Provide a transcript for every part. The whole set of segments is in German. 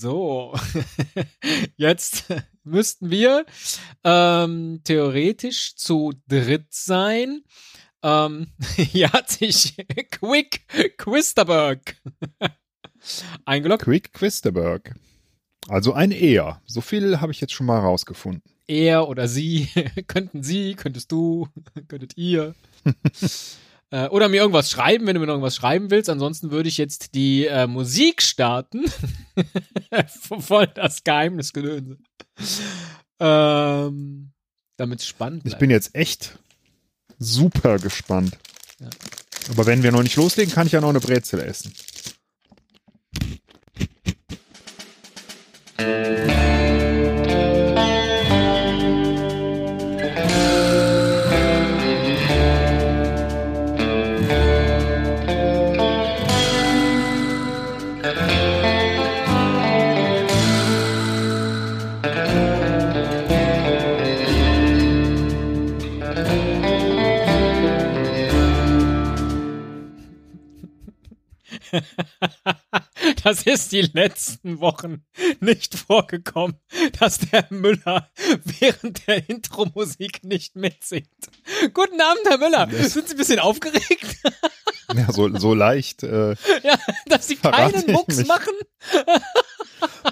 So, jetzt müssten wir ähm, theoretisch zu dritt sein. Ähm, hier hat sich Quick Quisterberg eingeloggt. Quick Quisterberg. Also ein Er. So viel habe ich jetzt schon mal rausgefunden. Er oder sie, könnten sie, könntest du, könntet ihr. Äh, oder mir irgendwas schreiben, wenn du mir irgendwas schreiben willst. Ansonsten würde ich jetzt die äh, Musik starten. Voll das Geheimnisgelöse. Ähm, damit spannend bleibt. Ich bin jetzt echt super gespannt. Ja. Aber wenn wir noch nicht loslegen, kann ich ja noch eine Brezel essen. das ist die letzten Wochen nicht vorgekommen, dass der Müller während der Intro-Musik nicht mitsingt. Guten Abend, Herr Müller. Das Sind Sie ein bisschen aufgeregt? Ja, so, so leicht. Äh, ja, dass Sie keinen Mucks machen?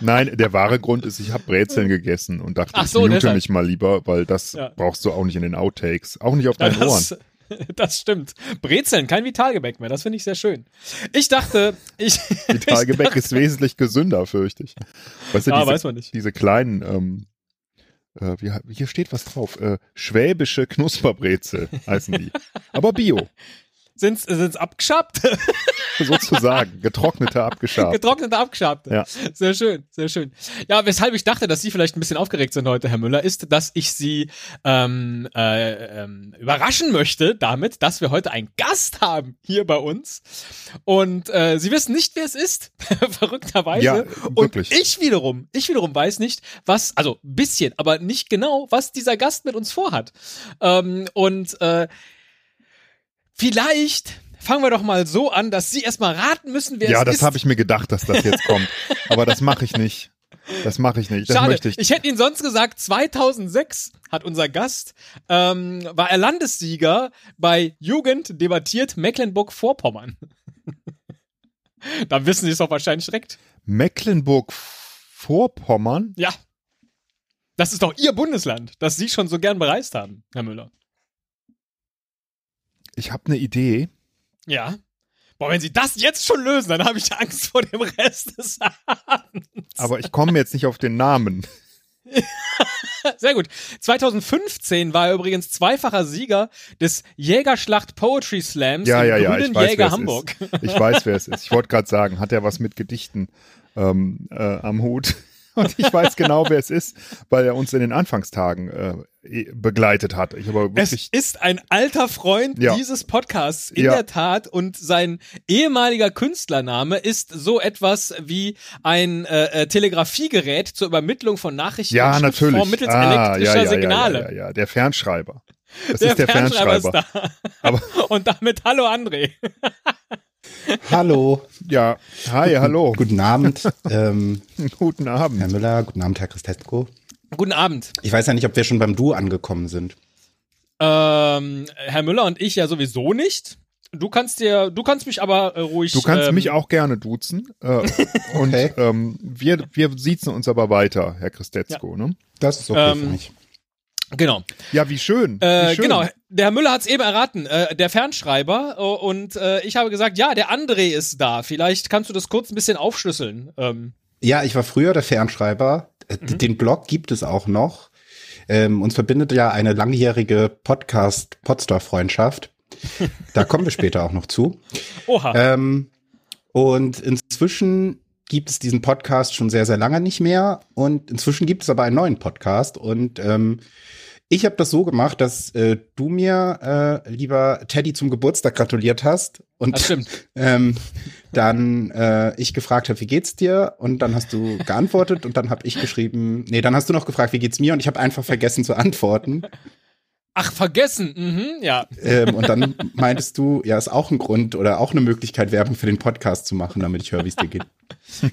Nein, der wahre Grund ist, ich habe Brezeln gegessen und dachte, Ach so, ich mute mich mal lieber, weil das ja. brauchst du auch nicht in den Outtakes. Auch nicht auf deinen ja, Ohren. Das stimmt. Brezeln, kein Vitalgebäck mehr. Das finde ich sehr schön. Ich dachte, ich. Vitalgebäck ist wesentlich gesünder, fürchte ich. Weißt du, ah, diese, weiß man nicht. Diese kleinen, ähm, äh, wie, hier steht was drauf. Äh, schwäbische Knusperbrezel heißen die. Aber Bio. Sind es abgeschabt? Sozusagen, getrocknete abgeschabt. Getrocknete abgeschabt. Ja. Sehr schön, sehr schön. Ja, weshalb ich dachte, dass Sie vielleicht ein bisschen aufgeregt sind heute, Herr Müller, ist, dass ich Sie ähm, äh, ähm, überraschen möchte damit, dass wir heute einen Gast haben hier bei uns. Und äh, Sie wissen nicht, wer es ist, verrückterweise. Ja, wirklich. Und ich wiederum, ich wiederum weiß nicht, was, also bisschen, aber nicht genau, was dieser Gast mit uns vorhat. Ähm, und äh, Vielleicht fangen wir doch mal so an, dass Sie erstmal raten müssen, wer ja, es ist. Ja, das habe ich mir gedacht, dass das jetzt kommt. Aber das mache ich nicht. Das mache ich nicht. Das Schade. möchte ich. ich hätte Ihnen sonst gesagt, 2006 hat unser Gast, ähm, war er Landessieger bei Jugend debattiert Mecklenburg-Vorpommern. da wissen Sie es doch wahrscheinlich direkt. Mecklenburg-Vorpommern? Ja. Das ist doch Ihr Bundesland, das Sie schon so gern bereist haben, Herr Müller ich habe eine Idee. Ja. Boah, wenn Sie das jetzt schon lösen, dann habe ich Angst vor dem Rest des Abends. Aber ich komme jetzt nicht auf den Namen. Sehr gut. 2015 war er übrigens zweifacher Sieger des Jägerschlacht Poetry Slams ja, ja, ja, ich weiß, Jäger Hamburg. Ist. Ich weiß, wer es ist. Ich wollte gerade sagen, hat er was mit Gedichten ähm, äh, am Hut? Und ich weiß genau, wer es ist, weil er uns in den Anfangstagen äh, eh, begleitet hat. Ich aber wirklich es ist ein alter Freund ja. dieses Podcasts, in ja. der Tat. Und sein ehemaliger Künstlername ist so etwas wie ein äh, äh Telegrafiegerät zur Übermittlung von Nachrichten ja, natürlich. mittels ah, elektrischer ja, Signale. Ja, ja, ja, der Fernschreiber. Das der ist der Fernschreiber. Fernschreiber. Ist da. Aber Und damit hallo André. Hallo. Ja, hi, hallo. Guten Abend. Ähm, guten Abend. Herr Müller, guten Abend, Herr Christetzko. Guten Abend. Ich weiß ja nicht, ob wir schon beim Du angekommen sind. Ähm, Herr Müller und ich ja sowieso nicht. Du kannst dir, du kannst mich aber äh, ruhig. Du kannst ähm, mich auch gerne duzen. Äh, und okay. ähm, wir, wir siezen uns aber weiter, Herr Christetzko, ja. ne? Das ist okay ähm, für mich. Genau. Ja, wie schön. Äh, wie schön. Genau. Der Herr Müller hat es eben erraten, äh, der Fernschreiber. Uh, und äh, ich habe gesagt, ja, der André ist da. Vielleicht kannst du das kurz ein bisschen aufschlüsseln. Ähm. Ja, ich war früher der Fernschreiber. Äh, mhm. Den Blog gibt es auch noch. Ähm, uns verbindet ja eine langjährige Podcast-Podstar-Freundschaft. da kommen wir später auch noch zu. Oha. Ähm, und inzwischen gibt es diesen Podcast schon sehr, sehr lange nicht mehr. Und inzwischen gibt es aber einen neuen Podcast. Und ähm, ich habe das so gemacht, dass äh, du mir, äh, lieber Teddy, zum Geburtstag gratuliert hast und ähm, dann äh, ich gefragt habe, wie geht's dir? Und dann hast du geantwortet und dann habe ich geschrieben, nee, dann hast du noch gefragt, wie geht's mir? Und ich habe einfach vergessen zu antworten. Ach, vergessen. Mhm, ja. Ähm, und dann meintest du, ja, ist auch ein Grund oder auch eine Möglichkeit, Werbung für den Podcast zu machen, damit ich höre, wie es dir geht.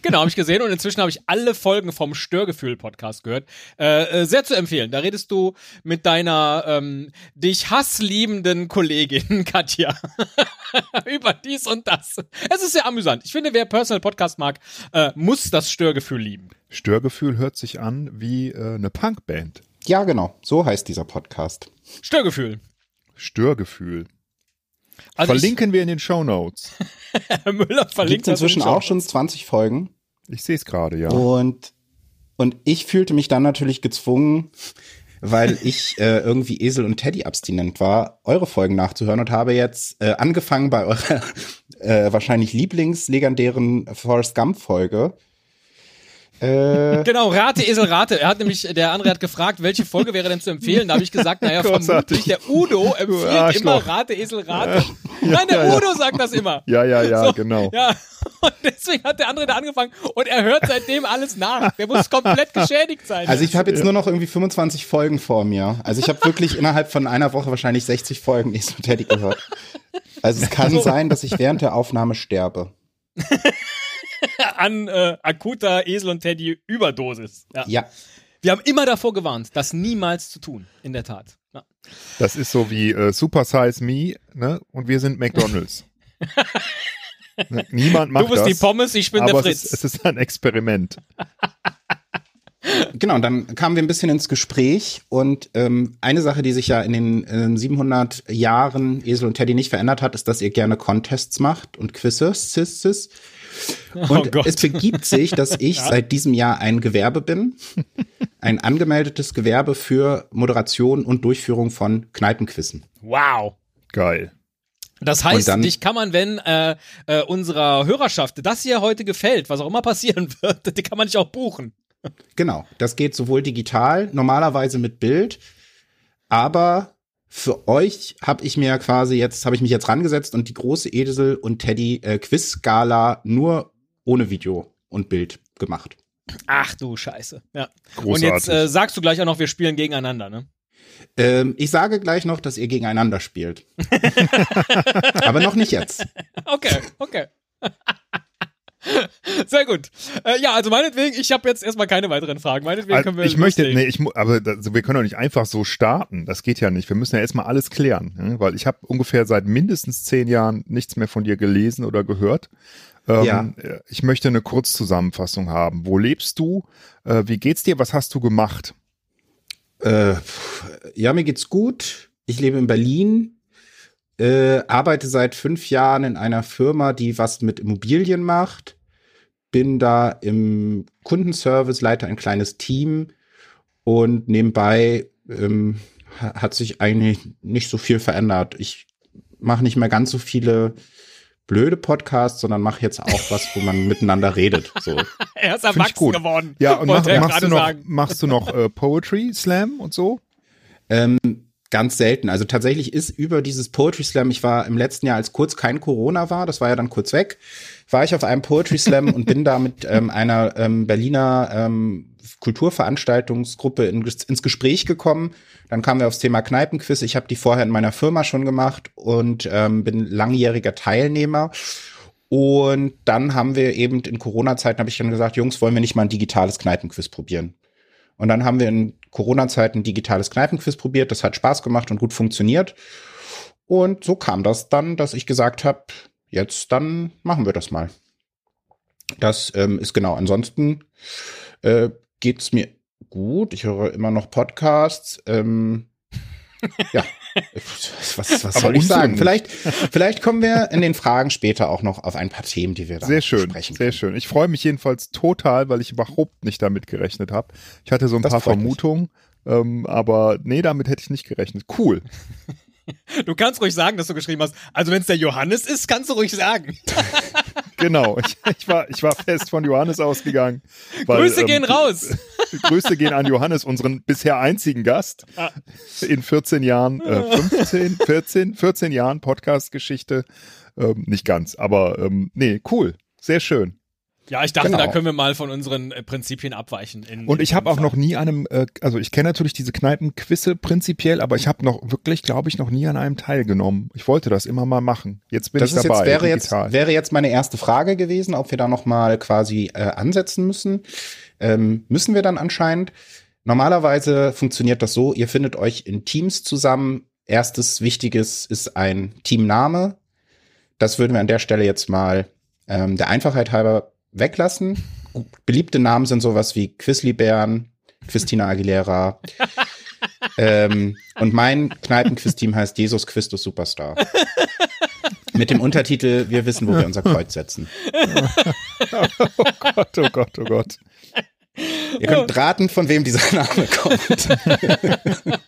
Genau, habe ich gesehen und inzwischen habe ich alle Folgen vom Störgefühl-Podcast gehört. Äh, äh, sehr zu empfehlen. Da redest du mit deiner ähm, dich hassliebenden Kollegin Katja über dies und das. Es ist sehr amüsant. Ich finde, wer Personal Podcast mag, äh, muss das Störgefühl lieben. Störgefühl hört sich an wie äh, eine Punkband. Ja, genau. So heißt dieser Podcast. Störgefühl. Störgefühl. Also Verlinken wir in den Show Notes. Herr Müller Gibt verlinkt das inzwischen in auch schon 20 Folgen. Ich sehe es gerade, ja. Und, und ich fühlte mich dann natürlich gezwungen, weil ich äh, irgendwie Esel und Teddy abstinent war, eure Folgen nachzuhören und habe jetzt äh, angefangen bei eurer äh, wahrscheinlich lieblingslegendären Forrest Gump Folge. Äh, Genau, Rate, Esel, Rate. Er hat nämlich, der andere hat gefragt, welche Folge wäre denn zu empfehlen? Da habe ich gesagt, naja, vermutlich der Udo empfiehlt Arschloch. immer Rate, Esel, Rate. Nein, der ja, ja. Udo sagt das immer. Ja, ja, ja, So, genau. Ja, und deswegen hat der andere da angefangen und er hört seitdem alles nach. Der muss komplett geschädigt sein. also ich habe jetzt nur noch irgendwie 25 Folgen vor mir. Also ich habe wirklich innerhalb von einer Woche wahrscheinlich 60 Folgen Esel gehört. Also es kann sein, dass ich während der Aufnahme sterbe. an äh, akuter Esel und Teddy Überdosis. Ja. Ja. Wir haben immer davor gewarnt, das niemals zu tun, in der Tat. Ja. Das ist so wie äh, Super Size Me, ne? Und wir sind McDonalds. ne? Niemand macht Du bist das. die Pommes, ich bin aber der es Fritz. ist, es ist ein Experiment. Genau, dann kamen wir ein bisschen ins Gespräch und ähm, eine Sache, die sich ja in den ähm, 700 Jahren Esel und Teddy nicht verändert hat, ist, dass ihr gerne Contests macht und Quizzes. sis, sis. Und Oh es begibt sich, dass ich seit diesem Jahr ein Gewerbe bin, ein angemeldetes Gewerbe für Moderation und Durchführung von Kneipenquissen. wow. Geil. Das heißt, dann- dich kann man, wenn äh, äh, unserer Hörerschaft das hier heute gefällt, was auch immer passieren wird, die kann man dich auch buchen. Genau, das geht sowohl digital, normalerweise mit Bild, aber für euch habe ich mir quasi jetzt, habe ich mich jetzt rangesetzt und die große Esel und Teddy äh, Quiz-Skala nur ohne Video und Bild gemacht. Ach du Scheiße. Ja. Großartig. Und jetzt äh, sagst du gleich auch noch, wir spielen gegeneinander, ne? Ähm, ich sage gleich noch, dass ihr gegeneinander spielt. aber noch nicht jetzt. Okay, okay. Sehr gut. Äh, ja, also meinetwegen, ich habe jetzt erstmal keine weiteren Fragen. Meinetwegen können wir Also ich möchte, nee, ich, aber das, wir können doch nicht einfach so starten. Das geht ja nicht. Wir müssen ja erstmal alles klären, ne? weil ich habe ungefähr seit mindestens zehn Jahren nichts mehr von dir gelesen oder gehört. Ähm, Ja. Ich möchte eine Kurzzusammenfassung haben. Wo lebst du? Äh, wie geht's dir? Was hast du gemacht? Äh, ja, mir geht's gut. Ich lebe in Berlin, äh, arbeite seit fünf Jahren in einer Firma, die was mit Immobilien macht. Bin da im Kundenservice, leite ein kleines Team und nebenbei ähm, ha- hat sich eigentlich nicht so viel verändert. Ich mache nicht mehr ganz so viele blöde Podcasts, sondern mache jetzt auch was, wo man miteinander redet. So. er ist erwachsen gut. geworden. Ja, und mach, wollte er machst, gerade du noch, sagen. machst du noch äh, Poetry Slam und so? Ähm, ganz selten. Also tatsächlich ist über dieses Poetry Slam, ich war im letzten Jahr, als kurz kein Corona war, das war ja dann kurz weg, war ich auf einem Poetry Slam und bin da mit ähm, einer ähm, Berliner ähm, Kulturveranstaltungsgruppe in, ins Gespräch gekommen. Dann kamen wir aufs Thema Kneipenquiz. Ich habe die vorher in meiner Firma schon gemacht und ähm, bin langjähriger Teilnehmer. Und dann haben wir eben in Corona-Zeiten, habe ich dann gesagt, Jungs, wollen wir nicht mal ein digitales Kneipenquiz probieren? Und dann haben wir in Corona-Zeiten ein digitales Kneipenquiz probiert. Das hat Spaß gemacht und gut funktioniert. Und so kam das dann, dass ich gesagt habe, jetzt dann machen wir das mal. Das ähm, ist genau. Ansonsten äh, geht's mir gut. Ich höre immer noch Podcasts. Ähm, ja. Was, was soll ich sagen? Vielleicht, vielleicht kommen wir in den Fragen später auch noch auf ein paar Themen, die wir da Sehr schön, besprechen sehr schön. Ich freue mich jedenfalls total, weil ich überhaupt nicht damit gerechnet habe. Ich hatte so ein Das paar. Vermutungen, ähm, aber nee, damit hätte ich nicht gerechnet. Cool. Du kannst ruhig sagen, dass du geschrieben hast. Also wenn es der Johannes ist, kannst du ruhig sagen. Genau. Ich, ich, war, ich war fest von Johannes ausgegangen. Weil, Grüße ähm, gehen raus. Grüße gehen an Johannes, unseren bisher einzigen Gast Ah. in 14 Jahren, äh, 15, 14, 14 Jahren Podcast-Geschichte. Ähm, nicht ganz, aber ähm, nee, cool. Sehr schön. Ja, ich dachte, Genau. da können wir mal von unseren äh, Prinzipien abweichen. In, Und ich habe auch noch nie an einem, äh, also ich kenne natürlich diese Kneipenquizze prinzipiell, aber ich habe noch wirklich, glaube ich, noch nie an einem teilgenommen. Ich wollte das immer mal machen. Jetzt bin Das ich ist dabei. jetzt, wäre, jetzt, wäre jetzt meine erste Frage gewesen, ob wir da noch mal quasi äh, ansetzen müssen. Ähm, müssen wir dann anscheinend. Normalerweise funktioniert das so, ihr findet euch in Teams zusammen. Erstes Wichtiges ist ein Teamname. Das würden wir an der Stelle jetzt mal ähm, der Einfachheit halber weglassen. Beliebte Namen sind sowas wie Quizlibären, Christina Aguilera. ähm, und mein Kneipenquiz-Team heißt Jesus Christus Superstar. Mit dem Untertitel Wir wissen, wo wir unser Kreuz setzen. oh Gott, oh Gott, oh Gott. Ihr könnt raten, von wem dieser Name kommt.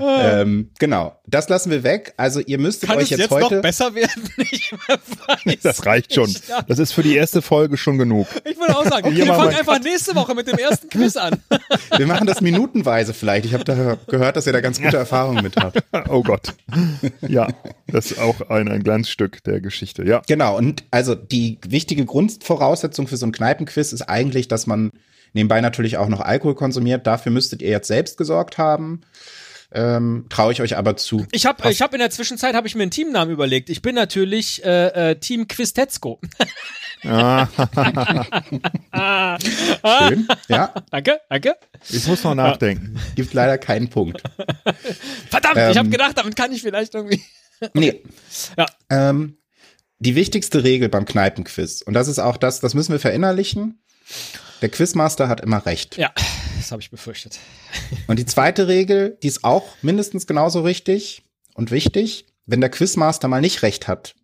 ähm, genau, das lassen wir weg. Also ihr müsstet Kann euch es jetzt, jetzt, heute. noch besser werden? Ich weiß Das reicht schon. nicht. Ja, Das ist für die erste Folge schon genug. ich würde auch sagen, Okay, wir fangen einfach nächste Woche mit dem ersten Quiz an. Wir machen das minutenweise vielleicht. Ich habe da gehört, dass ihr da ganz gute Erfahrungen mit habt. Oh Gott. Ja, das ist auch ein, ein Glanzstück der Geschichte. Ja. Genau, und also die wichtige Grundvoraussetzung für so ein Kneipenquiz ist eigentlich, dass man nebenbei natürlich auch noch Alkohol konsumiert. Dafür müsstet ihr jetzt selbst gesorgt haben. Ähm, Traue ich euch aber zu. Ich habe ich hab in der Zwischenzeit habe ich mir einen Teamnamen überlegt. Ich bin natürlich äh, äh, Team Quiztetzko. Ah, Schön. Ja, Danke, danke. ich muss noch nachdenken. gibt leider keinen Punkt. Verdammt, ich habe Ähm. gedacht, damit kann ich vielleicht irgendwie. Nee. Ja. Ähm, die wichtigste Regel beim Kneipenquiz, und das ist auch das, das müssen wir verinnerlichen. Der Quizmaster hat immer recht. Ja, das habe ich befürchtet. Und die zweite Regel, die ist auch mindestens genauso richtig und wichtig. Wenn der Quizmaster mal nicht recht hat,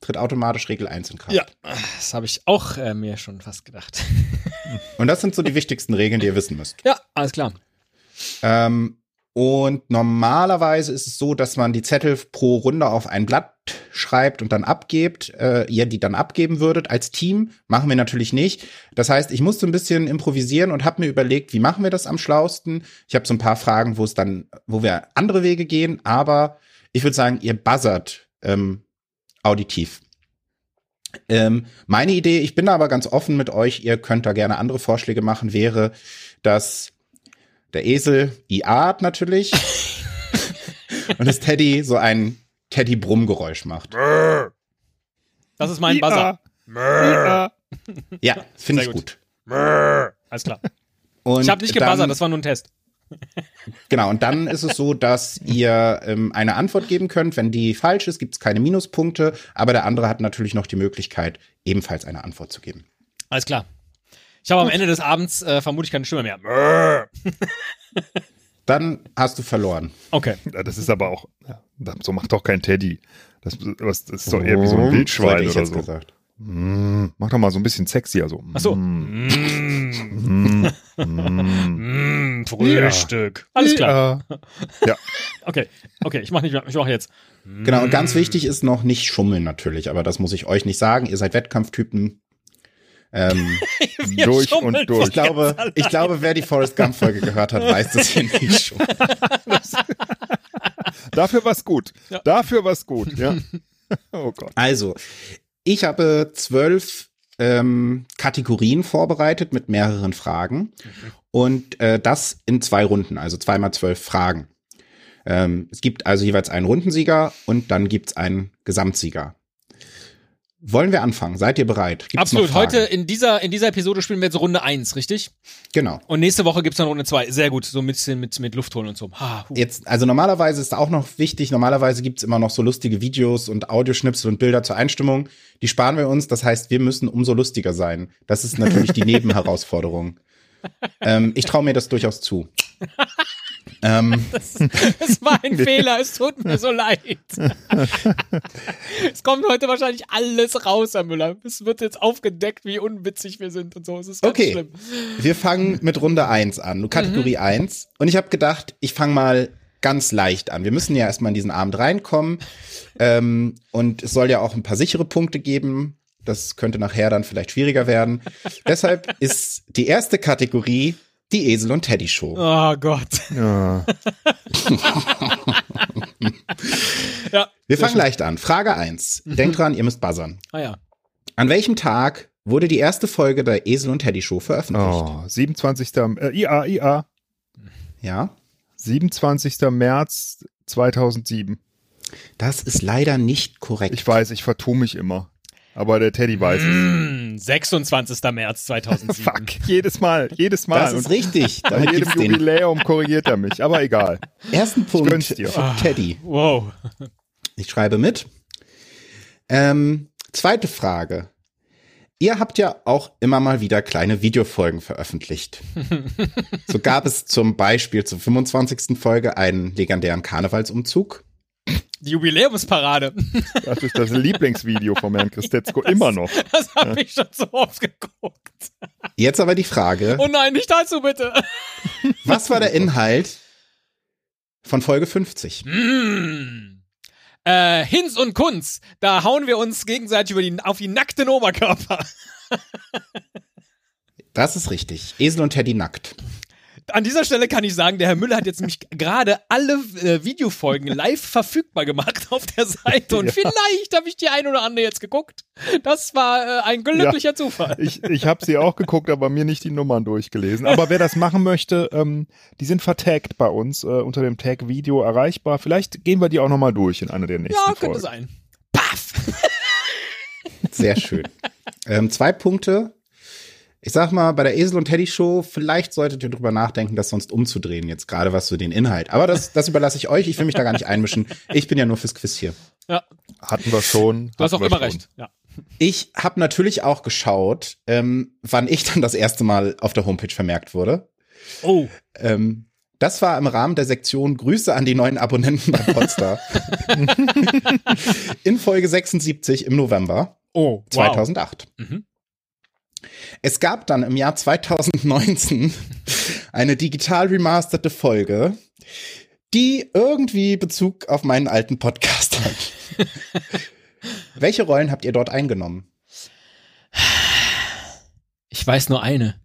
tritt automatisch Regel 1 in Kraft. Ja, das habe ich auch äh, mir schon fast gedacht. Und das sind so die wichtigsten Regeln, die ihr wissen müsst. Ja, alles klar. Ähm, und normalerweise ist es so, dass man die Zettel pro Runde auf ein Blatt schreibt und dann abgebt. Äh, ihr die dann abgeben würdet als Team. Machen wir natürlich nicht. Das heißt, ich musste ein bisschen improvisieren und habe mir überlegt, wie machen wir das am schlausten. Ich habe so ein paar Fragen, wo es dann, wo wir andere Wege gehen, aber ich würde sagen, ihr buzzert ähm, auditiv. Ähm, meine Idee, ich bin da aber ganz offen mit euch, ihr könnt da gerne andere Vorschläge machen, wäre, dass der Esel IA natürlich und das Teddy so ein Teddy-Brummgeräusch macht. Das ist mein Buzzer. Ja. Ja, finde ich gut. gut. Alles klar. Und Ich habe nicht dann- gebuzzert, das war nur ein Test. Genau, und dann ist es so, dass ihr ähm, eine Antwort geben könnt. Wenn die falsch ist, gibt es keine Minuspunkte, aber der andere hat natürlich noch die Möglichkeit, ebenfalls eine Antwort zu geben. Alles klar. Ich habe am Ende des Abends äh, vermutlich keine Stimme mehr. Dann hast du verloren. Okay. Ja, Das ist aber auch, ja, so macht doch kein Teddy. Das, das ist doch eher wie so ein Sollte Wildschwein ich oder jetzt so. gesagt. Mm, mach doch mal so ein bisschen sexy, also. Ach so. Mm, Mm, mm, mm, Frühstück. Alles klar. Ja. Okay. Okay, ich mache nicht mehr. Ich mache jetzt. Genau, und ganz wichtig ist noch nicht schummeln natürlich, aber das muss ich euch nicht sagen. Ihr seid Wettkampftypen. Ähm, Durch und durch. ich glaube, ich glaube, wer die Forrest Gump Folge gehört hat, weiß, dass ihr nicht schummelt. Dafür war's gut. Ja. Dafür war's gut, ja. Oh Gott. Also, ich habe zwölf ähm, Kategorien vorbereitet mit mehreren Fragen und äh, das in zwei Runden, also zweimal zwölf Fragen. Ähm, es gibt also jeweils einen Rundensieger und dann gibt's einen Gesamtsieger. Wollen wir anfangen? Seid ihr bereit? Gibt's Absolut. Heute in dieser, in dieser Episode spielen wir jetzt Runde 1, richtig? Genau. Und nächste Woche gibt's dann Runde 2. Sehr gut. So ein bisschen mit, mit Luft holen und so. Ha, hu. Jetzt, also normalerweise ist auch noch wichtig, normalerweise gibt's immer noch so lustige Videos und Audioschnipsel und Bilder zur Einstimmung. Die sparen wir uns, das heißt, wir müssen umso lustiger sein. Das ist natürlich die Nebenherausforderung. ähm, ich traue mir das durchaus zu. ähm, Das war ein Fehler. Es tut mir so leid. es kommt heute wahrscheinlich alles raus, Herr Müller. Es wird jetzt aufgedeckt, wie unwitzig wir sind und so. Es ist ganz Okay. schlimm. wir fangen mit Runde 1 an, Kategorie 1. Und ich habe gedacht, ich fange mal ganz leicht an. Wir müssen ja erstmal in diesen Abend reinkommen. Ähm, und es soll ja auch ein paar sichere Punkte geben. Das könnte nachher dann vielleicht schwieriger werden. Deshalb ist die erste Kategorie die Esel und Teddy Show. Oh Gott. Ja. Ja. Wir fangen schön. leicht an. Frage 1. Denkt dran, ihr müsst buzzern. Ah ja. An welchem Tag wurde die erste Folge der Esel und Teddy Show veröffentlicht? Oh, 27. Äh, IA, IA. Ja, 27. März 2007. das ist leider nicht korrekt. Ich weiß, ich vertue mich immer. Aber der Teddy weiß es. Mm, 26. März 2007. Fuck, jedes Mal, jedes Mal. das ist Und richtig. bei jedem gibt's den Jubiläum korrigiert er mich, aber egal. ersten Punkt für Teddy. Wow. Ich schreibe mit. Ähm, zweite Frage. Ihr habt ja auch immer mal wieder kleine Videofolgen veröffentlicht. so gab es zum Beispiel zur 25. Folge einen legendären Karnevalsumzug. Die Jubiläumsparade. Das ist das Lieblingsvideo von Herrn Christetzko immer noch. Das habe ich schon so oft geguckt. Jetzt aber die Frage, Oh nein, nicht dazu bitte. was war der Inhalt von Folge 50? Mm. Äh, Hinz und Kunz, da hauen wir uns gegenseitig über die, auf die nackten Oberkörper. Das ist richtig. Esel und Teddy nackt. An dieser Stelle kann ich sagen, der Herr Müller hat jetzt nämlich gerade alle äh, Videofolgen live verfügbar gemacht auf der Seite und Ja. vielleicht habe ich die ein oder andere jetzt geguckt. Das war äh, ein glücklicher Zufall. Ich, ich habe sie auch geguckt, aber mir nicht die Nummern durchgelesen. Aber wer das machen möchte, ähm, die sind vertaggt bei uns äh, unter dem Tag Video erreichbar. Vielleicht gehen wir die auch nochmal durch in einer der nächsten Ja, Folgen. könnte sein. Paff! Sehr schön. ähm, zwei Punkte. Ich sag mal, bei der Esel und Teddy Show, vielleicht solltet ihr drüber nachdenken, das sonst umzudrehen, jetzt gerade was so den Inhalt. Aber das, das überlasse ich euch. Ich will mich da gar nicht einmischen. Ich bin ja nur fürs Quiz hier. Ja, Hatten wir schon. du hast auch immer schon. recht. Ja. Ich habe natürlich auch geschaut, ähm, wann ich dann das erste Mal auf der Homepage vermerkt wurde. Oh, Ähm, das war im Rahmen der Sektion Grüße an die neuen Abonnenten bei Podstar. In Folge 76 im November oh, wow. 2008. Mhm. Es gab dann im Jahr 2019 eine digital remasterte Folge, die irgendwie Bezug auf meinen alten Podcast hat. Welche Rollen habt ihr dort eingenommen? Ich weiß nur eine.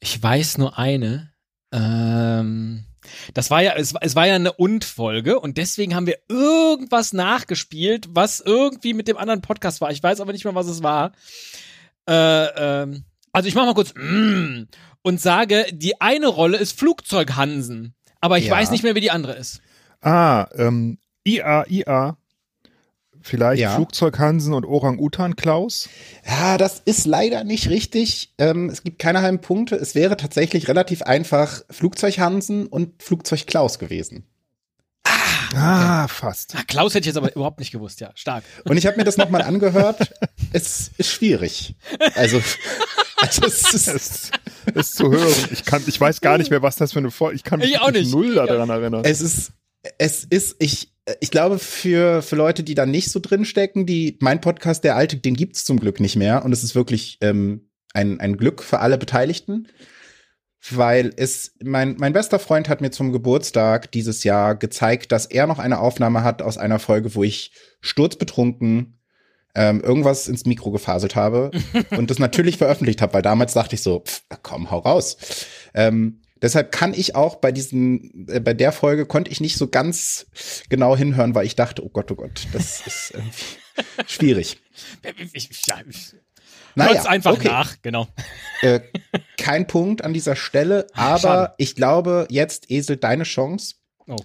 Ich weiß nur eine. Ähm, das war ja, es, es war ja eine Und-Folge und deswegen haben wir irgendwas nachgespielt, was irgendwie mit dem anderen Podcast war. Ich weiß aber nicht mehr, was es war. Äh, ähm, also ich mach mal kurz mm, und sage, die eine Rolle ist Flugzeug Hansen, aber ich Ja. weiß nicht mehr, wie die andere ist. Ah, ähm, IA, IA. Vielleicht Ja. Flugzeug Hansen und Orang-Utan Klaus. Ja, das ist leider nicht richtig. Ähm, es gibt keine halben Punkte. Es wäre tatsächlich relativ einfach Flugzeug Hansen und Flugzeug Klaus gewesen. Ah, fast. Ah, Klaus hätte ich jetzt aber überhaupt nicht gewusst, ja, stark. Und ich habe mir das nochmal angehört. Es ist schwierig. Also, also es ist, Es ist zu hören. Ich kann, ich weiß gar nicht mehr, was das für eine Folge. Ich kann mich Ich auch wirklich nicht. null daran erinnern. es ist, es ist, ich, ich glaube, für, für Leute, die da nicht so drin stecken, die, mein Podcast, der alte, den gibt's zum Glück nicht mehr. Und es ist wirklich ähm, ein, ein Glück für alle Beteiligten. Weil es, mein, mein bester Freund hat mir zum Geburtstag dieses Jahr gezeigt, dass er noch eine Aufnahme hat aus einer Folge, wo ich sturzbetrunken ähm, irgendwas ins Mikro gefaselt habe und das natürlich veröffentlicht habe, weil damals dachte ich so, pff, komm, hau raus. Ähm, deshalb kann ich auch bei diesen, äh, bei der Folge konnte ich nicht so ganz genau hinhören, weil ich dachte, oh Gott, oh Gott, das ist irgendwie schwierig. Ich, ja, ich, Naja, Hört's einfach okay. nach, genau. Äh, kein Punkt an dieser Stelle, aber Schade. ich glaube, jetzt Esel deine Chance. Oh.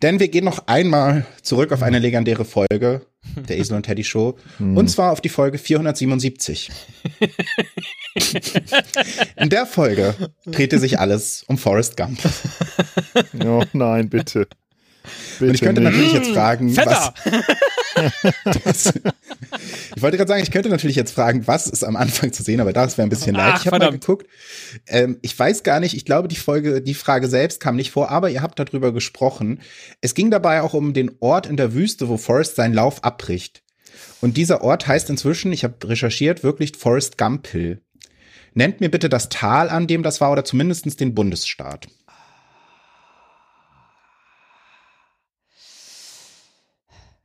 Denn wir gehen noch einmal zurück auf eine legendäre Folge der Esel und Teddy Show. Und zwar auf die Folge 477. In der Folge drehte sich alles um Forrest Gump. Oh nein, bitte. bitte Und ich könnte nicht. natürlich jetzt fragen, Fetter! was. Ich wollte gerade sagen, ich könnte natürlich jetzt fragen, was ist am Anfang zu sehen, aber das wäre ein bisschen leid. Ach, ich habe mal geguckt. Ähm, ich weiß gar nicht, ich glaube, die Folge, die Frage selbst kam nicht vor, aber ihr habt darüber gesprochen. Es ging dabei auch um den Ort in der Wüste, wo Forrest seinen Lauf abbricht. Und dieser Ort heißt inzwischen, ich habe recherchiert, wirklich Forrest Gump Hill. Nennt mir bitte das Tal, an dem das war, oder zumindest den Bundesstaat.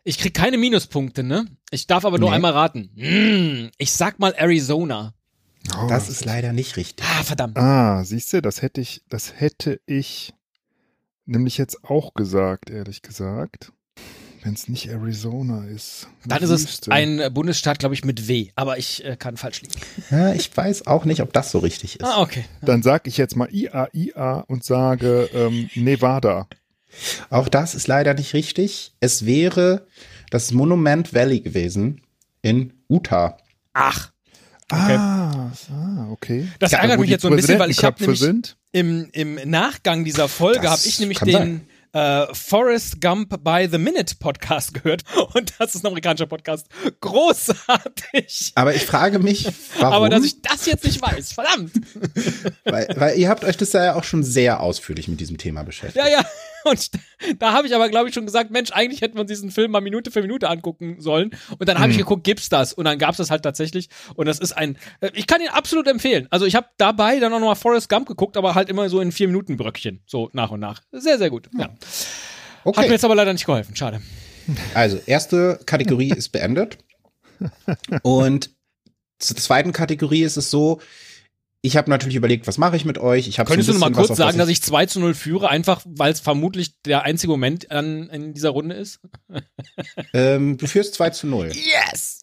Ich krieg keine Minuspunkte, ne? Ich darf aber nur Nee. einmal raten. Mm, ich sag mal Arizona. Oh, Das ist leider nicht richtig. Ah, verdammt. Ah, siehst du, das hätte ich, das hätte ich nämlich jetzt auch gesagt, ehrlich gesagt. Wenn es nicht Arizona ist. Dann ist es ein Bundesstaat, glaube ich, mit W. Aber ich äh, kann falsch liegen. Ja, ich weiß auch nicht, ob das so richtig ist. Ah, okay. Dann sage ich jetzt mal IA, IA und sage ähm, Nevada. Auch das ist leider nicht richtig. Es wäre das Monument Valley gewesen in Utah. Ach, Ah, ah, okay. das Ja, ärgert mich jetzt so ein bisschen, weil ich habe nämlich sind. im, im Nachgang dieser Folge habe ich nämlich den äh, Forrest Gump by the Minute Podcast gehört und das ist ein amerikanischer Podcast. Großartig. Aber ich frage mich, warum? Aber dass ich das jetzt nicht weiß, verdammt. weil, weil ihr habt euch das ja auch schon sehr ausführlich mit diesem Thema beschäftigt. Ja, ja. Und da habe ich aber, glaube ich, schon gesagt, Mensch, eigentlich hätten wir uns diesen Film mal Minute für Minute angucken sollen. Und dann habe ich geguckt, gibt's das? Und dann gab's das halt tatsächlich. Und das ist ein, äh, ich kann ihn absolut empfehlen. Also ich habe dabei dann auch noch mal Forrest Gump geguckt, aber halt immer so in vier Minuten Bröckchen, so nach und nach. Sehr, sehr gut. Ja. Hat mir Okay, jetzt aber leider nicht geholfen. Schade. also erste Kategorie ist beendet. Und zur zweiten Kategorie ist es so, ich habe natürlich überlegt, was mache ich mit euch? Ich habe Könntest so du ein noch mal kurz auf sagen, dass ich 2 zu 0 führe, einfach weil es vermutlich der einzige Moment an, in dieser Runde ist? ähm, du führst 2 zu 0. Yes!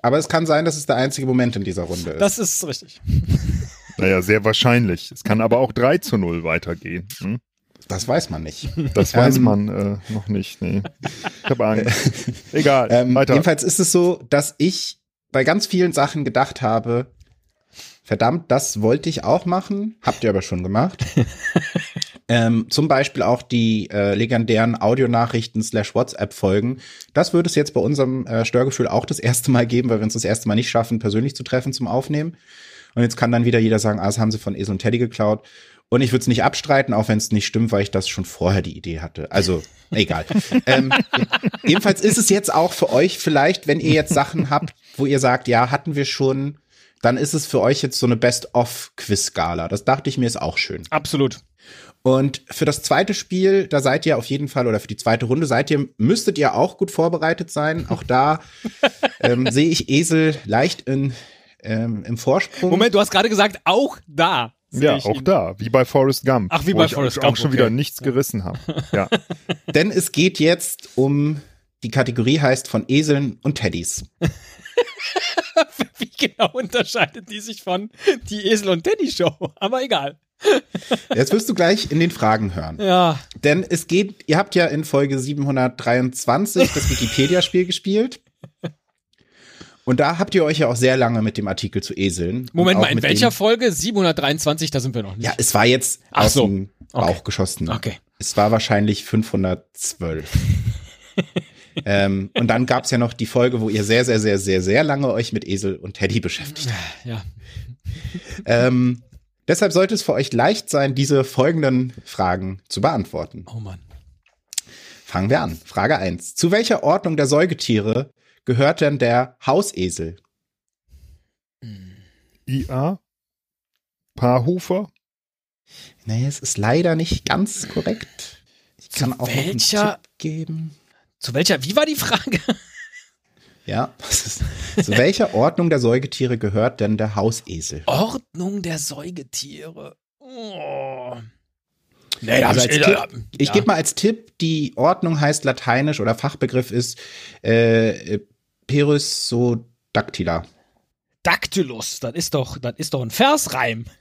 Aber es kann sein, dass es der einzige Moment in dieser Runde ist. Das ist richtig. Naja, sehr wahrscheinlich. Es kann aber auch 3 zu 0 weitergehen. Hm? das weiß man nicht. Das weiß Ähm. man äh, noch nicht. Nee. Ich habe Angst. Egal, Ähm, weiter. jedenfalls ist es so, dass ich bei ganz vielen Sachen gedacht habe, verdammt, das wollte ich auch machen, habt ihr aber schon gemacht. ähm, zum Beispiel auch die äh, legendären Audionachrichten slash WhatsApp-Folgen. Das würde es jetzt bei unserem äh, Störgefühl auch das erste Mal geben, weil wir uns das erste Mal nicht schaffen, persönlich zu treffen zum Aufnehmen. Und jetzt kann dann wieder jeder sagen, ah, das haben sie von Esel und Teddy geklaut. Und ich würde es nicht abstreiten, auch wenn es nicht stimmt, weil ich das schon vorher die Idee hatte. Also, egal. ähm, jedenfalls ist es jetzt auch für euch vielleicht, wenn ihr jetzt Sachen habt, wo ihr sagt, ja, hatten wir schon, dann ist es für euch jetzt so eine Best-of-Quiz-Skala. Das dachte ich mir ist auch schön. Absolut. Und für das zweite Spiel, da seid ihr auf jeden Fall, oder für die zweite Runde seid ihr, müsstet ihr auch gut vorbereitet sein. Auch da ähm, sehe ich Esel leicht in, ähm, im Vorsprung. Moment, du hast gerade gesagt, auch da. ja, ich auch ihn. da, wie bei Forrest Gump. Ach, wie wo bei ich Forrest auch Gump, schon okay. wieder nichts gerissen habe. Ja. Denn es geht jetzt um, die Kategorie heißt von Eseln und Teddys. Wie genau unterscheidet die sich von die Esel und Teddy Show? Aber egal. Jetzt wirst du gleich in den Fragen hören. Ja. Denn es geht, ihr habt ja in Folge 723 das Wikipedia-Spiel gespielt. Und da habt ihr euch ja auch sehr lange mit dem Artikel zu Eseln. Moment mal, in welcher Folge? 723, da sind wir noch nicht. ja, es war jetzt Ach aus so. dem Okay. Bauch geschossen. Okay. Es war wahrscheinlich 512. ähm, und dann gab's ja noch die Folge, wo ihr sehr, sehr, sehr, sehr, sehr lange euch mit Esel und Teddy beschäftigt habt. Ja. Ähm, deshalb sollte es für euch leicht sein, diese folgenden Fragen zu beantworten. Oh Mann. Fangen wir an. Frage eins: Zu welcher Ordnung der Säugetiere gehört denn der Hausesel? IA, Paarhufer, Nee, es ist leider nicht ganz korrekt. Ich Zu kann auch noch einen welcher- Tipp geben. Zu welcher, wie war die Frage? Ja, ist, zu welcher Ordnung der Säugetiere gehört denn der Hausesel? Ordnung der Säugetiere. Oh. Nee, Also ich, Tipp, ich ja. gebe mal als Tipp, die Ordnung heißt lateinisch oder Fachbegriff ist äh, Perissodactyla. Dactylus, das ist doch, das ist doch ein Versreim.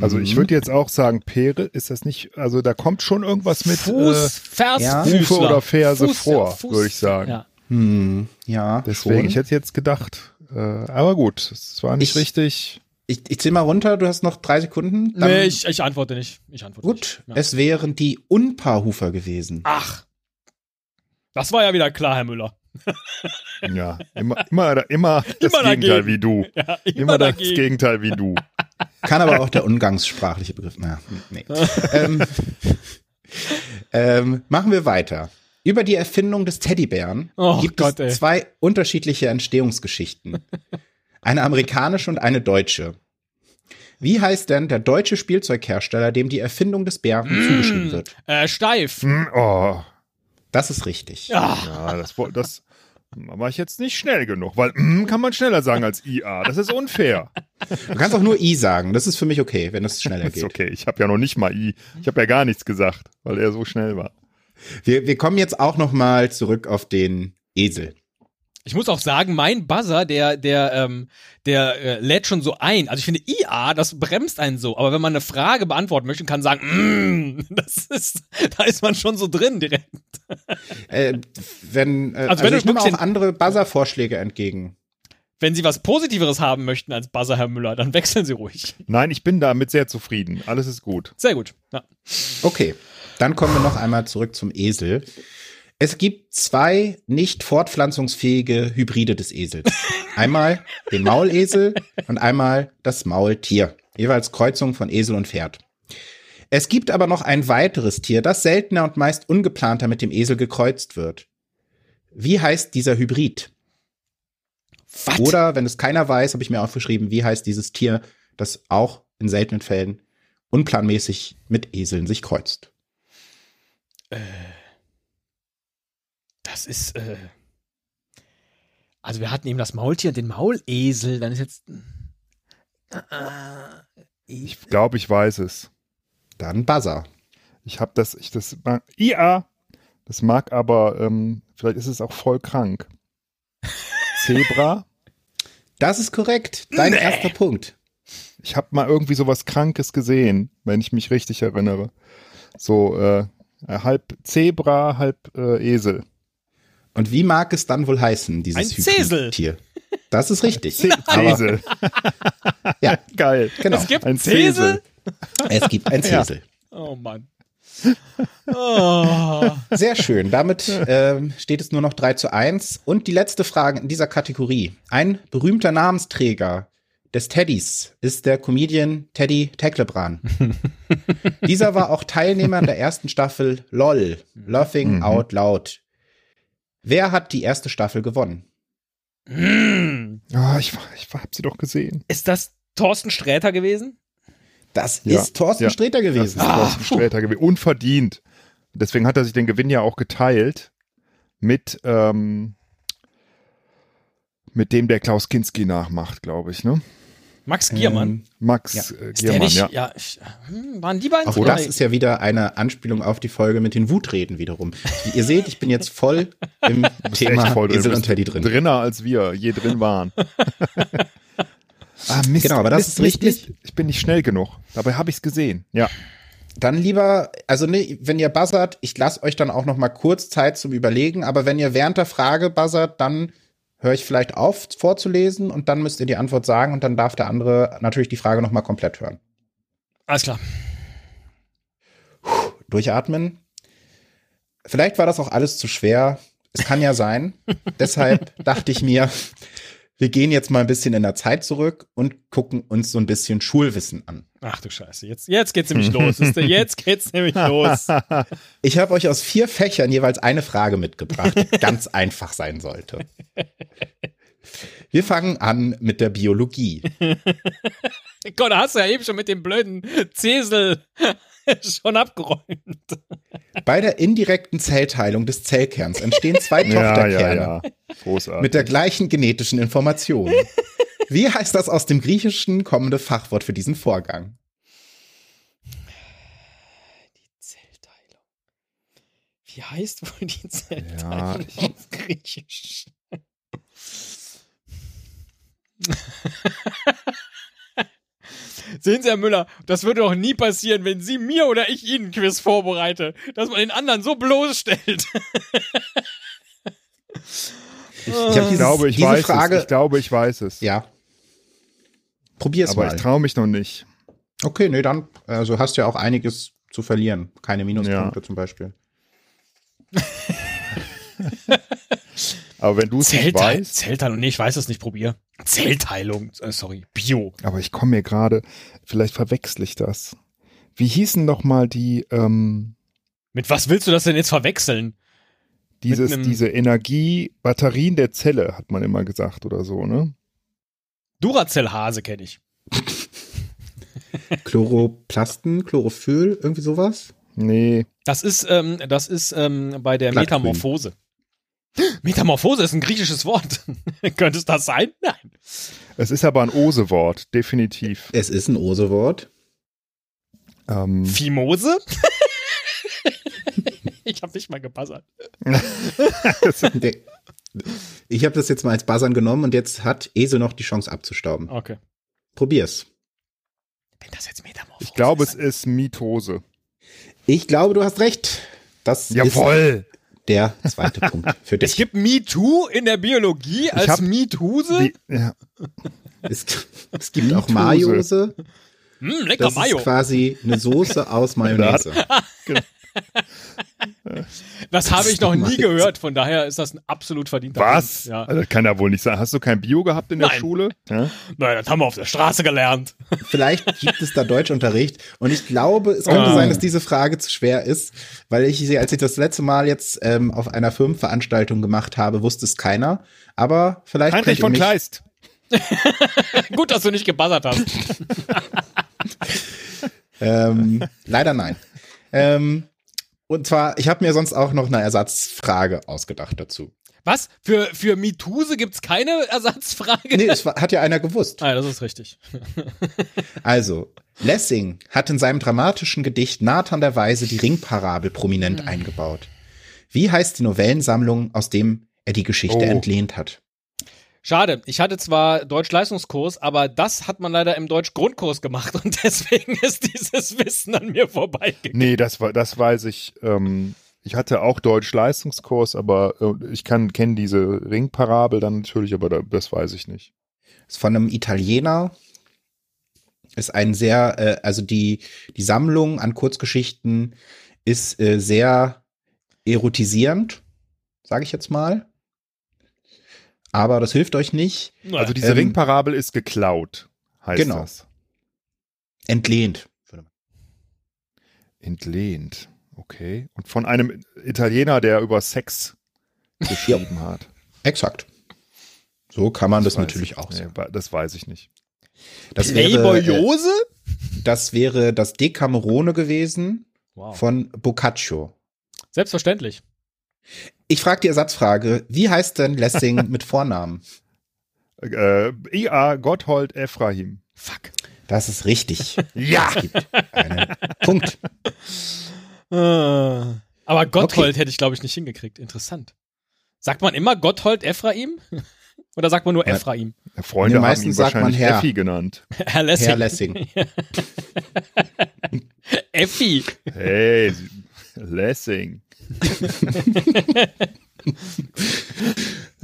Also ich würde jetzt auch sagen, Pere, ist das nicht, also da kommt schon irgendwas mit Fuß, Vers, ja. äh, Hufe Füßler. oder Ferse Fuß, vor, ja, würde ich sagen. Ja. Hm, ja, Deswegen, schon. ich hätte jetzt gedacht, äh, aber gut, es war nicht Ich- richtig. Ich, ich zähl mal runter, du hast noch drei Sekunden. Dann- Nee, ich, ich antworte nicht. Ich antworte Gut, nicht. Ja. es wären die Unpaarhufer gewesen. Ach. Das war ja wieder klar, Herr Müller. Ja, immer, immer, immer das Immer Gegenteil dagegen. wie du. Ja, immer, Immer das. Gegenteil wie du. Kann aber auch der umgangssprachliche Begriff. Na, nee. ähm, ähm, machen wir weiter. Über die Erfindung des Teddybären Oh gibt Gott, ey. es zwei unterschiedliche Entstehungsgeschichten. Eine amerikanische und eine deutsche. Wie heißt denn der deutsche Spielzeughersteller, dem die Erfindung des Bären Mm. zugeschrieben wird? Äh, steif. Hm, oh, Das ist richtig. Ja. ja, das, das war ich jetzt nicht schnell genug, weil mm, kann man schneller sagen als IA. Das ist unfair. Du kannst auch nur I sagen. Das ist für mich okay, wenn es schneller Ist geht. okay, ich habe ja noch nicht mal I. Ich habe ja gar nichts gesagt, weil er so schnell war. Wir, wir kommen jetzt auch noch mal zurück auf den Esel. Ich muss auch sagen, mein Buzzer, der, der, ähm, der äh, lädt schon so ein. Also ich finde, IA, das bremst einen so. Aber wenn man eine Frage beantworten möchte kann sagen, mm, das ist, da ist man schon so drin direkt. Äh, wenn, äh, Also also, wenn du ich nehme auch andere Buzzer-Vorschläge entgegen. Wenn Sie was Positiveres haben möchten als Buzzer, Herr Müller, dann wechseln Sie ruhig. Nein, ich bin damit sehr zufrieden. Alles ist gut. Sehr gut. Ja. Okay, dann kommen wir noch einmal zurück zum Esel. Es gibt zwei nicht fortpflanzungsfähige Hybride des Esels. Einmal den Maulesel und einmal das Maultier. Jeweils Kreuzung von Esel und Pferd. Es gibt aber noch ein weiteres Tier, das seltener und meist ungeplanter mit dem Esel gekreuzt wird. Wie heißt dieser Hybrid? Was? Oder, wenn es keiner weiß, habe ich mir aufgeschrieben, wie heißt dieses Tier, das auch in seltenen Fällen unplanmäßig mit Eseln sich kreuzt. Das ist, äh, also wir hatten eben das Maultier und den Maulesel, dann ist jetzt, äh, Ich glaube, ich weiß es. Dann Buzzer. Ich habe das, ich das mag, IA. Das mag aber, ähm, vielleicht ist es auch voll krank. Zebra. Das ist korrekt. Dein Nee. erster Punkt. Ich habe mal irgendwie sowas Krankes gesehen, wenn ich mich richtig erinnere. So äh, halb Zebra, halb äh, Esel. Und wie mag es dann wohl heißen, Ein dieses Zesel. Tier? Das ist richtig. Zesel. Ja, Geil. genau. es gibt Ein Zesel. Es gibt ein Ja. Zesel. Oh Mann. Oh. Sehr schön. Damit ähm, steht es nur noch 3 zu 1. Und die letzte Frage in dieser Kategorie. Ein berühmter Namensträger des Teddys ist der Comedian Teddy Teklebran. Dieser war auch Teilnehmer der ersten Staffel LOL, Laughing Mhm. Out Loud. Wer hat die erste Staffel gewonnen? Hm. Ah, ich, ich hab sie doch gesehen. Ist das Thorsten Sträter gewesen? Das Ja, ist Thorsten ja. Sträter Das gewesen. ist Thorsten Sträter gewesen. Unverdient. Deswegen hat er sich den Gewinn ja auch geteilt mit, ähm, mit dem der Klaus Kinski nachmacht, glaube ich, ne? Max Giermann. Ähm, Max Ja. äh, ist der Giermann, nicht, ja. ja, ich, hm, waren die beiden? Auch Oder- das ist ja wieder eine Anspielung auf die Folge mit den Wutreden wiederum. Wie ihr seht, ich bin jetzt voll im Thema voll drin. Esel und Teddy drin. Drinner, als wir je drin waren. ah, Mist, Genau, aber das Mist, ist Mist, richtig. Mist. Ich bin nicht schnell genug. Dabei habe ich es gesehen. Ja. Dann lieber, also ne, wenn ihr buzzert, ich lasse euch dann auch noch mal kurz Zeit zum Überlegen, aber wenn ihr während der Frage buzzert, dann höre ich vielleicht auf vorzulesen und dann müsst ihr die Antwort sagen und dann darf der andere natürlich die Frage noch mal komplett hören. Alles klar. Durchatmen. Vielleicht war das auch alles zu schwer. Es kann ja sein. Deshalb dachte ich mir, wir gehen jetzt mal ein bisschen in der Zeit zurück und gucken uns so ein bisschen Schulwissen an. Ach du Scheiße, jetzt, jetzt geht's nämlich los. Jetzt geht's nämlich los. Ich habe euch aus vier Fächern jeweils eine Frage mitgebracht, die ganz einfach sein sollte. Wir fangen an mit der Biologie. Gott, da hast du ja eben schon mit dem blöden Zesel schon abgeräumt. Bei der indirekten Zellteilung des Zellkerns entstehen zwei Ja, ja, Tochterkerne ja. Großartig. mit der gleichen genetischen Information. Wie heißt das aus dem Griechischen kommende Fachwort für diesen Vorgang? Die Zellteilung. Wie heißt wohl die Zellteilung Ja, auf Griechisch? Sehen Sie, Herr Müller, das würde doch nie passieren, wenn Sie mir oder ich Ihnen ein Quiz vorbereite, dass man den anderen so bloßstellt. ich, ich glaube, ich diese weiß Frage- es. Ich glaube, ich weiß es. Ja. Probier's Aber mal. ich traue mich noch nicht. Okay, nee, dann, also hast ja auch einiges zu verlieren. Keine Minuspunkte Ja. zum Beispiel. Aber wenn du es nicht Zellteilung. weißt, Zellteilung. Nee, ich weiß es nicht, probier. Zellteilung. Äh, sorry. Bio. aber ich komme mir gerade, vielleicht verwechsel ich das. Wie hießen noch mal die, ähm, Mit was willst du das denn jetzt verwechseln? dieses, diese Energie, Batterien der Zelle, hat man immer gesagt oder so, ne? Duracell-Hase kenne ich. Chloroplasten, Chlorophyll, irgendwie sowas? Nee, Das ist, ähm, das ist ähm, bei der Blattgrün. Metamorphose. Metamorphose ist ein griechisches Wort. Könnte es das sein? Nein. es ist aber ein Ose-Wort, definitiv. Es ist ein Ose-Wort. Ähm, Fimose? ich habe nicht mal gebuzzert. Ich habe das jetzt mal als Buzzern genommen und jetzt hat Esel noch die Chance abzustauben. Okay. Probier's. Wenn das jetzt Metamorphose Ich glaube, es ist Mitose. Ich glaube, du hast recht. Das Jawohl. Der zweite Punkt für dich. Es gibt MeToo in der Biologie als hab. Die, ja. es, es gibt auch. Mayose. Hm, lecker Das Mayo. ist quasi eine Soße aus Mayonnaise. Das habe ich noch nie gehört, von daher ist das ein absolut verdienter Was? Punkt. Ja. Also, das kann ja wohl nicht sein. Hast du kein Bio gehabt in der Nein. Schule? Ja? Nein, das haben wir auf der Straße gelernt. Vielleicht gibt es da Deutschunterricht und ich glaube, es könnte Ah. sein, dass diese Frage zu schwer ist, weil ich sie, als ich das letzte Mal jetzt ähm, auf einer Firmenveranstaltung gemacht habe, wusste es keiner. Aber vielleicht Heinrich von Kleist. Gut, dass du nicht gebuzzert hast. Ähm, leider nein. Ähm, und zwar, ich habe mir sonst auch noch eine Ersatzfrage ausgedacht dazu. Was? Für, für Mituse gibt's keine Ersatzfrage? Nee, es war, hat ja einer gewusst. Ah, das ist richtig. Also, Lessing hat in seinem dramatischen Gedicht Nathan der Weise die Ringparabel prominent eingebaut. Wie heißt die Novellensammlung, aus dem er die Geschichte Oh. entlehnt hat? Schade, ich hatte zwar Deutsch-Leistungskurs, aber das hat man leider im Deutsch-Grundkurs gemacht und deswegen ist dieses Wissen an mir vorbeigegangen. Nee, das, war, das weiß ich. Ähm, ich hatte auch Deutsch-Leistungskurs, aber äh, ich kann kenne diese Ringparabel dann natürlich, aber da, das weiß ich nicht. Ist von einem Italiener. Ist ein sehr, äh, also die, die Sammlung an Kurzgeschichten ist äh, sehr erotisierend, sage ich jetzt mal. Aber das hilft euch nicht. Also diese Ähm, Ringparabel ist geklaut, heißt genau. das. Entlehnt. Entlehnt. Okay. Und von einem Italiener, der über Sex geschrieben hat. Exakt. So kann man das, weiß natürlich ich- auch nee, sagen. wa- Das weiß ich nicht. Das wäre, äh, das wäre das Decamerone gewesen Wow. von Boccaccio. Selbstverständlich. Ich frage die Ersatzfrage, wie heißt denn Lessing mit Vornamen? Äh, I.A. Gotthold Ephraim. Fuck. Das ist richtig. Ja! Es gibt einen Punkt. Äh, Aber Gotthold hätte ich, glaube ich, nicht hingekriegt. Interessant. Sagt man immer Gotthold Ephraim? Oder sagt man nur Ja. Ephraim? Freunde Nee, haben meistens ihn sagt man wahrscheinlich Herr. Effi genannt. Herr Lessing. Herr Lessing. Effi. Hey, Lessing.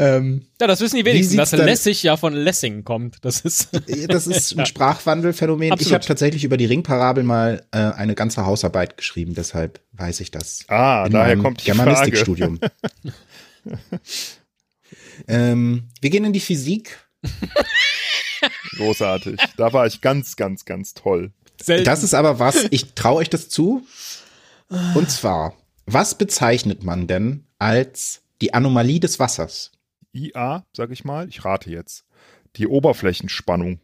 Ähm, Ja, das wissen die wenigsten, dass Lessig ja von Lessing kommt. Das ist. das ist ein Sprachwandelphänomen. Absolut. Ich habe tatsächlich über die Ringparabel mal äh, eine ganze Hausarbeit geschrieben, deshalb weiß ich das. Ah, in daher kommt die Frage. Germanistikstudium. ähm, wir gehen in die Physik. Großartig. Da war ich ganz, ganz, ganz toll. Selten. Das ist aber was, ich traue euch das zu. Und zwar, was bezeichnet man denn als die Anomalie des Wassers? IA, sag ich mal, ich rate jetzt. Die Oberflächenspannung.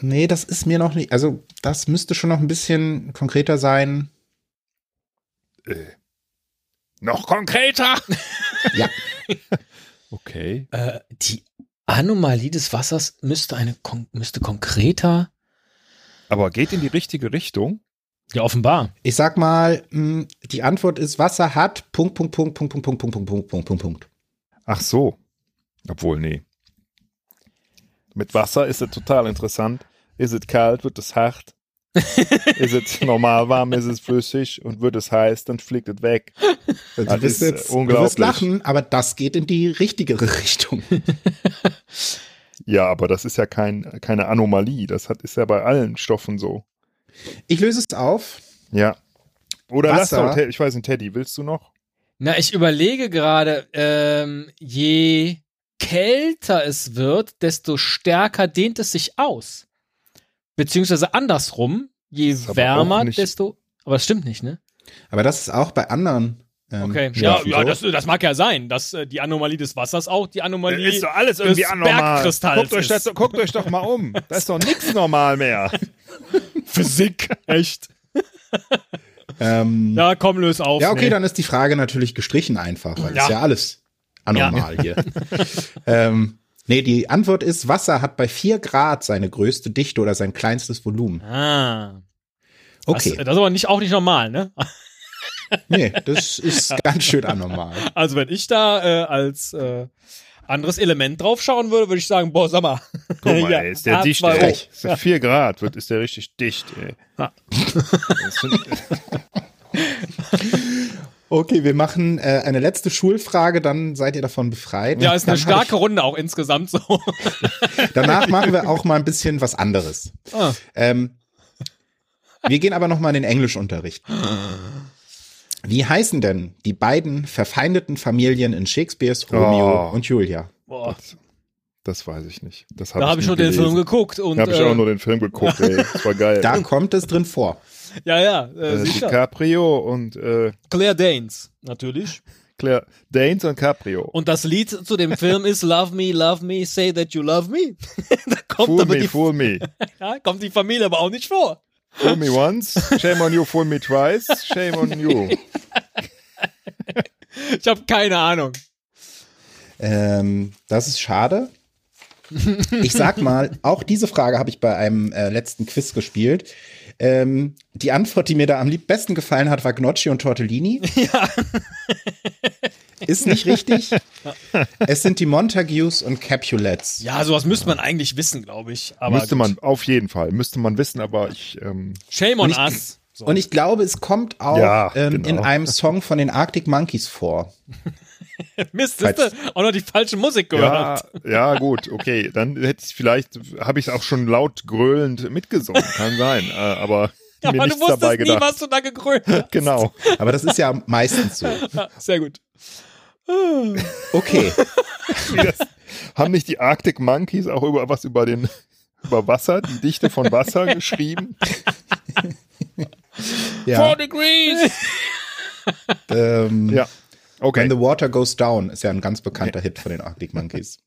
Nee, das ist mir noch nicht, also das müsste schon noch ein bisschen konkreter sein. Äh. Noch konkreter? Ja, Okay. äh, die Anomalie des Wassers müsste eine müsste konkreter. Aber geht in die richtige Richtung. Ja, offenbar. ich sag mal, die Antwort ist, Wasser hat Punkt, Punkt, Punkt, Punkt, Punkt, Punkt, Punkt, Punkt, Punkt, Punkt, Punkt, Punkt. Ach so. Obwohl, nee. Mit Wasser ist es total interessant. Ist es kalt, wird es hart. ist es normal warm, ist es flüssig und wird es heiß, dann fliegt es weg. Du Das wirst ist, äh, jetzt, du unglaublich. wirst lachen, aber das geht in die richtigere Richtung. Ja, aber das ist ja kein, keine Anomalie. Das hat, ist ja bei allen Stoffen so. Ich löse es auf. Ja. Oder lass Wasser. doch, Ted- ich weiß nicht, Teddy, willst du noch? Na, ich überlege gerade, ähm, je kälter es wird, desto stärker dehnt es sich aus. Beziehungsweise andersrum, je aber wärmer, desto. Aber das stimmt nicht, ne? Aber das ist auch bei anderen. Ähm, Okay. Ja, ja, das, das mag ja sein, dass äh, die Anomalie des Wassers auch die Anomalie. Ist doch alles irgendwie des anormal. Bergkristalls Guckt euch, ist. das, guckt euch doch mal um. Da ist doch nichts normal mehr. Physik. Echt. Ähm, Ja, komm, löse auf. Ja, okay, nee. dann ist die Frage natürlich gestrichen einfach, weil Ja. ist ja alles anormal hier. ähm, nee, die Antwort ist, Wasser hat bei 4 Grad seine größte Dichte oder sein kleinstes Volumen. Ah. Okay. Das, das ist aber nicht, auch nicht normal, ne? Nee, das ist ganz schön anormal. Also wenn ich da äh, als äh, anderes Element drauf schauen würde, würde ich sagen, boah, sag mal. Guck mal, Ja, ey, ist der dicht, ey. Ist der 4 Grad, wird, ist der richtig dicht, ey. Okay, wir machen äh, eine letzte Schulfrage, dann seid ihr davon befreit. Ja, ist eine Dann starke Runde auch insgesamt so. Ich, danach machen wir auch mal ein bisschen was anderes. Ah. Ähm, wir gehen aber noch mal in den Englischunterricht. Wie heißen denn die beiden verfeindeten Familien in Shakespeares Romeo Oh. und Julia? Boah, das weiß ich nicht. Das da habe ich nur den gelesen. Film geguckt und Da habe ich äh, auch nur den Film geguckt, ey. Das war geil. Da kommt es drin vor. ja, ja, äh, äh. DiCaprio und äh, Claire Danes, natürlich. Claire Danes und Caprio. Und das Lied zu dem Film ist Love Me, Love Me, Say That You Love Me. da kommt Fool aber me, die, fool me. ja, kommt die Familie aber auch nicht vor. Fool me once, shame on you, fool me twice, shame on you. Ich habe keine Ahnung. Ähm, das ist schade. Ich sag mal, auch diese Frage habe ich bei einem äh, letzten Quiz gespielt. Ähm, die Antwort, die mir da am lieb besten gefallen hat, war Gnocchi und Tortellini. Ja. Ist nicht richtig. Es sind die Montagues und Capulets. Ja, sowas müsste man eigentlich wissen, glaube ich. Aber müsste gut. man auf jeden Fall, müsste man wissen, aber ich, ähm, Shame on us. So. Und ich glaube, es kommt auch Ja, ähm, genau. in einem Song von den Arctic Monkeys vor. Mist, hast du auch noch die falsche Musik ja, gehört. ja, gut, okay, dann hätte ich vielleicht, habe ich es auch schon laut gröhlend mitgesungen, kann sein, äh, aber Ja, mir aber du dabei wusstest nie, was du da gegrölt hast. Genau. Aber das ist ja meistens so. Ja, sehr gut. Okay. Das, haben nicht die Arctic Monkeys auch über was über den über Wasser, die Dichte von Wasser geschrieben? Ja. Four degrees. Ähm, Ja. Okay. When the Water Goes Down ist ja ein ganz bekannter Hit von den Arctic Monkeys.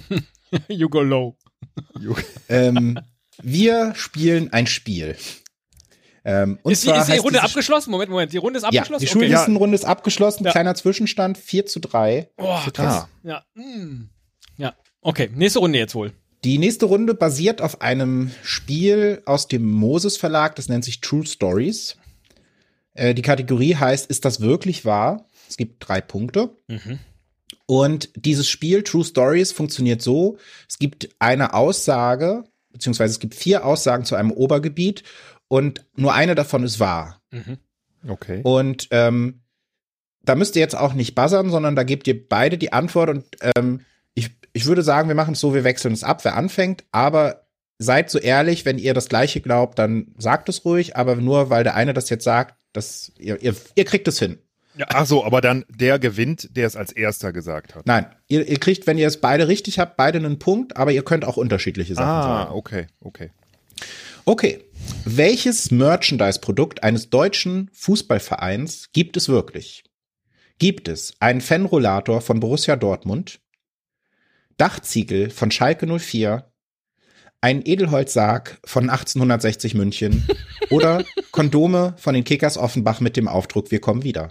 you go low. ähm, wir spielen ein Spiel. Ähm, und Ist die, zwar ist die Runde dieses- abgeschlossen? Moment, Moment. Die Runde ist Ja, abgeschlossen? die okay. Schullistenrunde ist abgeschlossen. Ja. Kleiner Zwischenstand, 4 zu 3. Oh, krass. Ja. Mm. Ja. Okay, nächste Runde jetzt wohl. Die nächste Runde basiert auf einem Spiel aus dem Moses Verlag, das nennt sich True Stories. Äh, die Kategorie heißt, ist das wirklich wahr? Es gibt drei Punkte. Mhm. Und dieses Spiel True Stories funktioniert so, es gibt eine Aussage, beziehungsweise es gibt vier Aussagen zu einem Obergebiet und nur eine davon ist wahr. Mhm. okay. Und ähm, da müsst ihr jetzt auch nicht buzzern, sondern da gebt ihr beide die Antwort und ähm, ich, ich würde sagen, wir machen es so, wir wechseln es ab, wer anfängt, aber seid so ehrlich, wenn ihr das gleiche glaubt, dann sagt es ruhig, aber nur weil der eine das jetzt sagt, das, ihr, ihr, ihr kriegt es hin. Ach so, aber dann der gewinnt, der es als erster gesagt hat. Nein, ihr, ihr kriegt, wenn ihr es beide richtig habt, beide einen Punkt, aber ihr könnt auch unterschiedliche Sachen Ah, sagen. okay, okay. Okay. Welches Merchandise-Produkt eines deutschen Fußballvereins gibt es wirklich? Gibt es einen Fanrollator von Borussia Dortmund, Dachziegel von Schalke 04, einen Edelholzsarg von 1860 München oder Kondome von den Kickers Offenbach mit dem Aufdruck Wir kommen wieder?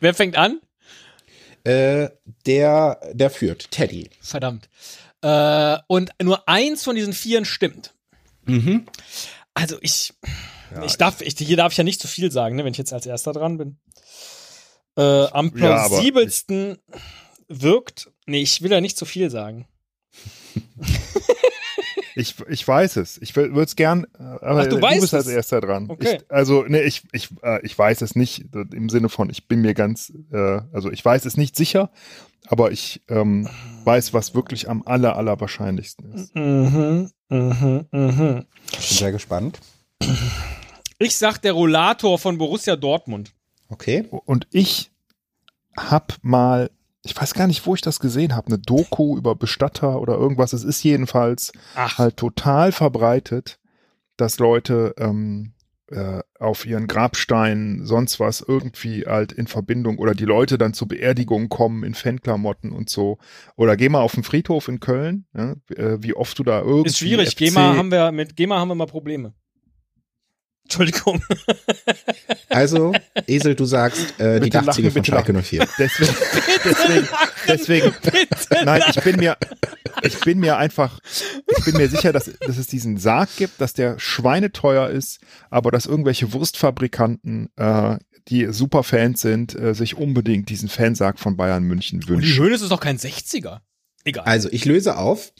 Wer fängt an? Äh, der, der führt, Teddy. Verdammt. Äh, und nur eins von diesen vieren stimmt. Mhm. Also ich, ich darf, ich, hier darf ich ja nicht zu viel sagen, ne, wenn ich jetzt als erster dran bin. Äh, am Ja, plausibelsten wirkt, nee, ich will ja nicht zu viel sagen. Ich, ich weiß es. Ich würde es gern, äh, aber Ach, du weißt bist als es? erster dran. Okay. Ich, also, ne, ich, ich, äh, ich weiß es nicht im Sinne von, ich bin mir ganz, äh, also ich weiß es nicht sicher, aber ich ähm, weiß, was wirklich am aller, aller wahrscheinlichsten ist. Mhm, mhm, mhm. Ich bin sehr gespannt. Ich sag der Rollator von Borussia Dortmund. Okay. Und ich hab mal, ich weiß gar nicht, wo ich das gesehen habe, eine Doku über Bestatter oder irgendwas. Es ist jedenfalls Ach, halt total verbreitet, dass Leute ähm, äh, auf ihren Grabsteinen sonst was irgendwie halt in Verbindung oder die Leute dann zur Beerdigung kommen in Fanklamotten und so. Oder geh mal auf den Friedhof in Köln, ja, äh, wie oft du da irgendwie ist schwierig. FC GEMA haben wir, mit GEMA haben wir mal Probleme. Entschuldigung. Also, Esel, du sagst äh, die Dachziegel von Schalke 04. Deswegen, deswegen, deswegen, nein, ich bin mir, ich bin mir einfach, ich bin mir sicher, dass, dass es diesen Sarg gibt, dass der schweineteuer ist, aber dass irgendwelche Wurstfabrikanten, äh, die super Fans sind, äh, sich unbedingt diesen Fansarg von Bayern München Und die wünschen. Höhnes ist doch kein 60er. Egal. Also, ich löse auf.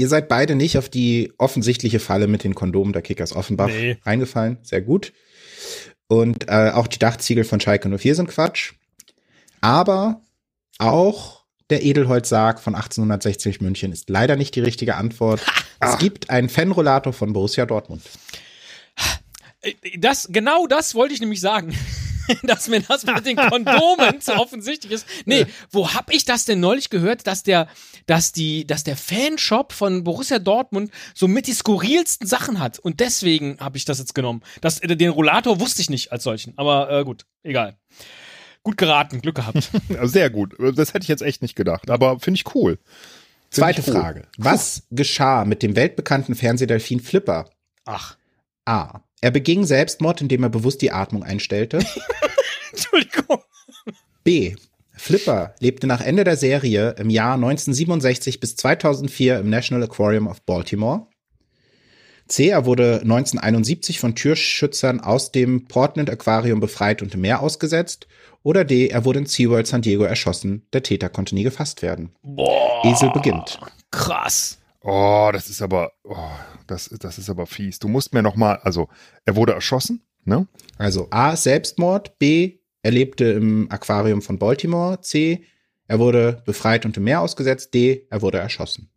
Ihr seid beide nicht auf die offensichtliche Falle mit den Kondomen der Kickers Offenbach Nee. reingefallen. Sehr gut. Und äh, auch die Dachziegel von Schalke 04 sind Quatsch. Aber auch der Edelholzsarg von 1860 München ist leider nicht die richtige Antwort. Es gibt einen Fanrollator von Borussia Dortmund. Das, genau das wollte ich nämlich sagen. Dass mir das mit den Kondomen zu offensichtlich ist. Nee, wo hab ich das denn neulich gehört, dass der, dass die, dass der Fanshop von Borussia Dortmund so mit die skurrilsten Sachen hat. Und deswegen habe ich das jetzt genommen. Das, äh, den Rollator wusste ich nicht als solchen. Aber äh, gut, egal. Gut geraten, Glück gehabt. Sehr gut. Das hätte ich jetzt echt nicht gedacht, aber finde ich cool. Find Zweite ich cool. Frage. Was geschah mit dem weltbekannten Fernsehdelfin Flipper? Ach, A. Er beging Selbstmord, indem er bewusst die Atmung einstellte. Entschuldigung. B. Flipper lebte nach Ende der Serie im Jahr 1967 bis 2004 im National Aquarium of Baltimore. C. Er wurde 1971 von Türschützern aus dem Portland Aquarium befreit und im Meer ausgesetzt. Oder D. Er wurde in SeaWorld San Diego erschossen. Der Täter konnte nie gefasst werden. Boah. Esel beginnt. Krass. Oh, das ist aber, oh, das, das ist aber fies. Du musst mir noch mal, also er wurde erschossen, ne? Also A. Selbstmord. B. Er lebte im Aquarium von Baltimore. C. Er wurde befreit und im Meer ausgesetzt. D. Er wurde erschossen.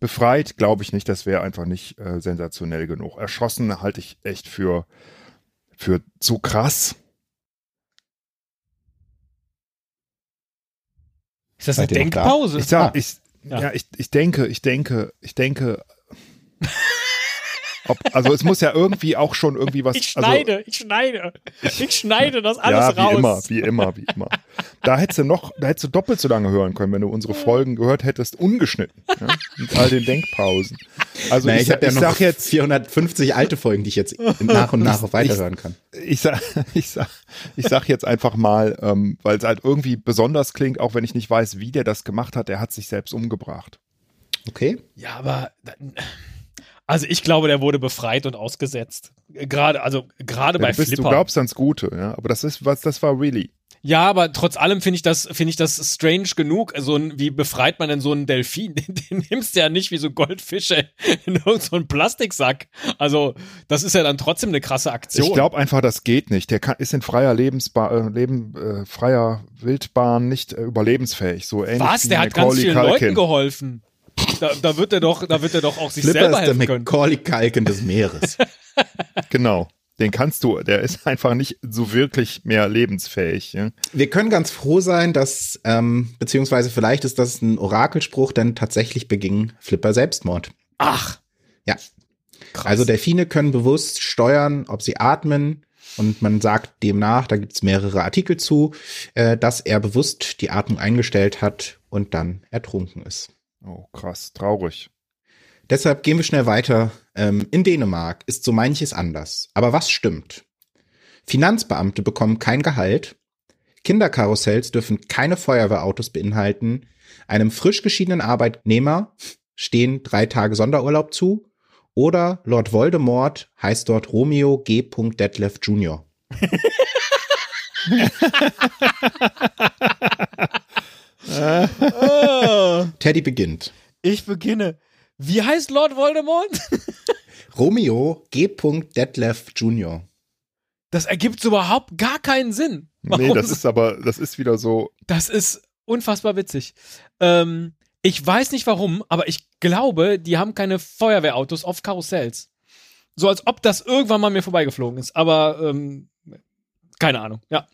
Befreit glaube ich nicht, das wäre einfach nicht äh, sensationell genug. Erschossen halte ich echt für, für zu krass. Ist das eine Seid ihr noch da? Denkpause? Ich sag, Ah. ich, Ja. ja, ich, ich denke, ich denke, ich denke, ob, also es muss ja irgendwie auch schon irgendwie was. Ich also, schneide, ich schneide. Ich schneide das alles ja, wie raus. immer, wie immer, wie immer. Da hättest du noch, da hättest du doppelt so lange hören können, wenn du unsere Folgen gehört hättest, ungeschnitten. Ja? Mit all den Denkpausen. Also Naja, ich, ich habe ja noch sag jetzt, 450 alte Folgen, die ich jetzt nach und nach weiterhören kann. ich sag, ich sag, ich sag jetzt einfach mal, ähm, weil es halt irgendwie besonders klingt, auch wenn ich nicht weiß, wie der das gemacht hat, der hat sich selbst umgebracht. Okay? Ja, aber dann- also ich glaube, der wurde befreit und ausgesetzt. Gerade also gerade bei du, bist, du Flipper. glaubst ans Gute, ja, aber das ist was, das war really. ja, aber trotz allem finde ich das finde ich das strange genug. So ein, wie befreit man denn so einen Delfin? Den, den nimmst du ja nicht wie so Goldfische in irgendeinen so einen Plastiksack. Also das ist ja dann trotzdem eine krasse Aktion. Ich glaube einfach, das geht nicht. Der kann, ist in freier Lebensbahn, äh, Leben, äh, freier Wildbahn nicht äh, überlebensfähig. So ähnlich was? Der hat ganz Macaulay vielen Culkin. Leuten geholfen. Da, da wird er doch, da wird er doch auch sich Flipper selber ist der helfen können. Macaulay Culkin des Meeres. Genau. Den kannst du, der ist einfach nicht so wirklich mehr lebensfähig. Ja? Wir können ganz froh sein, dass, ähm, beziehungsweise vielleicht ist das ein Orakelspruch, denn tatsächlich beging Flipper Selbstmord. Ach, Ja. krass. Also Delfine können bewusst steuern, ob sie atmen. Und man sagt demnach, da gibt's mehrere Artikel zu, äh, dass er bewusst die Atmung eingestellt hat und dann ertrunken ist. Oh, krass, traurig. Deshalb gehen wir schnell weiter. Ähm, in Dänemark ist so manches anders. Aber was stimmt? Finanzbeamte bekommen kein Gehalt. Kinderkarussells dürfen keine Feuerwehrautos beinhalten. Einem frisch geschiedenen Arbeitnehmer stehen drei Tage Sonderurlaub zu. Oder Lord Voldemort heißt dort Romeo G. Detlef Jr. Teddy beginnt. ich beginne. Wie heißt Lord Voldemort? Romeo G. Detlef Jr. Das ergibt so überhaupt gar keinen Sinn. Nee, das ist aber, das ist wieder so, das ist unfassbar witzig. Ähm, ich weiß nicht warum, aber ich glaube, die haben keine Feuerwehrautos auf Karussells. So als ob das irgendwann mal mir vorbeigeflogen ist. Aber ähm, keine Ahnung. Ja.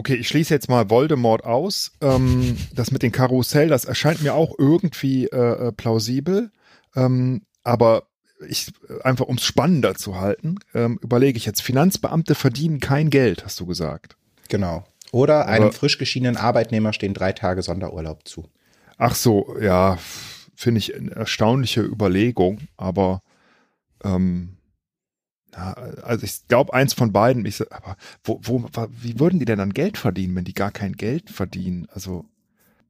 Okay, ich schließe jetzt mal Voldemort aus. Ähm, das mit den Karussell, das erscheint mir auch irgendwie äh, äh, plausibel. Ähm, aber ich, einfach um es spannender zu halten, ähm, überlege ich jetzt, Finanzbeamte verdienen kein Geld, hast du gesagt. Genau. Oder einem Aber- frisch geschiedenen Arbeitnehmer stehen drei Tage Sonderurlaub zu. Ach so, ja, finde ich eine erstaunliche Überlegung, aber ähm, na, also ich glaube eins von beiden, ich, sag, aber wo, wo, wie würden die denn dann Geld verdienen, wenn die gar kein Geld verdienen? Also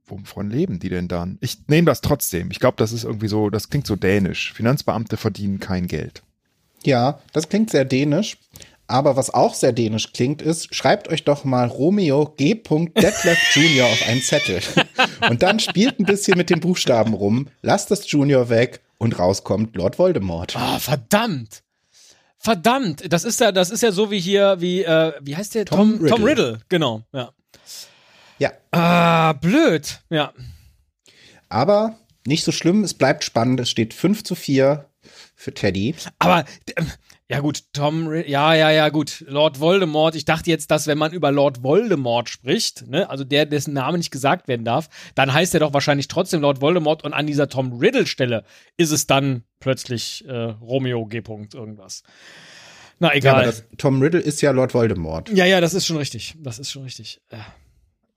wovon leben die denn dann? Ich nehme das trotzdem. Ich glaube, das ist irgendwie so, das klingt so dänisch. Finanzbeamte verdienen kein Geld. Ja, das klingt sehr dänisch. Aber was auch sehr dänisch klingt, ist, schreibt euch doch mal Romeo G. Detlef Junior auf einen Zettel. Und dann spielt ein bisschen mit den Buchstaben rum, lasst das Junior weg und rauskommt Lord Voldemort. Ah, verdammt. Verdammt, das ist ja, das ist ja so wie hier, wie, äh, wie heißt der? Tom Tom, Tom Riddle. Riddle, genau, ja. Ja, Ah, blöd, ja. aber nicht so schlimm, es bleibt spannend. Es steht 5 zu 4 für Teddy. Aber, äh, ja gut, Tom, ja, ja, ja, gut. Lord Voldemort, ich dachte jetzt, dass wenn man über Lord Voldemort spricht, ne, also der, dessen Name nicht gesagt werden darf, dann heißt er doch wahrscheinlich trotzdem Lord Voldemort und an dieser Tom Riddle-Stelle ist es dann plötzlich äh, Romeo G. -Punkt irgendwas. Na, Ja, egal. aber das, Tom Riddle ist ja Lord Voldemort. ja, ja, das ist schon richtig. Das ist schon richtig. Äh,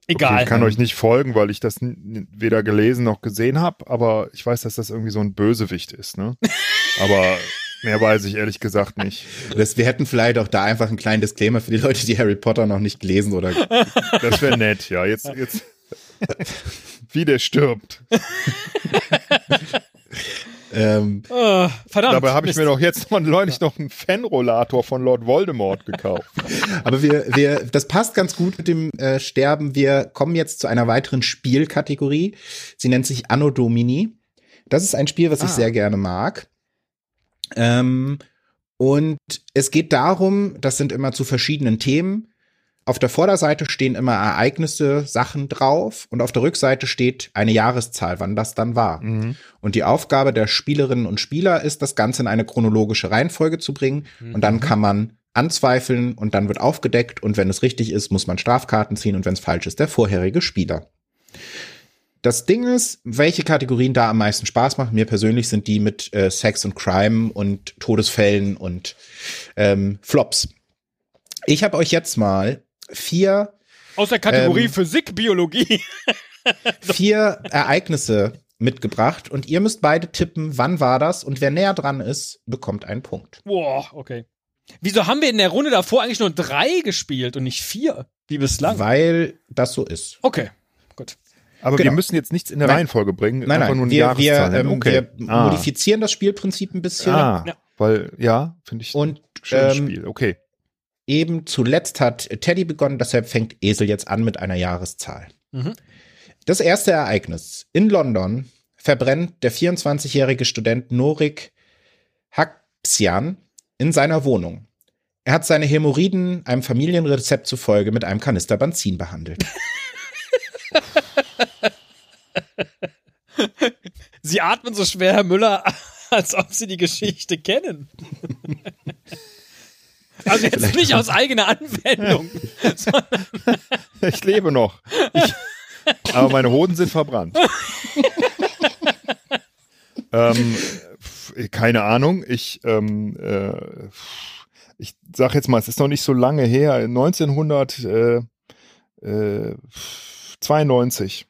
Okay, egal. ich kann euch nicht folgen, weil ich das weder gelesen noch gesehen habe, aber ich weiß, dass das irgendwie so ein Bösewicht ist, ne? aber mehr weiß ich ehrlich gesagt nicht. Das, wir hätten vielleicht auch da einfach einen kleinen Disclaimer für die Leute, die Harry Potter noch nicht gelesen oder Das wäre nett, ja. Jetzt, jetzt. Wie der stirbt. ähm, Äh, verdammt. Dabei habe ich mir doch jetzt mal neulich noch einen Fanrollator von Lord Voldemort gekauft. Aber wir, wir, das passt ganz gut mit dem äh, Sterben. Wir kommen jetzt zu einer weiteren Spielkategorie. Sie nennt sich Anno Domini. Das ist ein Spiel, was ich Ah. sehr gerne mag. Ähm, und es geht darum, das sind immer zu verschiedenen Themen. Auf der Vorderseite stehen immer Ereignisse, Sachen drauf und auf der Rückseite steht eine Jahreszahl, wann das dann war. Mhm. Und die Aufgabe der Spielerinnen und Spieler ist, das Ganze in eine chronologische Reihenfolge zu bringen. Und dann kann man anzweifeln und dann wird aufgedeckt. Und wenn es richtig ist, muss man Strafkarten ziehen. Und wenn es falsch ist, der vorherige Spieler. Das Ding ist, welche Kategorien da am meisten Spaß machen. Mir persönlich sind die mit äh, Sex und Crime und Todesfällen und ähm, Flops. Ich habe euch jetzt mal vier Aus der Kategorie Ähm, Physik, Biologie. vier Ereignisse mitgebracht und ihr müsst beide tippen, wann war das und wer näher dran ist, bekommt einen Punkt. Boah, okay. Wieso haben wir in der Runde davor eigentlich nur drei gespielt und nicht vier, wie bislang? Weil das so ist. Okay. Aber Genau. wir müssen jetzt nichts in der Nein. Reihenfolge bringen. Nein, einfach nein, nur eine wir, wir, ähm, okay. wir ah. modifizieren das Spielprinzip ein bisschen. Ah, Ja. weil, ja, finde ich Und schönes ähm, Spiel. Okay. eben zuletzt hat Teddy begonnen, deshalb fängt Esel jetzt an mit einer Jahreszahl. Mhm. Das erste Ereignis. In London verbrennt der 24-jährige Student Norik Hakpsian in seiner Wohnung. Er hat seine Hämorrhoiden einem Familienrezept zufolge mit einem Kanister Benzin behandelt. Sie atmen so schwer, Herr Müller, als ob Sie die Geschichte kennen. Also jetzt nicht aus eigener Anwendung. Ich lebe noch. Ich, aber meine Hoden sind verbrannt. ähm, keine Ahnung. Ich, ähm, äh, ich sag jetzt mal, es ist noch nicht so lange her. 1992.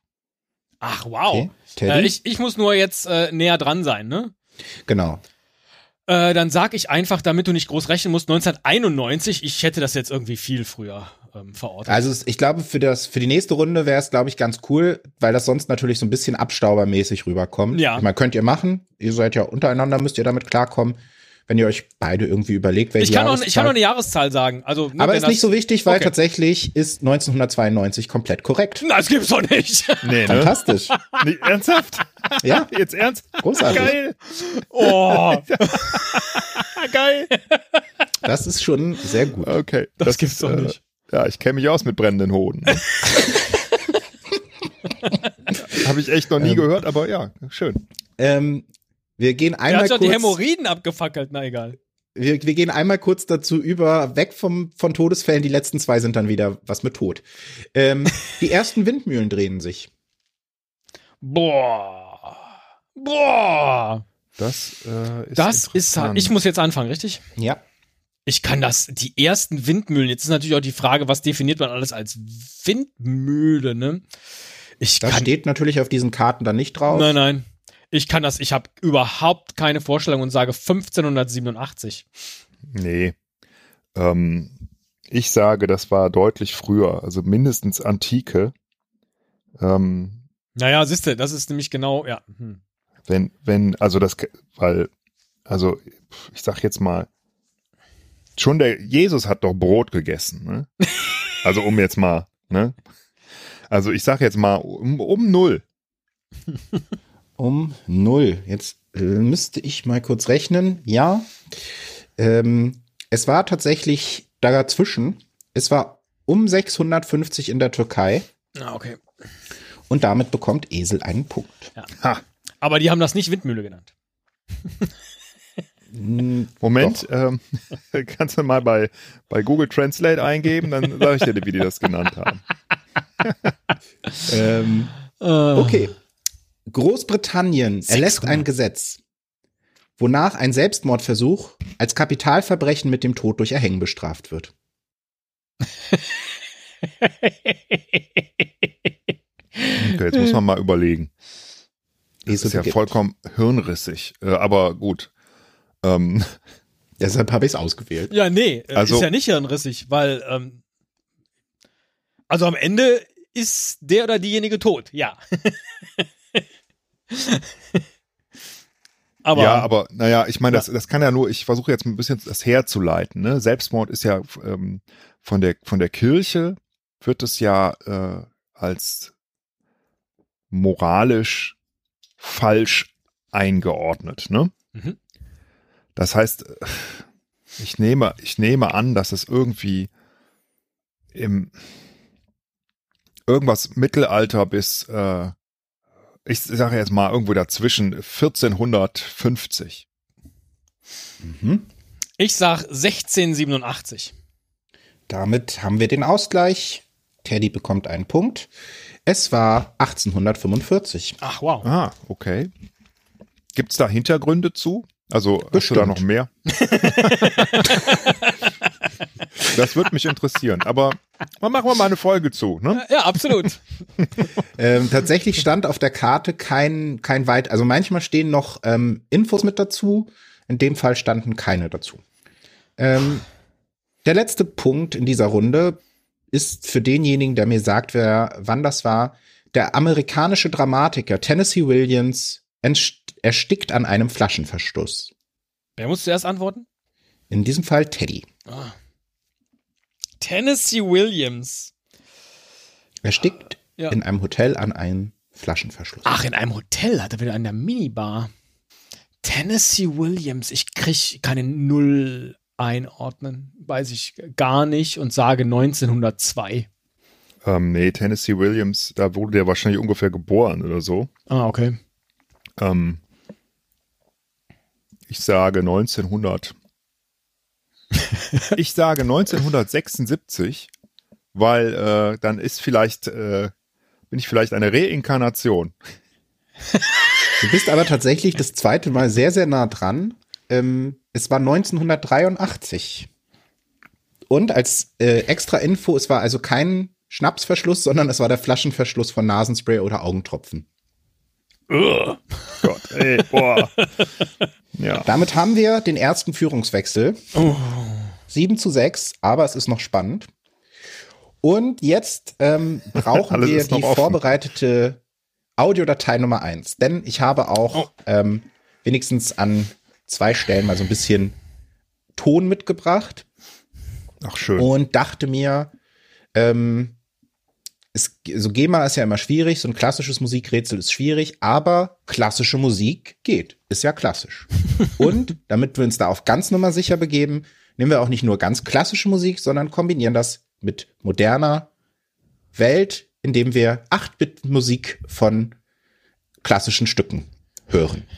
Ach, wow. Okay? Äh, ich, ich muss nur jetzt äh, näher dran sein, ne? genau. Äh, dann sag ich einfach, damit du nicht groß rechnen musst, 1991. Ich hätte das jetzt irgendwie viel früher ähm, verortet. Also ich glaube, für, das, für die nächste Runde wäre es, glaube ich, ganz cool, weil das sonst natürlich so ein bisschen abstaubermäßig rüberkommt. Ja. Ich meine, könnt ihr machen. Ihr seid ja untereinander, müsst ihr damit klarkommen. Wenn ihr euch beide irgendwie überlegt, welche ich, kann auch, ich kann Jahreszahl- auch eine Jahreszahl sagen. Also, ne, Aber ist das- nicht so wichtig, weil Okay. tatsächlich ist 1992 komplett korrekt. Na, das gibt's doch nicht. Nee, ne? Fantastisch. Nee, ernsthaft? ja, Jetzt ernst? großartig. Geil. Oh, Geil. Das ist schon sehr gut. Okay. das, gibt's doch äh, nicht. Ja, ich kenne mich aus mit brennenden Hoden. Habe ich echt noch nie Ähm. gehört, aber ja, schön. Ähm, wir gehen Er einmal hat doch die kurz, Hämorrhoiden abgefackelt, na egal. wir, wir gehen einmal kurz dazu über, weg vom, von Todesfällen. Die letzten zwei sind dann wieder was mit Tod. Ähm, die ersten Windmühlen drehen sich. Boah. Boah. Das äh, ist Das ist halt, ich muss jetzt anfangen, richtig? Ja. Ich kann das, die ersten Windmühlen, jetzt ist natürlich auch die Frage, was definiert man alles als Windmühle, ne? Ich Das kann, steht natürlich auf diesen Karten dann nicht drauf. nein, nein. Ich kann das, ich habe überhaupt keine Vorstellung und sage 1587. Nee. Ähm, ich sage, das war deutlich früher, also mindestens Antike. Ähm, Naja, siehst du, das ist nämlich genau, ja. Hm. Wenn, wenn, also das, weil, also ich sag jetzt mal, schon der Jesus hat doch Brot gegessen, ne? Also um jetzt mal, ne? Also ich sag jetzt mal um, um null. Um null. Jetzt äh, müsste ich mal kurz rechnen. Ja. Ähm, es war tatsächlich dazwischen. Es war um 650 in der Türkei. Ah, okay. Und damit bekommt Esel einen Punkt. Ha. Aber die haben das nicht Windmühle genannt. Moment, ähm, kannst du mal bei, bei Google Translate eingeben, dann sage ich dir, wie die das genannt haben. Ähm, okay. Großbritannien erlässt ein Gesetz, wonach ein Selbstmordversuch als Kapitalverbrechen mit dem Tod durch Erhängen bestraft wird. Okay, jetzt muss man mal überlegen. Das ist ja beginnt. vollkommen hirnrissig, äh, aber gut. Ähm, Deshalb habe ich es ausgewählt. Ja, nee, äh, Also- ist ja nicht hirnrissig, weil, ähm, also am Ende ist der oder diejenige tot, ja. aber, ja, aber naja, ich meine, das, das kann ja nur, ich versuche jetzt ein bisschen das herzuleiten. Ne? Selbstmord ist ja ähm, von, der, von der Kirche wird es ja äh, als moralisch falsch eingeordnet. Ne? Mhm. Das heißt, ich nehme, ich nehme an, dass es irgendwie im irgendwas Mittelalter bis äh, ich sage jetzt mal irgendwo dazwischen 1450. Mhm. ich sag 1687. Damit haben wir den Ausgleich. Teddy bekommt einen Punkt. Es war 1845. Ach, wow. Ah, okay. Gibt's da Hintergründe zu? Also hast du Bestimmt. da noch mehr? das würde mich interessieren. Aber mal machen wir mal eine Folge zu. Ne? Ja, absolut. Ähm, tatsächlich stand auf der Karte kein, kein weit, also manchmal stehen noch ähm, Infos mit dazu. In dem Fall standen keine dazu. Ähm, der letzte Punkt in dieser Runde ist für denjenigen, der mir sagt, wer, wann das war, der amerikanische Dramatiker Tennessee Williams erstickt an einem Flaschenverstoß. Wer muss zuerst antworten? In diesem Fall Teddy. Tennessee Williams. Erstickt Ja. in einem Hotel an einem Flaschenverschluss. Ach, in einem Hotel hat er wieder an der Minibar. Tennessee Williams. Ich krieg keine Null einordnen. Weiß ich gar nicht und sage 1902. Ähm, nee, Tennessee Williams, da wurde der wahrscheinlich ungefähr geboren oder so. Ah, okay. Ähm, ich sage 1900. ich sage 1976, weil äh, dann ist vielleicht, äh, bin ich vielleicht eine Reinkarnation. Du bist aber tatsächlich das zweite Mal sehr, sehr nah dran. Ähm, es war 1983. Und als äh, extra Info, es war also kein Schnapsverschluss, sondern es war der Flaschenverschluss von Nasenspray oder Augentropfen. Ugh. Gott, ey, boah. Ja. Damit haben wir den ersten Führungswechsel. Oh. 7 zu 6, aber es ist noch spannend. Und jetzt ähm, brauchen wir die offen. vorbereitete Audiodatei Nummer 1. Denn ich habe auch Oh. ähm, wenigstens an zwei Stellen mal so ein bisschen Ton mitgebracht Ach, schön. und dachte mir, ähm, es, so GEMA ist ja immer schwierig, so ein klassisches Musikrätsel ist schwierig, aber klassische Musik geht, ist ja klassisch. und damit wir uns da auf ganz Nummer sicher begeben, nehmen wir auch nicht nur ganz klassische Musik, sondern kombinieren das mit moderner Welt, indem wir 8-Bit-Musik von klassischen Stücken hören.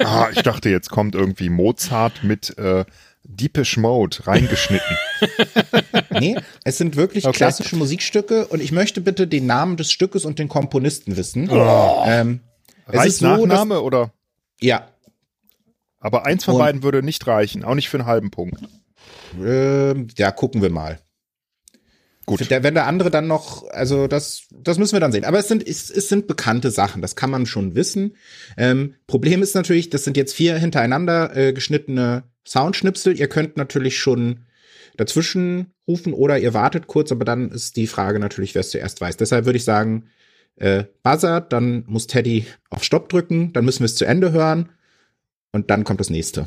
Ah, ich dachte, jetzt kommt irgendwie Mozart mit äh, Deepish Mode reingeschnitten. Nee, es sind wirklich Okay. klassische Musikstücke und ich möchte bitte den Namen des Stückes und den Komponisten wissen. Ähm, es Reicht ist so, dass- Nachname oder? Ja, Aber eins von Und- beiden würde nicht reichen, auch nicht für einen halben Punkt. ähm, ja, gucken wir mal. Gut. Der, wenn der andere dann noch, also das, das müssen wir dann sehen. Aber es sind, es, es sind bekannte Sachen, das kann man schon wissen. Ähm, Problem ist natürlich, das sind jetzt vier hintereinander äh, geschnittene Soundschnipsel. Ihr könnt natürlich schon dazwischen rufen oder ihr wartet kurz, aber dann ist die Frage natürlich, wer es zuerst weiß. Deshalb würde ich sagen, äh, buzzert, dann muss Teddy auf Stopp drücken, dann müssen wir es zu Ende hören und dann kommt das nächste.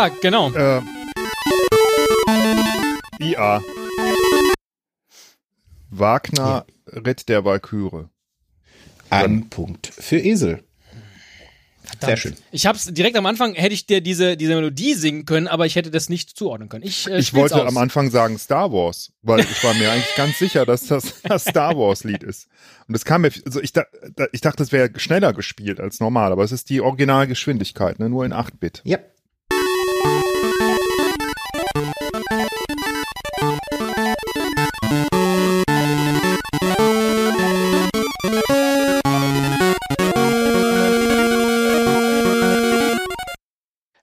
Ja, ja, genau. Äh, IA. Wagner Ritt der Walküre. Ein Punkt für Esel. Sehr schön. Ich hab's direkt am Anfang hätte ich dir diese diese Melodie singen können, aber ich hätte das nicht zuordnen können. Ich, äh, Ich wollte aus. am Anfang sagen Star Wars, weil ich war mir eigentlich ganz sicher, dass das das Star Wars Lied ist. Und es kam mir, also ich, da, ich dachte, es wäre schneller gespielt als normal, aber es ist die Originalgeschwindigkeit, ne? nur in 8-Bit. Ja. Música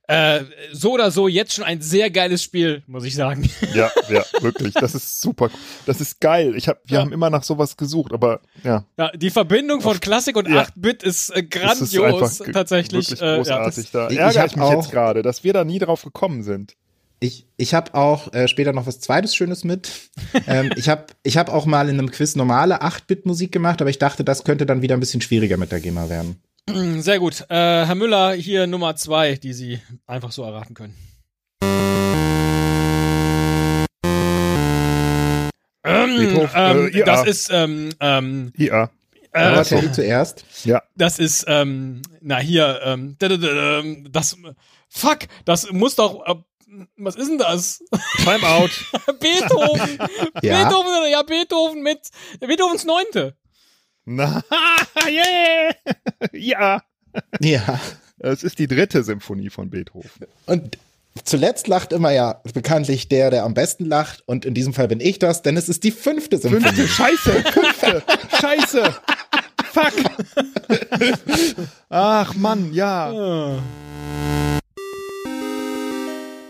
Äh, so oder so jetzt schon ein sehr geiles Spiel, muss ich sagen. Ja, ja, wirklich. Das ist super. Das ist geil. Ich hab, wir Ja. haben immer nach sowas gesucht, aber ja. Ja, die Verbindung von Klassik und Ja. 8-Bit ist äh, das ist grandios einfach tatsächlich. Wirklich Äh, ja, großartig. das, da Ich- ich ärgere ich mich jetzt gerade, dass wir da nie drauf gekommen sind. Ich, ich habe auch äh, später noch was zweites Schönes mit. ähm, ich habe ich hab auch mal in einem Quiz normale 8-Bit-Musik gemacht, aber ich dachte, das könnte dann wieder ein bisschen schwieriger mit der GEMA werden. sehr gut. Äh, Herr Müller, hier Nummer zwei, die Sie einfach so erraten können. Ähm, Beethoven, ähm, äh, ja. das ist, ähm, ähm, IA. Äh, Teddy zuerst. Ja. das ist, ähm, na hier, ähm, ähm, das, fuck, das muss doch, äh, was ist denn das? Timeout. Beethoven, Ja. Beethoven, ja, Beethoven mit, Beethovens Neunte. Na, yeah. ja. Ja. Es ist die dritte Symphonie von Beethoven. Und zuletzt lacht immer ja bekanntlich der, der am besten lacht. Und in diesem Fall bin ich das, denn es ist die fünfte Symphonie. Fünfte, scheiße, fünfte, scheiße. Fuck. Ach Mann, ja.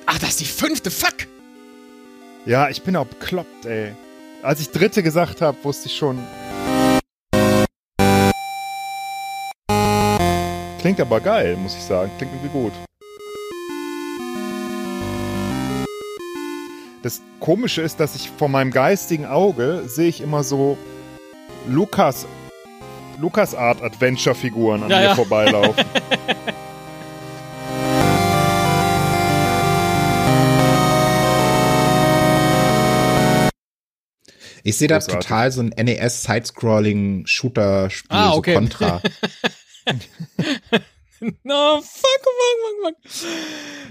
Ach, das ist die fünfte, fuck. Ja, ich bin auch bekloppt, ey. Als ich dritte gesagt habe, wusste ich schon. Klingt aber geil, muss ich sagen. Klingt irgendwie gut. Das Komische ist, dass ich vor meinem geistigen Auge sehe ich immer so Lukas Lukas Art Adventure Figuren an Ja, mir ja. vorbeilaufen. Ich sehe da total so ein NES-Side-Scrolling-Shooter-Spiel, Ah, okay. so Contra. No, fuck, fuck, fuck, fuck.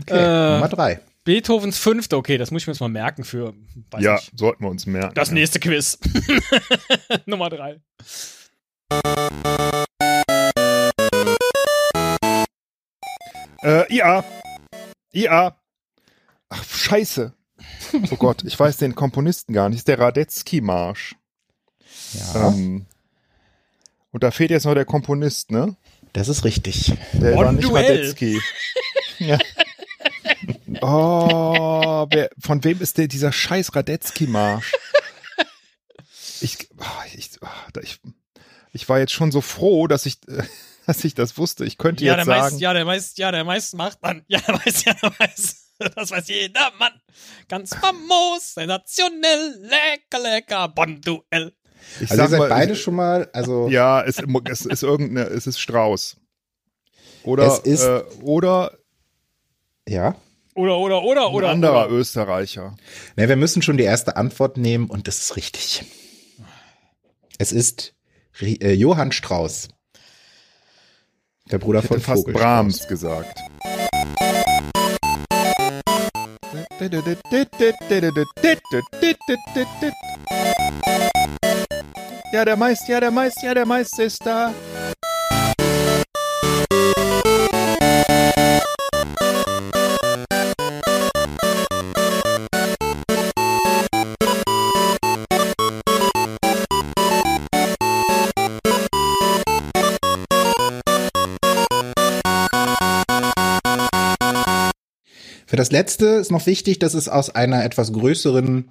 Okay, Äh, Nummer drei. Beethovens fünfte, okay, das muss ich mir jetzt mal merken für, weiß ja, nicht, sollten wir uns merken. das nächste Quiz. Nummer drei. Äh, IA. IA. Ach, scheiße. Oh Gott, ich weiß den Komponisten gar nicht. Ist der Radetzky-Marsch. Ja, Ähm, und da fehlt jetzt noch der Komponist, ne? Das ist richtig. Der war nicht. Radetzky. ja. Oh, wer, von wem ist der dieser scheiß Radetzky-Marsch? Ich, ah, ich, da- ich, ich war jetzt schon so froh, dass ich, äh, dass ich das wusste. Ich könnte Ja, jetzt der sagen, meist, ja, der meist, ja, der meist macht man. Ja, der meist, ja, der meist. Das weiß jeder Mann. Ganz famos, sensationell, lecker, lecker, Bonduell. Ich Also ihr seid mal, beide schon mal, also Ja, es, es ist irgendeine, es ist Strauß. Oder, Es ist- äh, oder ja. Oder, oder, oder, ein oder. anderer oder. Österreicher. Ne, wir müssen schon die erste Antwort nehmen und das ist richtig. Es ist äh, Johann Strauß. Der Bruder Ich von hätte fast Vogel Brahms gesagt. Ja, der Meister, ja, der Meister, ja, der Meister ist da. Für das letzte ist noch wichtig, dass es aus einer etwas größeren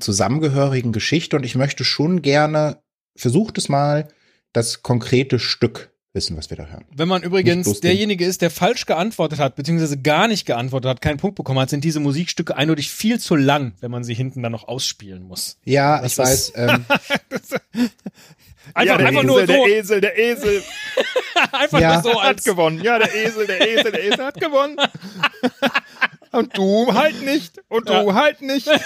zusammengehörigen Geschichte und ich möchte schon gerne, versucht es mal, das konkrete Stück wissen, was wir da hören. Wenn man übrigens derjenige ist, der falsch geantwortet hat, beziehungsweise gar nicht geantwortet hat, keinen Punkt bekommen hat, sind diese Musikstücke eindeutig viel zu lang, wenn man sie hinten dann noch ausspielen muss. Ja, Das ich weiß. Ähm, Einfach, ja, der einfach Esel, nur so, der Esel, der Esel einfach Ja. nur so hat als gewonnen. Ja, der Esel, der Esel, der Esel hat gewonnen. Und du halt nicht. Und du Ja. halt nicht.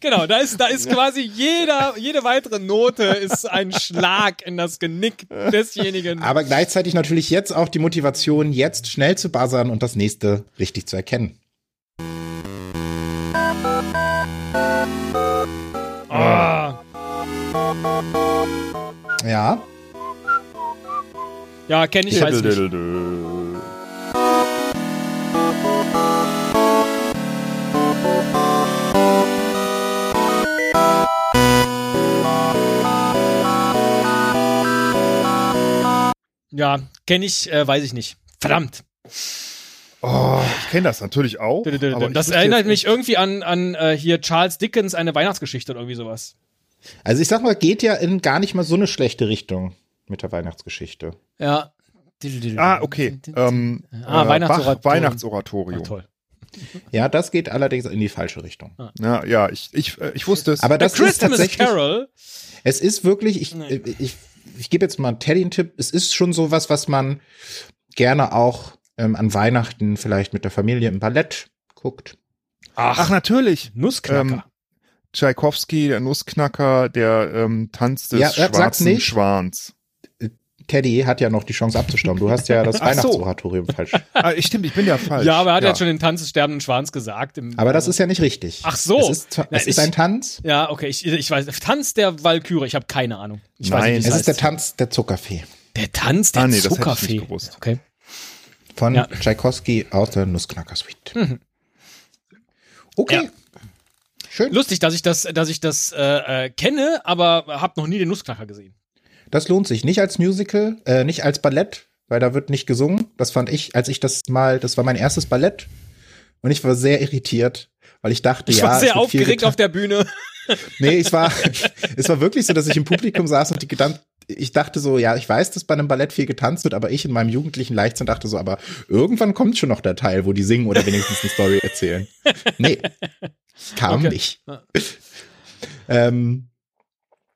Genau, da ist, da ist quasi jeder, jede weitere Note ist ein Schlag in das Genick desjenigen. aber gleichzeitig natürlich jetzt auch die Motivation, jetzt schnell zu buzzern und das nächste richtig zu erkennen. Ah. Ja, Ja, kenne ich, weiß nicht. Ja, kenne ich, äh, weiß ich nicht. Verdammt. Oh, ich kenne das natürlich auch. Das erinnert mich irgendwie an, an äh, hier Charles Dickens, eine Weihnachtsgeschichte oder irgendwie sowas. also ich sag mal, geht ja in gar nicht mal so eine schlechte Richtung mit der Weihnachtsgeschichte. Ja. Ah, okay. Ähm, Ah, äh, Weihnachtsoratorium. Bach, Weihnachtsoratorium. Oh, toll. Ja, das geht allerdings in die falsche Richtung. Ja, ja, ich, ich, äh, ich wusste es. Aber das The ist Christmas tatsächlich, Carol. es ist wirklich, ich, Nee. ich, ich, gebe jetzt mal Teddy einen Tipp, es ist schon sowas, was man gerne auch ähm, an Weihnachten vielleicht mit der Familie im Ballett guckt. Ach, Ach, natürlich. Nussknacker. Ähm, Tschaikowski, der Nussknacker, der ähm, Tanz des Ja, schwarzen. Schwans. Teddy hat ja noch die Chance abzustauben. Du hast ja das Ach so. Weihnachtsoratorium falsch. Ah, ich, stimmt, ich bin ja falsch. ja, aber er hat jetzt schon den Tanz des sterbenden Schwans gesagt. Im, Aber das ist ja nicht richtig. Ach so. Es ist, es ist ich- ein Tanz. Ja, okay, ich, ich weiß. Tanz der Walküre, ich habe keine Ahnung. Ich weiß Nein. nicht, wie Es es ist der heißt. Tanz der Zuckerfee Der Tanz der Ah, nee, das hätte ich Zuckerfee. nicht gewusst. Okay. von Ja. Tchaikovsky aus der Nussknacker Suite. Mhm. Okay. Ja. Schön. Lustig, dass ich das, dass ich das äh, äh, kenne, aber habe noch nie den Nussknacker gesehen. Das lohnt sich nicht als Musical, äh, nicht als Ballett, weil da wird nicht gesungen. Das fand ich, als ich das mal, das war mein erstes Ballett und ich war sehr irritiert, weil ich dachte, Ich ja, war sehr aufgeregt auf der Bühne. Nee, es war, es war wirklich so, dass ich im Publikum saß und die Gedanken, ich dachte so, ja, ich weiß, dass bei einem Ballett viel getanzt wird, aber ich in meinem jugendlichen Leichtsinn dachte so, aber irgendwann kommt schon noch der Teil, wo die singen oder wenigstens eine Story erzählen. Nee, kam Okay. nicht. Ähm,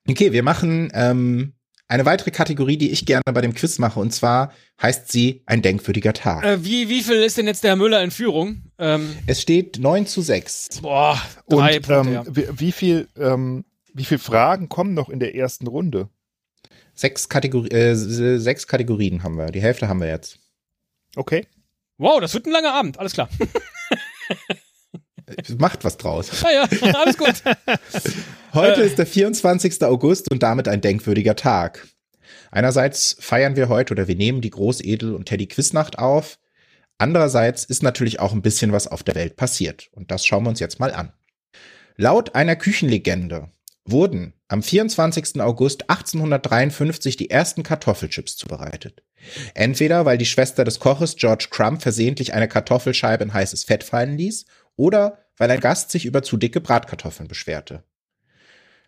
okay, wir machen ähm, eine weitere Kategorie, die ich gerne bei dem Quiz mache, und zwar heißt sie ein denkwürdiger Tag. Äh, wie, wie viel ist denn jetzt der Herr Müller in Führung? Ähm, Es steht 9 zu 6. boah, drei Und Punkte, ähm, ja. wie, wie viel, ähm, wie viel Fragen kommen noch in der ersten Runde? Sechs, Kategori äh, sechs Kategorien haben wir. Die Hälfte haben wir jetzt. Okay. Wow, das wird ein langer Abend, alles klar. Macht was draus. Ja, ja, alles gut. Heute Äh. ist der 24. August und damit ein denkwürdiger Tag. Einerseits feiern wir heute oder wir nehmen die Großedel und Teddy Quiznacht auf. Andererseits ist natürlich auch ein bisschen was auf der Welt passiert. Und das schauen wir uns jetzt mal an. Laut einer Küchenlegende wurden am 24. August 1853 die ersten Kartoffelchips zubereitet. Entweder weil die Schwester des Koches George Crumb versehentlich eine Kartoffelscheibe in heißes Fett fallen ließ oder weil ein Gast sich über zu dicke Bratkartoffeln beschwerte.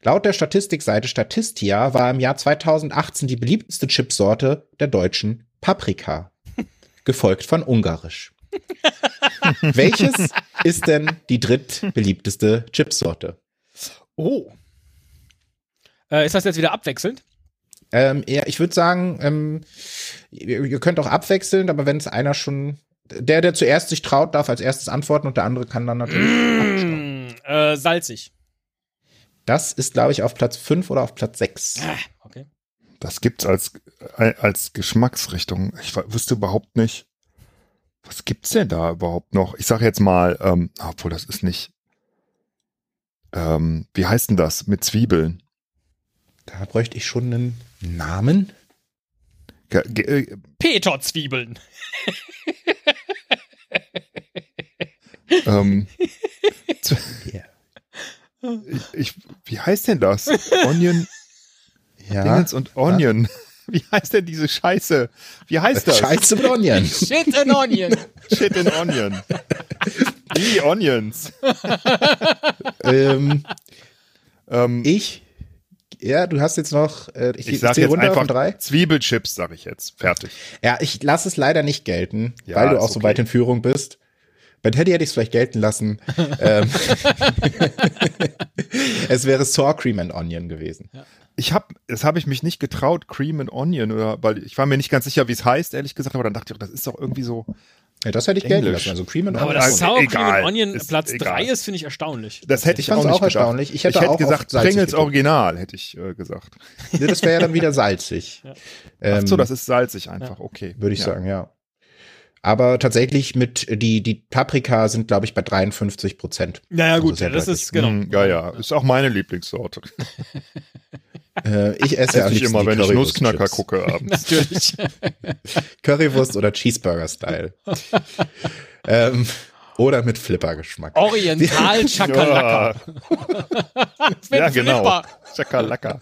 Laut der Statistikseite Statistia war im Jahr 2018 die beliebteste Chipsorte der Deutschen Paprika, gefolgt von Ungarisch. Welches ist denn die drittbeliebteste Chipsorte? Oh. Äh, ist das jetzt wieder abwechselnd? Ähm, ja, ich würde sagen, ähm, ihr, ihr könnt auch abwechseln, aber wenn es einer schon, der, der zuerst sich traut, darf als erstes antworten und der andere kann dann natürlich. Mm, äh, salzig. Das ist, glaube ich, auf Platz 5 oder auf Platz 6. Ah, okay. Das gibt's als, äh, als Geschmacksrichtung. Ich wüsste überhaupt nicht. Was gibt's denn da überhaupt noch? Ich sage jetzt mal, ähm, obwohl das ist nicht. Ähm, wie heißt denn das mit Zwiebeln? Da bräuchte ich schon einen Namen. Äh, Peterzwiebeln. ähm, Ja. ich, ich, wie heißt denn das? Onion, Ja. Dingens und Onion. Wie heißt denn diese Scheiße? Wie heißt das? Scheiße mit Onion. Shit an Onion. Shit in Onion. Die Onions. ähm, Ähm, ich, ja, du hast jetzt noch, äh, ich, ich sag zähl jetzt runter einfach von drei. Zwiebelchips, sag ich jetzt. Fertig. Ja, ich lasse es leider nicht gelten, Ja, weil du auch so okay. weit in Führung bist. Bei Teddy hätte ich es vielleicht gelten lassen. ähm, es wäre Sour Cream and Onion gewesen. Ich habe, das habe ich mich nicht getraut, Cream and Onion, oder, weil ich war mir nicht ganz sicher, wie es heißt, ehrlich gesagt, aber dann dachte ich, das ist doch irgendwie so. Ja, das hätte ich gelten Englisch. lassen. Also Cream and Aber Onion. dass Also, Sour Cream egal. and Onion Ist Platz egal. 3 ist, finde ich erstaunlich. Das hätte ich, fand's auch nicht auch gedacht. erstaunlich. Ich hätte auch gesagt, Pringles. Original, hätte ich äh, gesagt. Nee, das wäre ja dann wieder salzig. Ähm, Ach so, das ist salzig einfach, okay. Würde ich ja. sagen, ja. Aber tatsächlich mit, die, die Paprika sind, glaube ich, bei 53 Prozent. Naja, Also gut, sehr das deutlich. ist, genau. Mm, Ja, ja, ist auch meine Lieblingssorte. Äh, ich esse ja ich immer, wenn ich Nussknacker gucke abends. Natürlich. Currywurst oder Cheeseburger-Style. ähm, oder mit Flipper-Geschmack. Oriental Chakalaka. Ja, ja genau. Flipper. Chakalaka.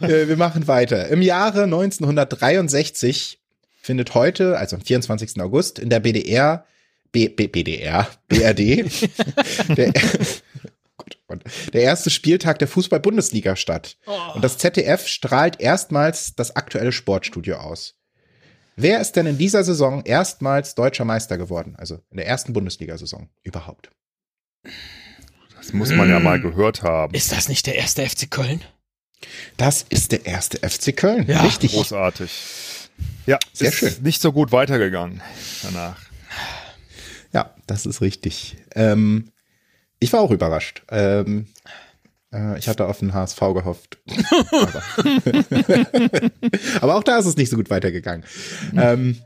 Äh, wir machen weiter. Im Jahre 1963 findet heute, also am 24. August, in der BDR, B, B, BDR, BRD, der, Gott, der erste Spieltag der Fußball-Bundesliga statt. Und das ZDF strahlt erstmals das aktuelle Sportstudio aus. Wer ist denn in dieser Saison erstmals deutscher Meister geworden? Also in der ersten Bundesliga-Saison überhaupt. Das muss man ja mal gehört haben. Ist das nicht der erste FC Köln? Das ist der erste FC Köln. Ja, Richtig. Großartig. Ja, Sehr ist schön. nicht so gut weitergegangen danach. Ja, das ist richtig. Ähm, ich war auch überrascht. Ähm, äh, ich hatte auf den HSV gehofft. aber, aber auch da ist es nicht so gut weitergegangen. Ähm,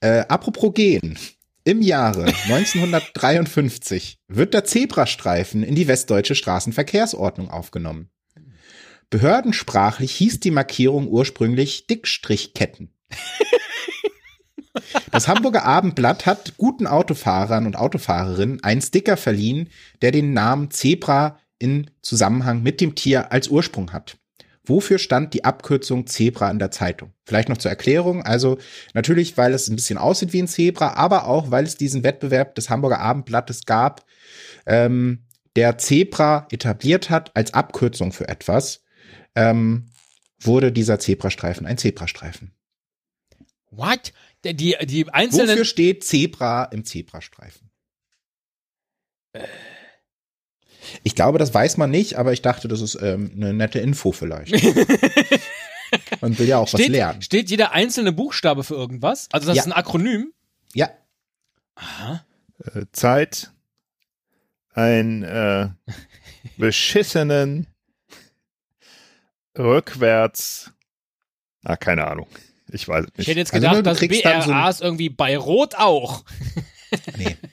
äh, apropos gehen. Im Jahre 1953 wird der Zebrastreifen in die westdeutsche Straßenverkehrsordnung aufgenommen. Behördensprachlich hieß die Markierung ursprünglich Dickstrichketten. Das Hamburger Abendblatt hat guten Autofahrern und Autofahrerinnen einen Sticker verliehen, der den Namen Zebra in Zusammenhang mit dem Tier als Ursprung hat. Wofür stand die Abkürzung Zebra in der Zeitung? Vielleicht noch zur Erklärung. Also natürlich, weil es ein bisschen aussieht wie ein Zebra, aber auch, weil es diesen Wettbewerb des Hamburger Abendblattes gab, ähm, der Zebra etabliert hat als Abkürzung für etwas, ähm, wurde dieser Zebrastreifen ein Zebrastreifen. What? Die, die, einzelnen. Wofür steht Zebra im Zebrastreifen? Ich glaube, das weiß man nicht, aber ich dachte, das ist ähm, eine nette Info vielleicht. man will ja auch was steht, lernen. steht jeder einzelne Buchstabe für irgendwas? Also das Ja. ist ein Akronym? Ja, Aha. Äh, Zeit, ein äh, beschissenen rückwärts. Ah, keine Ahnung. Ich weiß es Ich nicht. hätte jetzt Also, gedacht, du dass kriegst dann so ist irgendwie bei Rot auch. nee.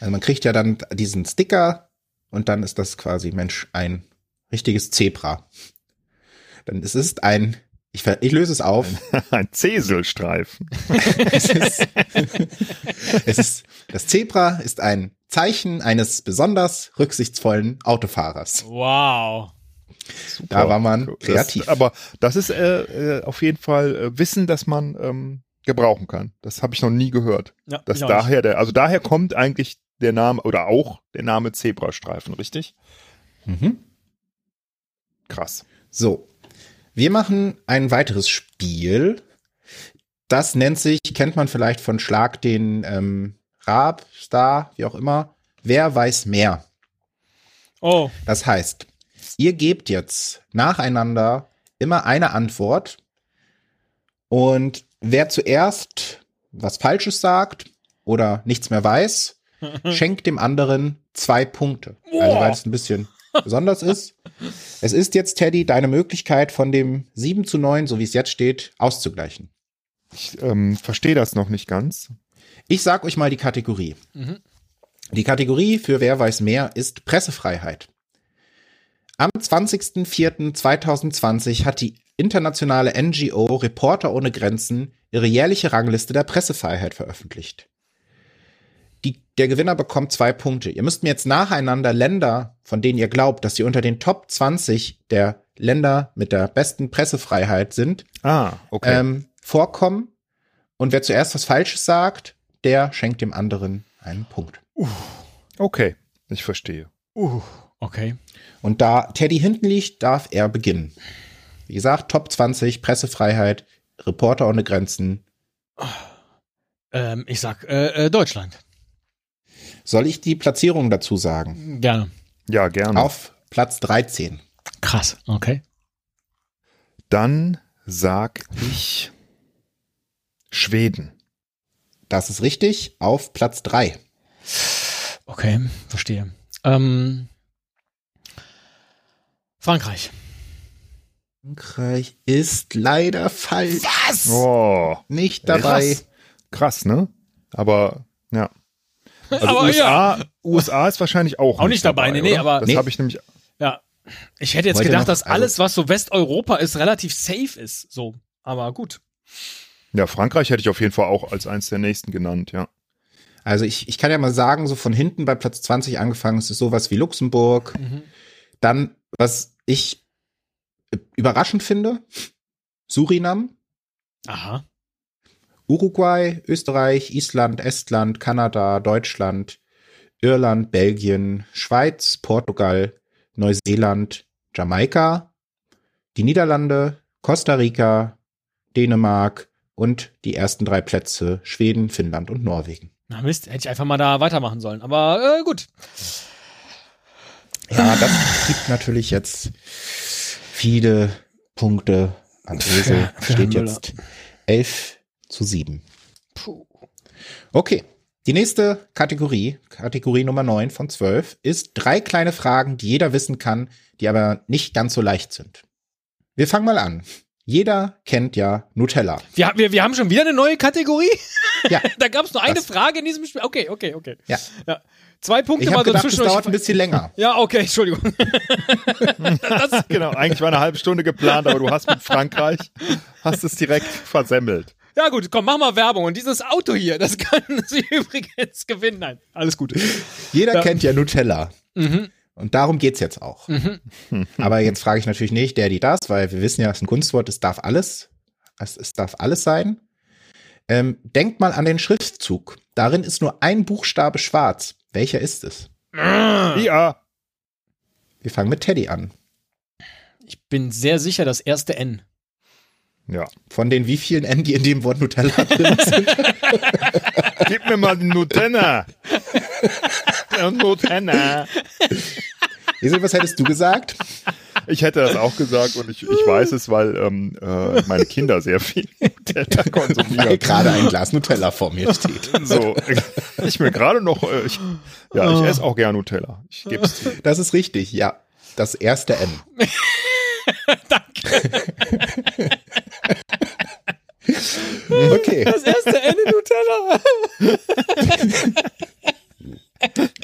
Also man kriegt ja dann diesen Sticker und dann ist das quasi, Mensch, ein richtiges Zebra. Dann es ist ein, ich, ich löse es auf. Ein Zeselstreifen. es, ist, es ist, das Zebra ist ein Zeichen eines besonders rücksichtsvollen Autofahrers. Wow. Super. Da war man Das- kreativ. aber das ist äh, äh, auf jeden Fall äh, Wissen, das man ähm, gebrauchen kann. Das habe ich noch nie gehört. Ja, Dass nicht. daher der, also daher kommt eigentlich der Name oder auch der Name Zebrastreifen, richtig? Mhm. Krass. So, wir machen ein weiteres Spiel. Das nennt sich, kennt man vielleicht von Schlag den ähm, Raab, Star, wie auch immer. Wer weiß mehr? Oh, Das heißt, ihr gebt jetzt nacheinander immer eine Antwort und wer zuerst was Falsches sagt oder nichts mehr weiß, schenkt dem anderen zwei Punkte. Also weil es ein bisschen besonders ist. Es ist jetzt, Teddy, deine Möglichkeit von dem 7 zu 9, so wie es jetzt steht, auszugleichen. Ich ähm, verstehe das noch nicht ganz. Ich sag euch mal die Kategorie. Mhm. Die Kategorie für Wer weiß mehr ist Pressefreiheit. Am 20.04.2020 hat die internationale NGO Reporter ohne Grenzen ihre jährliche Rangliste der Pressefreiheit veröffentlicht. Die, der Gewinner bekommt zwei Punkte. Ihr müsst mir jetzt nacheinander Länder, von denen ihr glaubt, dass sie unter den Top 20 der Länder mit der besten Pressefreiheit sind, Ah, okay. ähm, vorkommen. Und wer zuerst was Falsches sagt, der schenkt dem anderen einen Punkt. okay, ich verstehe. Uh, okay. Und da Teddy hinten liegt, darf er beginnen. Wie gesagt, Top 20, Pressefreiheit, Reporter ohne Grenzen. Ähm, ich sag äh, äh, Deutschland. Soll ich die Platzierung dazu sagen? Gerne. Ja, gerne. Auf Platz 13. Krass. Okay. Dann sag ich Schweden. Das ist richtig. Auf Platz 3. Okay, verstehe. Ähm, Frankreich. Frankreich ist leider falsch. Was? Oh, Nicht dabei. Krass. krass, ne? Aber ja. Also Aber USA, USA ist wahrscheinlich auch, Auch nicht dabei, nee, nee, oder? aber- das Nee. habe ich nämlich. Ja. Ich hätte jetzt Wollt gedacht, noch- dass alles, was so Westeuropa ist, relativ safe ist. So. Aber gut. Ja, Frankreich hätte ich auf jeden Fall auch als eins der nächsten genannt, ja. Also ich, ich kann ja mal sagen, so von hinten bei Platz 20 angefangen, es ist sowas wie Luxemburg. Mhm. Dann, was ich äh, überraschend finde, Surinam, Aha. Uruguay, Österreich, Island, Estland, Kanada, Deutschland, Irland, Belgien, Schweiz, Portugal, Neuseeland, Jamaika, die Niederlande, Costa Rica, Dänemark und die ersten drei Plätze Schweden, Finnland und Norwegen. Na Mist, hätte ich einfach mal da weitermachen sollen. Aber äh, gut. Ja, das gibt natürlich jetzt viele Punkte an Esel. Steht jetzt 11 zu 7. Puh. Okay. Die nächste Kategorie, Kategorie Nummer 9 von 12, ist drei kleine Fragen, die jeder wissen kann, die aber nicht ganz so leicht sind. Wir fangen mal an. Jeder kennt ja Nutella. Wir, haben- wir, wir haben schon wieder eine neue Kategorie? Ja. da gab es nur eine Das- Frage in diesem Spiel. Okay, okay, okay. Ja. ja. Zwei Punkte Ich mal so gedacht, es zwischendurch. dauert ein bisschen länger. Ja, okay, Entschuldigung. das, Genau, eigentlich war eine halbe Stunde geplant, aber du hast mit Frankreich, hast es direkt versemmelt. ja gut, komm, mach mal Werbung. Und dieses Auto hier, das kann sie übrigens gewinnen. Nein, alles gut. Jeder Ja. kennt ja Nutella. Mhm. Und darum geht's jetzt auch. Mhm. Aber jetzt frage ich natürlich nicht, der, die das, weil wir wissen ja, es ist ein Kunstwort, es darf alles. Es, es darf alles sein. Ähm, denkt mal an den Schriftzug. Darin ist nur ein Buchstabe schwarz. Welcher ist es? Ja, Wir fangen mit Teddy an. Ich bin sehr sicher, das erste N. ja. Von den wie vielen N, die in dem Wort Nutella drin sind. Gib mir mal den Nutella. Nutella. Esel, was hättest du gesagt? Ich hätte das auch gesagt und ich, ich weiß es, weil ähm, äh, meine Kinder sehr viel Nutella Weil konsumieren. gerade ein Glas Nutella vor mir steht. So, ich mir gerade noch, äh, ich, ja, ich esse auch gern Nutella. Ich gebe es zu. Das ist richtig, ja. Das erste N. Danke. Okay, Das erste N in Nutella.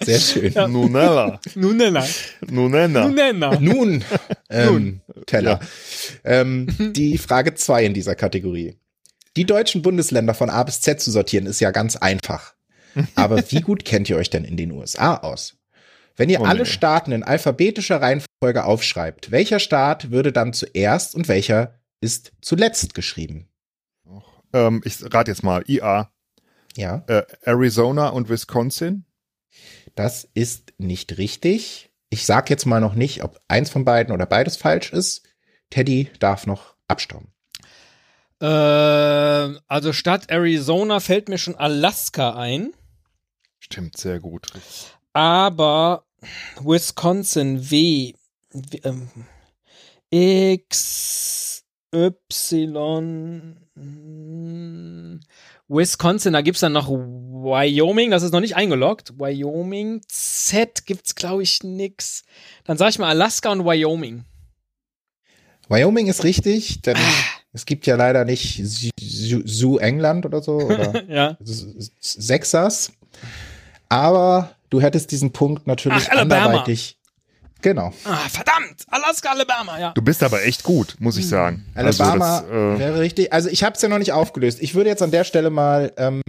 sehr schön. Nunella. Nunella. Nunella. Nunella. Nun, ähm, Teller. Ähm, die Frage zwei in dieser Kategorie. Die deutschen Bundesländer von A bis Z zu sortieren ist ja ganz einfach. Aber wie gut kennt ihr euch denn in den USA aus? Wenn ihr Oh, alle nee. Staaten in alphabetischer Reihenfolge aufschreibt, welcher Staat würde dann zuerst und welcher ist zuletzt geschrieben? Ähm, ich rate jetzt mal, IA. Ja, Äh, Arizona und Wisconsin. das ist nicht richtig. Ich sag jetzt mal noch nicht, ob eins von beiden oder beides falsch ist. Teddy darf noch abstauben. Äh, also statt Arizona fällt mir schon Alaska ein. Stimmt, sehr gut. aber Wisconsin W, w ähm, X Y Wisconsin, da gibt's dann noch Wyoming, das ist noch nicht eingeloggt. Wyoming, Z gibt's glaube ich nix. Dann sag ich mal Alaska und Wyoming. Wyoming ist richtig, denn es gibt ja leider nicht Su England oder so oder ja. Sexas. Aber du hättest diesen Punkt natürlich Ach, anderweitig. Genau. Ah, verdammt, Alaska, Alabama, ja. Du bist aber echt gut, muss ich sagen. Also Alabama das, äh, wäre richtig. Also ich habe es ja noch nicht aufgelöst. Ich würde jetzt an der Stelle mal ähm,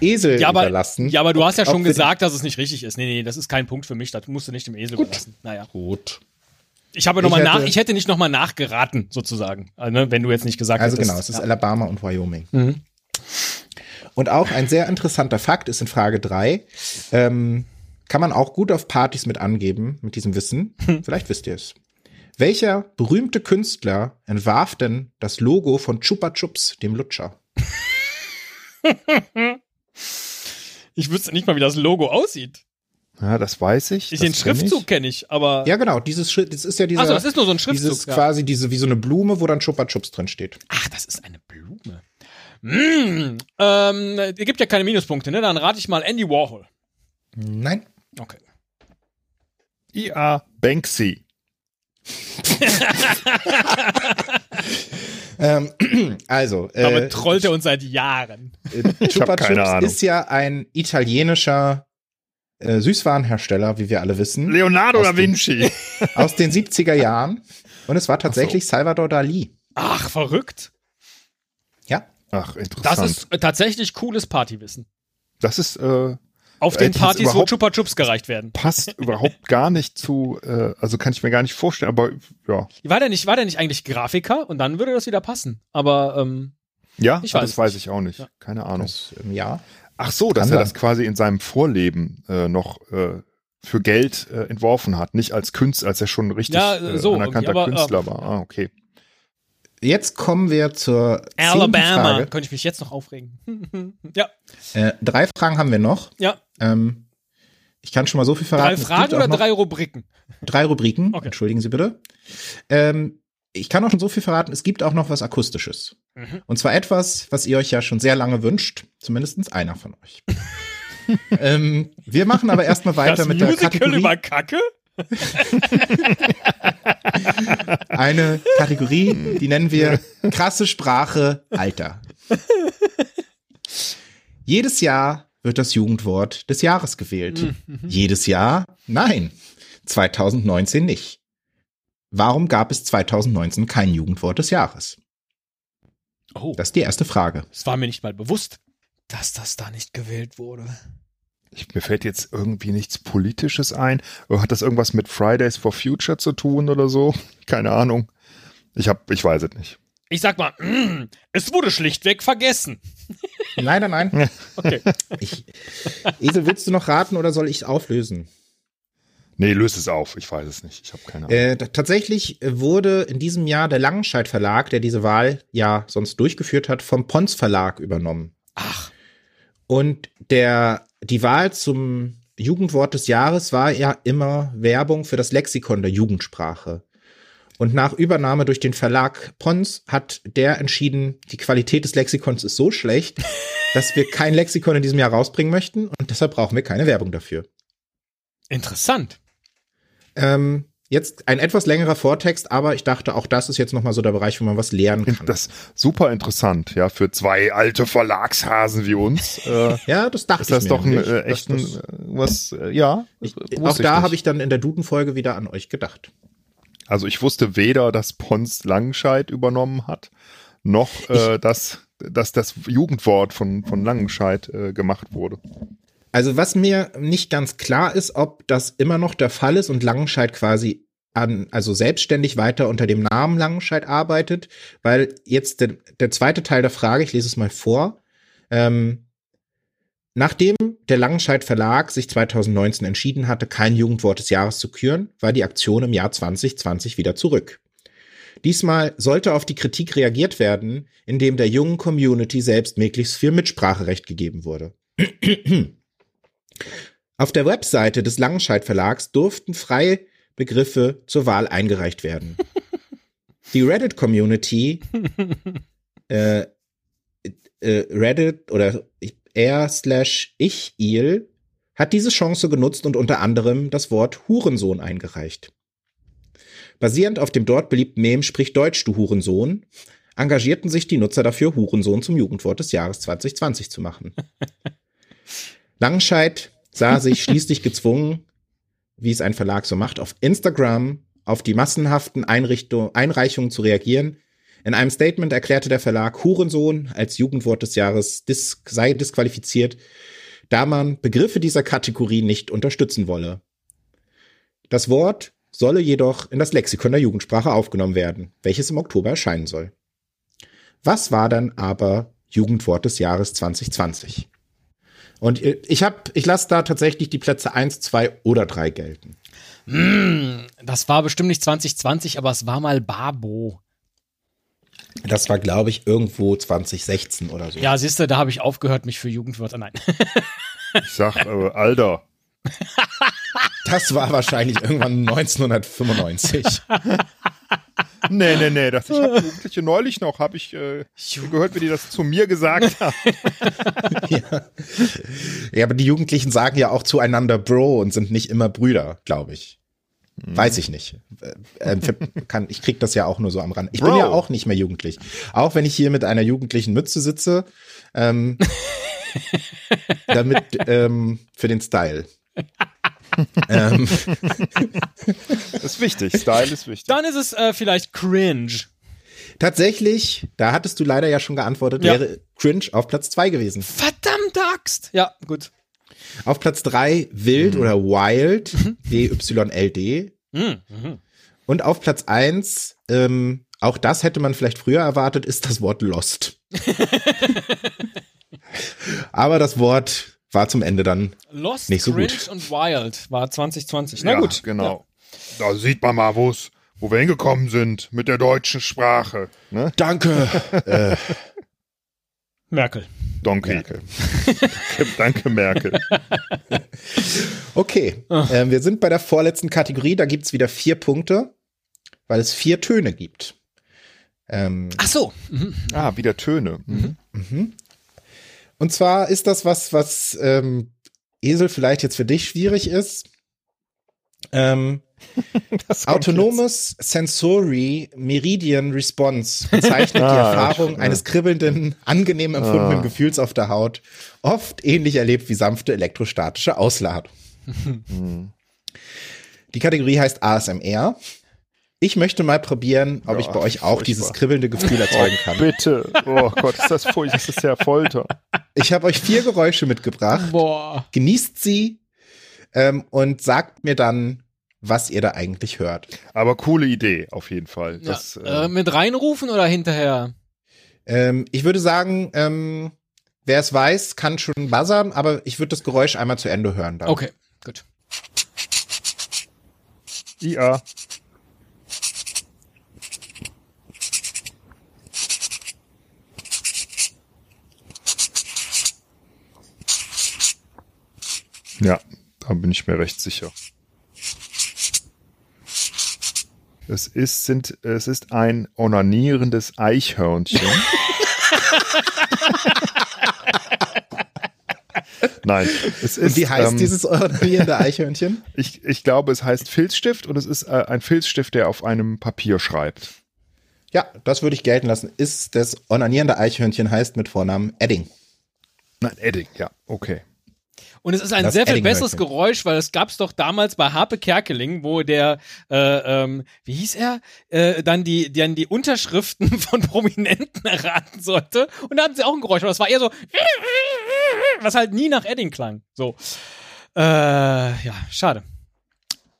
Esel Ja, aber, überlassen. ja, aber du hast ja schon gesagt, dass es nicht richtig ist. Nee, nee, das ist kein Punkt für mich, das musst du nicht dem Esel Gut. überlassen. Naja. Gut. Ich habe nochmal Ich nach, hätte- ich hätte nicht nochmal nachgeraten, sozusagen, Also, ne, wenn du jetzt nicht gesagt Also hättest. genau, es ist ja. Alabama und Wyoming. Mhm. Und auch ein sehr interessanter Fakt ist in Frage drei ähm, kann man auch gut auf Partys mit angeben, mit diesem Wissen. Vielleicht wisst ihr es. Welcher berühmte Künstler entwarf denn das Logo von Chupa Chups, dem Lutscher? Ich wüsste nicht mal, wie das Logo aussieht. Ja, das weiß ich. Ich, das den kenn Schriftzug kenne ich, aber. Ja, genau, dieses Schritt, das ist ja dieser, Achso, das ist nur so ein Schriftzug. dieses ja. quasi diese, wie so eine Blume, wo dann Chupa Chups drin steht. Ach, das ist eine Blume. Mm, ähm, ihr gibt ja keine Minuspunkte, ne? Dann rate ich mal Andy Warhol. Nein. Okay. I.A. Banksy. Ähm, also, Aber äh, trollt er uns seit Jahren. Äh, Chupa Chups Ahnung. ist ja ein italienischer äh, Süßwarenhersteller, wie wir alle wissen, Leonardo da Vinci. aus den 70er Jahren. Und es war tatsächlich Salvador Dali. Ach, verrückt. Ja. Ach, Das interessant. ist äh, tatsächlich cooles Partywissen. Das ist, äh, Auf den Partys, wo Chupa Chups gereicht werden. passt überhaupt gar nicht zu, äh, also kann ich mir gar nicht vorstellen, aber ja. War der nicht, war der nicht eigentlich Grafiker? Und dann würde das wieder passen. Aber, ähm, Ja, Ich weiß das weiß ich auch nicht. Ja. Keine Ahnung. Das, ähm, ja. Ach so, dass Kann er sein. das quasi in seinem Vorleben äh, noch äh, für Geld äh, entworfen hat, nicht als Künstler, als er schon richtig Ja, äh, so anerkannter aber, Künstler äh, war. Ah, okay. Jetzt kommen wir zur zehnten Alabama. Frage. Könnte ich mich jetzt noch aufregen. ja, Äh, drei Fragen haben wir noch. ja. Ähm, ich kann schon mal so viel Drei verraten. Es Fragen oder drei Rubriken? drei Rubriken. Okay. Entschuldigen Sie bitte. Ähm, ich kann auch schon so viel verraten. Es gibt auch noch was Akustisches. Mhm. Und zwar etwas, was ihr euch ja schon sehr lange wünscht. Zumindest einer von euch. ähm, wir machen aber erstmal weiter das mit der Musical Kategorie. über Kacke? Eine Kategorie, die nennen wir krasse Sprache Alter. Jedes Jahr wird das Jugendwort des Jahres gewählt. Jedes Jahr? Nein. 2019 nicht. Warum gab es 2019 kein Jugendwort des Jahres? Oh, Das ist die erste Frage. das war mir nicht mal bewusst, dass das da nicht gewählt wurde. Ich, mir fällt jetzt irgendwie nichts Politisches ein. Oder Hat das irgendwas mit Fridays for Future zu tun oder so? Keine Ahnung. Ich hab, ich weiß es nicht. Ich sag mal, mm, es wurde schlichtweg vergessen. Nein, nein, nein. Okay. Ich, Esel, willst du noch raten oder soll ich auflösen? Nee, löse es auf. Ich weiß es nicht. Ich habe keine Ahnung. Äh, tatsächlich wurde in diesem Jahr der Langenscheidt Verlag, der diese Wahl ja sonst durchgeführt hat, vom Pons Verlag übernommen. Ach, Und der, die Wahl zum Jugendwort des Jahres war ja immer Werbung für das Lexikon der Jugendsprache. Und nach Übernahme durch den Verlag Pons hat der entschieden, die Qualität des Lexikons ist so schlecht, dass wir kein Lexikon in diesem Jahr rausbringen möchten und deshalb brauchen wir keine Werbung dafür. interessant. Ähm, jetzt ein etwas längerer Vortext, aber ich dachte, auch das ist jetzt nochmal so der Bereich, wo man was lernen kann. Das super interessant, ja, für zwei alte Verlagshasen wie uns. Äh, ja, das dachte ist das ich mir doch ein äh, echten, das- äh, was, äh, ja. Ich, auch da habe ich dann in der Duden-Folge wieder an euch gedacht. Also ich wusste weder, dass Pons Langenscheid übernommen hat, noch, äh, dass, dass das Jugendwort von, von Langenscheid äh, gemacht wurde. Also was mir nicht ganz klar ist, ob das immer noch der Fall ist und Langenscheid quasi an, also selbstständig weiter unter dem Namen Langenscheid arbeitet, weil jetzt der, der zweite Teil der Frage, ich lese es mal vor, ähm, Nachdem der Langenscheid Verlag sich 2019 entschieden hatte, kein Jugendwort des Jahres zu küren, war die Aktion im Jahr 2020 wieder zurück. Diesmal sollte auf die Kritik reagiert werden, indem der jungen Community selbst möglichst viel Mitspracherecht gegeben wurde. Auf der Webseite des Langenscheid Verlags durften freie Begriffe zur Wahl eingereicht werden. Die Reddit-Community, äh, äh, Reddit oder r slash ich il hat diese Chance genutzt und unter anderem das Wort Hurensohn eingereicht. Basierend auf dem dort beliebten Meme Sprich Deutsch, du Hurensohn, engagierten sich die Nutzer dafür, Hurensohn zum Jugendwort des Jahres 2020 zu machen. Langenscheid sah sich schließlich gezwungen, wie es ein Verlag so macht, auf Instagram auf die massenhaften Einrichtung, Einreichungen zu reagieren. In einem Statement erklärte der Verlag Hurensohn als Jugendwort des Jahres dis sei disqualifiziert, da man Begriffe dieser Kategorie nicht unterstützen wolle. Das Wort solle jedoch in das Lexikon der Jugendsprache aufgenommen werden, welches im Oktober erscheinen soll. Was war dann aber Jugendwort des Jahres 2020? Und ich habe, ich lasse da tatsächlich die Plätze eins, zwei oder drei gelten. Das war bestimmt nicht 2020, aber es war mal Babo. Das war, glaube ich, irgendwo 2016 oder so. Ja, siehst du, da habe ich aufgehört, mich für Jugendwörter. Nein. Ich sag, äh, Alter. Das war wahrscheinlich irgendwann 1995. Nee, nee, nee. Das, ich habe Jugendliche neulich noch, habe ich äh, gehört, wie die das zu mir gesagt haben. ja. ja, aber die Jugendlichen sagen ja auch zueinander Bro und sind nicht immer Brüder, glaube ich. Weiß ich nicht. Äh, äh, kann, ich krieg das ja auch nur so am Rand. Ich bin Bro. ja auch nicht mehr jugendlich. Auch wenn ich hier mit einer jugendlichen Mütze sitze, ähm, damit ähm, für den Style. ähm, Das ist wichtig. Style ist wichtig. Dann ist es äh, vielleicht cringe. tatsächlich, da hattest du leider ja schon geantwortet, Ja. wäre Cringe auf Platz zwei gewesen. Verdammte Axt. Ja, gut. Auf Platz drei Wild oder Wild, W-Y-L-D. Mhm. Mhm. Und auf Platz eins, ähm, auch das hätte man vielleicht früher erwartet, ist das Wort Lost. Aber das Wort war zum Ende dann. Lost, Nicht so Cringe gut. und Wild war 2020. Na ja, gut. Genau. Da sieht man mal, wo's, wo wir hingekommen sind mit der deutschen Sprache. Ne? Danke. äh, Merkel. Donkey. Merkel. Danke, Merkel. Okay, ähm, wir sind bei der vorletzten Kategorie. Da gibt's wieder vier Punkte, weil es vier Töne gibt. Ähm, Ach so. Mhm. Ah, wieder Töne. Mhm. mhm. Und zwar ist das was, was ähm, Esel vielleicht jetzt für dich schwierig ist. Ähm, Autonomes Sensory Meridian Response bezeichnet die Ah, Erfahrung ja. eines kribbelnden, angenehm empfundenen Ah. Gefühls auf der Haut, oft ähnlich erlebt wie sanfte elektrostatische Ausladung. Mhm. Die Kategorie heißt ASMR. Ich möchte mal probieren, ob Ja, ich bei euch auch furchtbar. dieses kribbelnde Gefühl erzeugen jetzt. kann. Bitte. Oh Gott, ist das furchtbar. Das ist ja Folter. Ich habe euch vier Geräusche mitgebracht. Boah. Genießt sie ähm, und sagt mir dann, was ihr da eigentlich hört. Aber coole Idee, auf jeden Fall. Ja. Das, äh, äh, mit reinrufen oder hinterher? Ähm, ich würde sagen, ähm, wer es weiß, kann schon buzzern, aber ich würde das Geräusch einmal zu Ende hören. Dann. Okay, gut. IA. Ja, da bin ich mir recht sicher. Es ist, sind, es ist ein onanierendes Eichhörnchen. Nein, es ist. Und wie heißt ähm, dieses ornierende Eichhörnchen? Ich, ich glaube, es heißt Filzstift und es ist äh, ein Filzstift, der auf einem Papier schreibt. Ja, das würde ich gelten lassen. Ist das onanierende Eichhörnchen heißt mit Vornamen Edding. Nein, Edding, ja, okay. Und es ist ein Das sehr viel besseres. Geräusch, weil es gab's doch damals bei Harpe Kerkeling, wo der, äh, ähm, wie hieß er, äh, dann die, die, dann die Unterschriften von Prominenten erraten sollte. Und da hatten sie auch ein Geräusch, aber das war eher so, was halt nie nach Edding klang. So. Äh, ja, schade.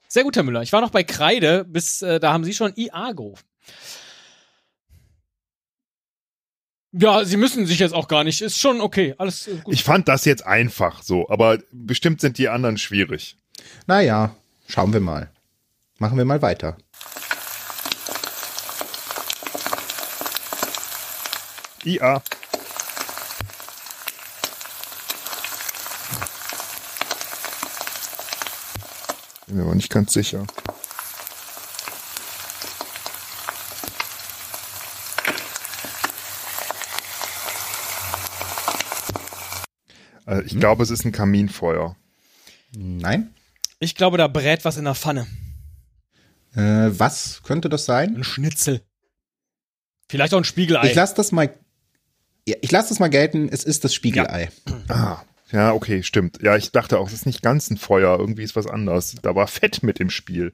Sehr gut, Herr Müller. Ich war noch bei Kreide, bis äh, da haben Sie schon IA gerufen. Ja, Sie müssen sich jetzt auch gar nicht. Ist schon okay. Alles gut. Ich fand das jetzt einfach so, aber bestimmt sind die anderen schwierig. Naja, schauen wir mal. Machen wir mal weiter. IA. Bin mir aber nicht ganz sicher. Also ich glaube, es ist ein Kaminfeuer. Nein? Ich glaube, da brät was in der Pfanne. Äh, was könnte das sein? Ein Schnitzel. Vielleicht auch ein Spiegelei. Ich lasse das mal. Ja, ich lasse das mal gelten. Es ist das Spiegelei. Ah, ja, okay, stimmt. Ja, ich dachte auch, es ist nicht ganz ein Feuer. Irgendwie ist was anderes. Da war Fett mit im Spiel.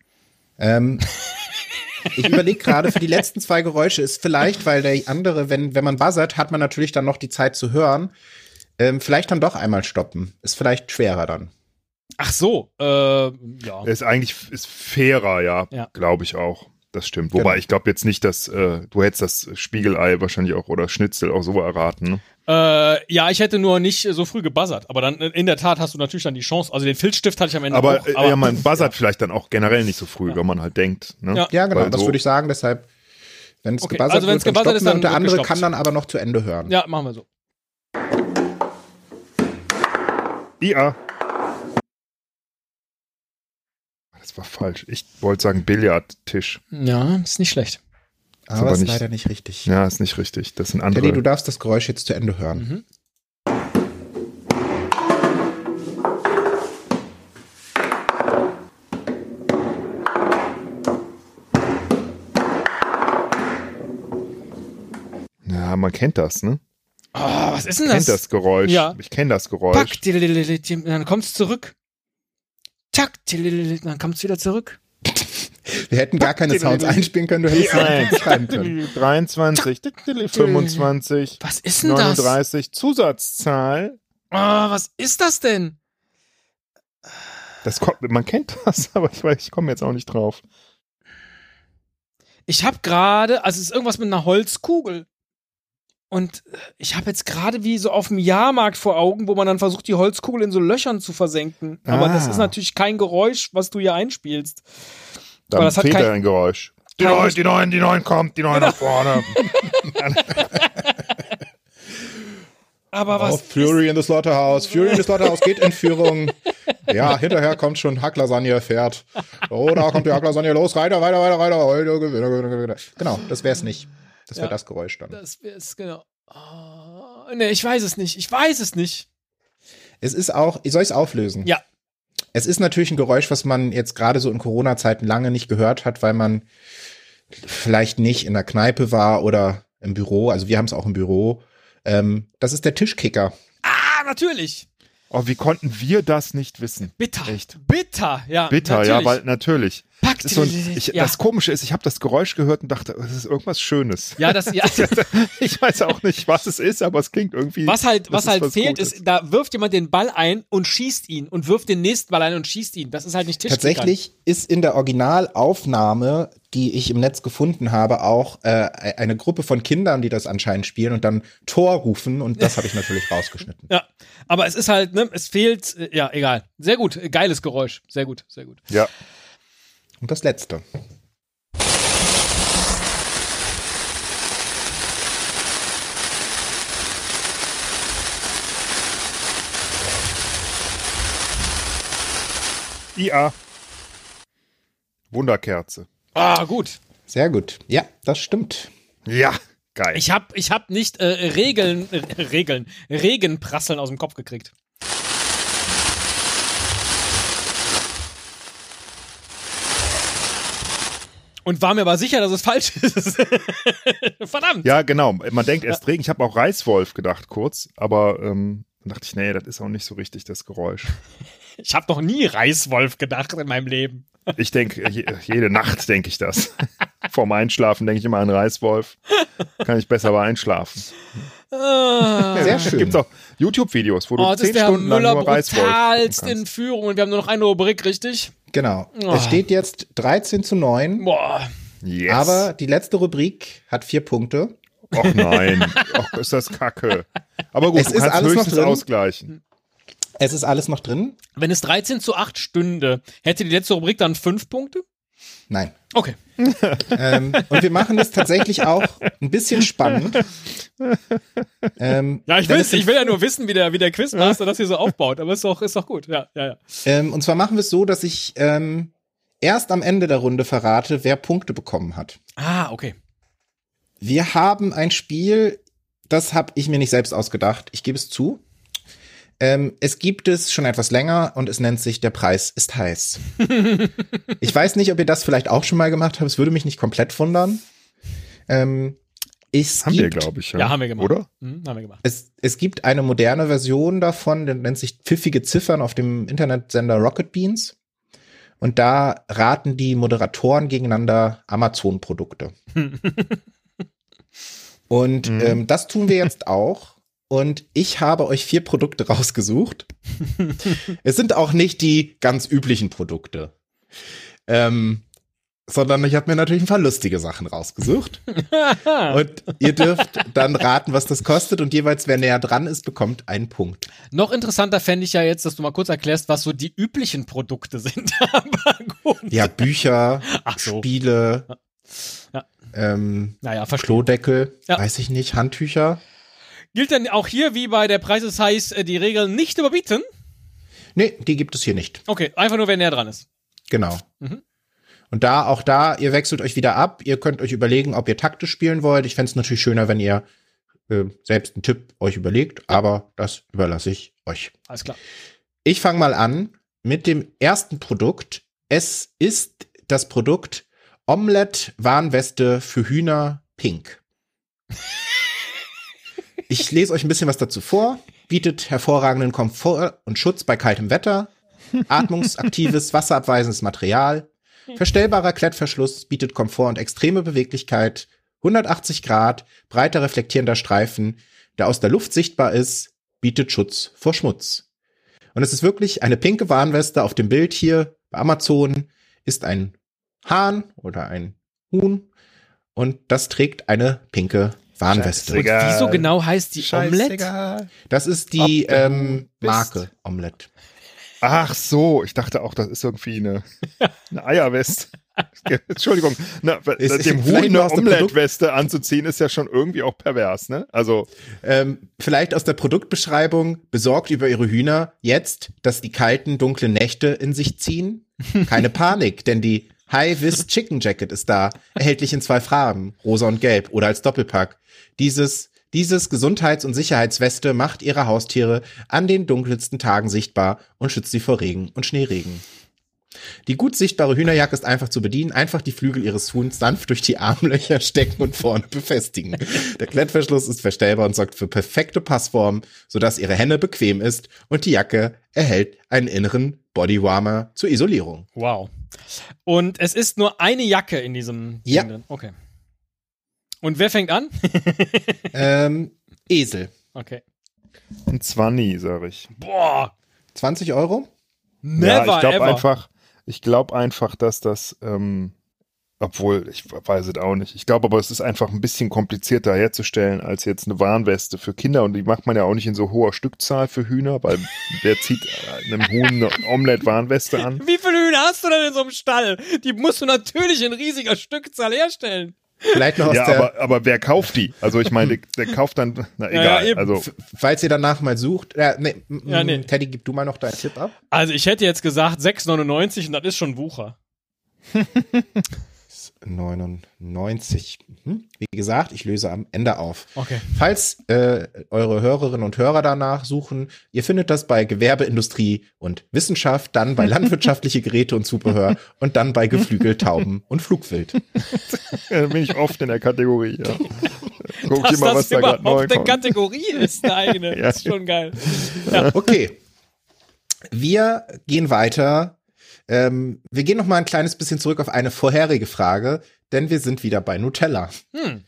Ähm, ich überlege gerade, für die letzten zwei Geräusche ist vielleicht, weil der andere, wenn, wenn man buzzert, hat man natürlich dann noch die Zeit zu hören. Ähm, vielleicht dann doch einmal stoppen. Ist vielleicht schwerer dann. Ach so, äh, ja. Ist eigentlich ist fairer, ja, Ja. glaube ich auch. Das stimmt. Wobei Genau. ich glaube jetzt nicht, dass äh, du hättest das Spiegelei wahrscheinlich auch oder Schnitzel auch so erraten. Ne? Äh, ja, ich hätte nur nicht so früh gebuzzert. Aber dann in der Tat hast du natürlich dann die Chance. Also den Filzstift hatte ich am Ende Aber, auch. äh, ja, man buzzert vielleicht dann auch generell nicht so früh, wenn man halt denkt. Ne? Ja. Ja, genau, Weil das so- würde ich sagen. Deshalb, wenn es Okay, gebuzzert also wenn's wird, gebuzzert dann ist, dann und der andere gestoppt. kann dann aber noch zu Ende hören. ja, machen wir so. IA. Das war falsch. Ich wollte sagen Billardtisch. Ja, ist nicht schlecht. aber aber ist nicht- leider nicht richtig. Ja, ist nicht richtig. Das sind andere. Teddy, du darfst das Geräusch jetzt zu Ende hören. Mhm. ja, man kennt das, ne? Oh, was ist denn das? das Geräusch. Ja. Ich kenne das Geräusch. Pack, dann kommt's zurück. Tack, dann kommt's wieder zurück. Wir hätten gar keine Sounds einspielen können, du hättest es schreiben können. 23, 25, Was ist denn das? 39, Zusatzzahl. Oh, was ist das denn? Das kommt, man kennt das, aber ich, weiß, ich komme jetzt auch nicht drauf. Ich habe gerade, also es ist irgendwas mit einer Holzkugel. Und ich habe jetzt gerade wie so auf dem Jahrmarkt vor Augen, wo man dann versucht, die Holzkugel in so Löchern zu versenken. Aber Ah. das ist natürlich kein Geräusch, was du hier einspielst. Dann Aber das hat fehlt kein- ein Geräusch. Die Kein- neun, die neun, die neun kommt, die neun nach vorne. Aber was? Oh, Fury in the Slaughterhouse. Fury in the Slaughterhouse geht in Führung. Ja, hinterher kommt schon Hacklasagne, fährt. Oh, da kommt die Hacklasagne los. Weiter, weiter, weiter, weiter. Heute Gewinner, Gewinner, Gewinner. Genau, das wäre es nicht. Das wäre Ja. das Geräusch dann. Das wär's, genau. Oh, nee, ich weiß es nicht. Ich weiß es nicht. Es ist auch, soll ich es auflösen? Ja. Es ist natürlich ein Geräusch, was man jetzt gerade so in Corona-Zeiten lange nicht gehört hat, weil man vielleicht nicht in der Kneipe war oder im Büro. Also wir haben es auch im Büro. Ähm, das ist der Tischkicker. Ah, natürlich. Oh, wie konnten wir das nicht wissen? Bitter. Echt? Bitter, ja. Bitter, natürlich. ja, weil natürlich. Pack, Das, ist so ein, ich, ja. das Komische ist, ich habe das Geräusch gehört und dachte, das ist irgendwas Schönes. ja, das, ja. Ich weiß auch nicht, was es ist, aber es klingt irgendwie. Was halt, was halt was fehlt, Gutes. ist, da wirft jemand den Ball ein und schießt ihn und wirft den nächsten Ball ein und schießt ihn. Das ist halt nicht Tischkickern. Tatsächlich ist in der Originalaufnahme, die ich im Netz gefunden habe, auch äh, eine Gruppe von Kindern, die das anscheinend spielen und dann Tor rufen und das habe ich natürlich rausgeschnitten. Ja, aber es ist halt, ne, es fehlt, äh, ja, egal. Sehr gut, geiles Geräusch. Sehr gut, sehr gut. Ja. Und das letzte. IA. Wunderkerze. Ah, gut. Sehr gut. Ja, das stimmt. Ja, geil. Ich hab, ich hab nicht äh, Regeln, äh, Regeln, Regenprasseln aus dem Kopf gekriegt. Und war mir aber sicher, dass es falsch ist. Verdammt. ja, genau. Man denkt erst Regen. Ich habe auch Reißwolf gedacht kurz, aber ähm, dann dachte ich, nee, das ist auch nicht so richtig das Geräusch. Ich habe noch nie Reißwolf gedacht in meinem Leben. Ich denke, je, jede Nacht denke ich das. Vorm Einschlafen denke ich immer an Reißwolf. Kann ich besser bei einschlafen. Sehr schön. Gibt auch YouTube-Videos, wo du Oh, das zehn ist der Stunden lang Müller nur brutalst gucken in kannst. Führung und wir haben nur noch eine Rubrik, richtig? Genau. Oh. Es steht jetzt 13 zu 9, Boah. Yes. aber die letzte Rubrik hat vier Punkte. Och nein. Och, ist das kacke. Aber gut, Es du ist kannst alles noch höchstens drin. ausgleichen. Es ist alles noch drin? Wenn es 13 zu 8 stünde, hätte die letzte Rubrik dann 5 Punkte? Nein. Okay. ähm, und wir machen das tatsächlich auch ein bisschen spannend. Ähm, Ja, ich wenn will, es ich will ja nur wissen, wie der, wie der Quizmaster das hier so aufbaut, aber ist doch, ist doch gut. Ja, ja, ja. Ähm, und zwar machen wir es so, dass ich ähm, erst am Ende der Runde verrate, wer Punkte bekommen hat. Ah, okay. Wir haben ein Spiel, das habe ich mir nicht selbst ausgedacht. Ich gebe es zu. Ähm, es gibt es schon etwas länger und es nennt sich Der Preis ist heiß. ich weiß nicht, ob ihr das vielleicht auch schon mal gemacht habt. Es würde mich nicht komplett wundern. Ähm, es Haben wir, gibt, glaube ich. Ja. Ja, haben wir gemacht. Oder? Mhm, haben wir gemacht. Es, es gibt eine moderne Version davon, die nennt sich Pfiffige Ziffern auf dem Internetsender Rocket Beans. Und da raten die Moderatoren gegeneinander Amazon-Produkte. Und Mhm. ähm, das tun wir jetzt auch. Und ich habe euch vier Produkte rausgesucht. es sind auch nicht die ganz üblichen Produkte. Ähm, sondern ich habe mir natürlich ein paar lustige Sachen rausgesucht. und ihr dürft dann raten, was das kostet und jeweils wer näher dran ist, bekommt einen Punkt. Noch interessanter fände ich ja jetzt, dass du mal kurz erklärst, was so die üblichen Produkte sind. Ja, Bücher, so. Spiele, ja. ähm, naja, Klodeckel, ja. weiß ich nicht, Handtücher. Gilt denn auch hier, wie bei der Preis des Heiß, die Regeln nicht überbieten? Nee, die gibt es hier nicht. Okay, einfach nur, wer näher dran ist. Genau. Mhm. Und da, auch da, ihr wechselt euch wieder ab. Ihr könnt euch überlegen, ob ihr taktisch spielen wollt. Ich fände es natürlich schöner, wenn ihr äh, selbst einen Tipp euch überlegt, aber das überlasse ich euch. Alles klar. Ich fange mal an mit dem ersten Produkt. Es ist das Produkt Omelette Warnweste für Hühner Pink. Ich lese euch ein bisschen was dazu vor. Bietet hervorragenden Komfort und Schutz bei kaltem Wetter. Atmungsaktives, wasserabweisendes Material. Verstellbarer Klettverschluss bietet Komfort und extreme Beweglichkeit. 180 Grad, breiter reflektierender Streifen, der aus der Luft sichtbar ist, bietet Schutz vor Schmutz. Und es ist wirklich eine pinke Warnweste auf dem Bild hier bei Amazon ist ein Hahn oder ein Huhn und das trägt eine pinke Warnweste. Und wieso genau heißt die Omelette? Das ist die ähm, Marke Omelette. Ach so, ich dachte auch, das ist irgendwie eine, eine Eierweste. Entschuldigung, na, ist, dem Huhn eine Omelettweste anzuziehen, ist ja schon irgendwie auch pervers, ne? Also. Ähm, vielleicht aus der Produktbeschreibung, besorgt über ihre Hühner jetzt, dass die kalten, dunklen Nächte in sich ziehen. Keine Panik, denn die High-Vis Chicken Jacket ist da, erhältlich in zwei Farben, rosa und gelb oder als Doppelpack. Dieses dieses Gesundheits- und Sicherheitsweste macht ihre Haustiere an den dunkelsten Tagen sichtbar und schützt sie vor Regen und Schneeregen. Die gut sichtbare Hühnerjacke ist einfach zu bedienen, einfach die Flügel ihres Huhns sanft durch die Armlöcher stecken und vorne befestigen. Der Klettverschluss ist verstellbar und sorgt für perfekte Passform, sodass ihre Henne bequem ist und die Jacke erhält einen inneren Bodywarmer zur Isolierung. Wow. Und es ist nur eine Jacke in diesem Ja. Ding Okay. Und wer fängt an? ähm, Esel. Okay. Ein Zwanni, sag ich. Boah. 20 Euro? Never ja, ich glaube ever. einfach, ich glaube einfach, dass das, ähm, obwohl, ich weiß es auch nicht. Ich glaube aber, es ist einfach ein bisschen komplizierter herzustellen als jetzt eine Warnweste für Kinder und die macht man ja auch nicht in so hoher Stückzahl für Hühner, weil wer zieht einem Huhn eine Omelette-Warnweste an? Wie viele Hühner hast du denn in so einem Stall? Die musst du natürlich in riesiger Stückzahl herstellen. Vielleicht noch aus ja, der. Aber, aber wer kauft die? Also ich meine, der, der kauft dann, na egal. Ja, also falls ihr danach mal sucht, äh, nee, ja, nee. Teddy, gib du mal noch deinen Tipp ab. Also ich hätte jetzt gesagt 6,99 und das ist schon Wucher. 99. Hm? Wie gesagt, ich löse am Ende auf. Okay. Falls äh, eure Hörerinnen und Hörer danach suchen, ihr findet das bei Gewerbe, Industrie und Wissenschaft, dann bei landwirtschaftliche Geräte und Zubehör und dann bei Geflügel, Tauben und Flugwild. da bin ich oft in der Kategorie, ja. Guck Dass mal, was das da überhaupt neu eine Kategorie ist, eine eigene. ja. Das ist schon geil. Ja. Okay. Wir gehen weiter ähm, wir gehen noch mal ein kleines bisschen zurück auf eine vorherige Frage, denn wir sind wieder bei Nutella. Hm.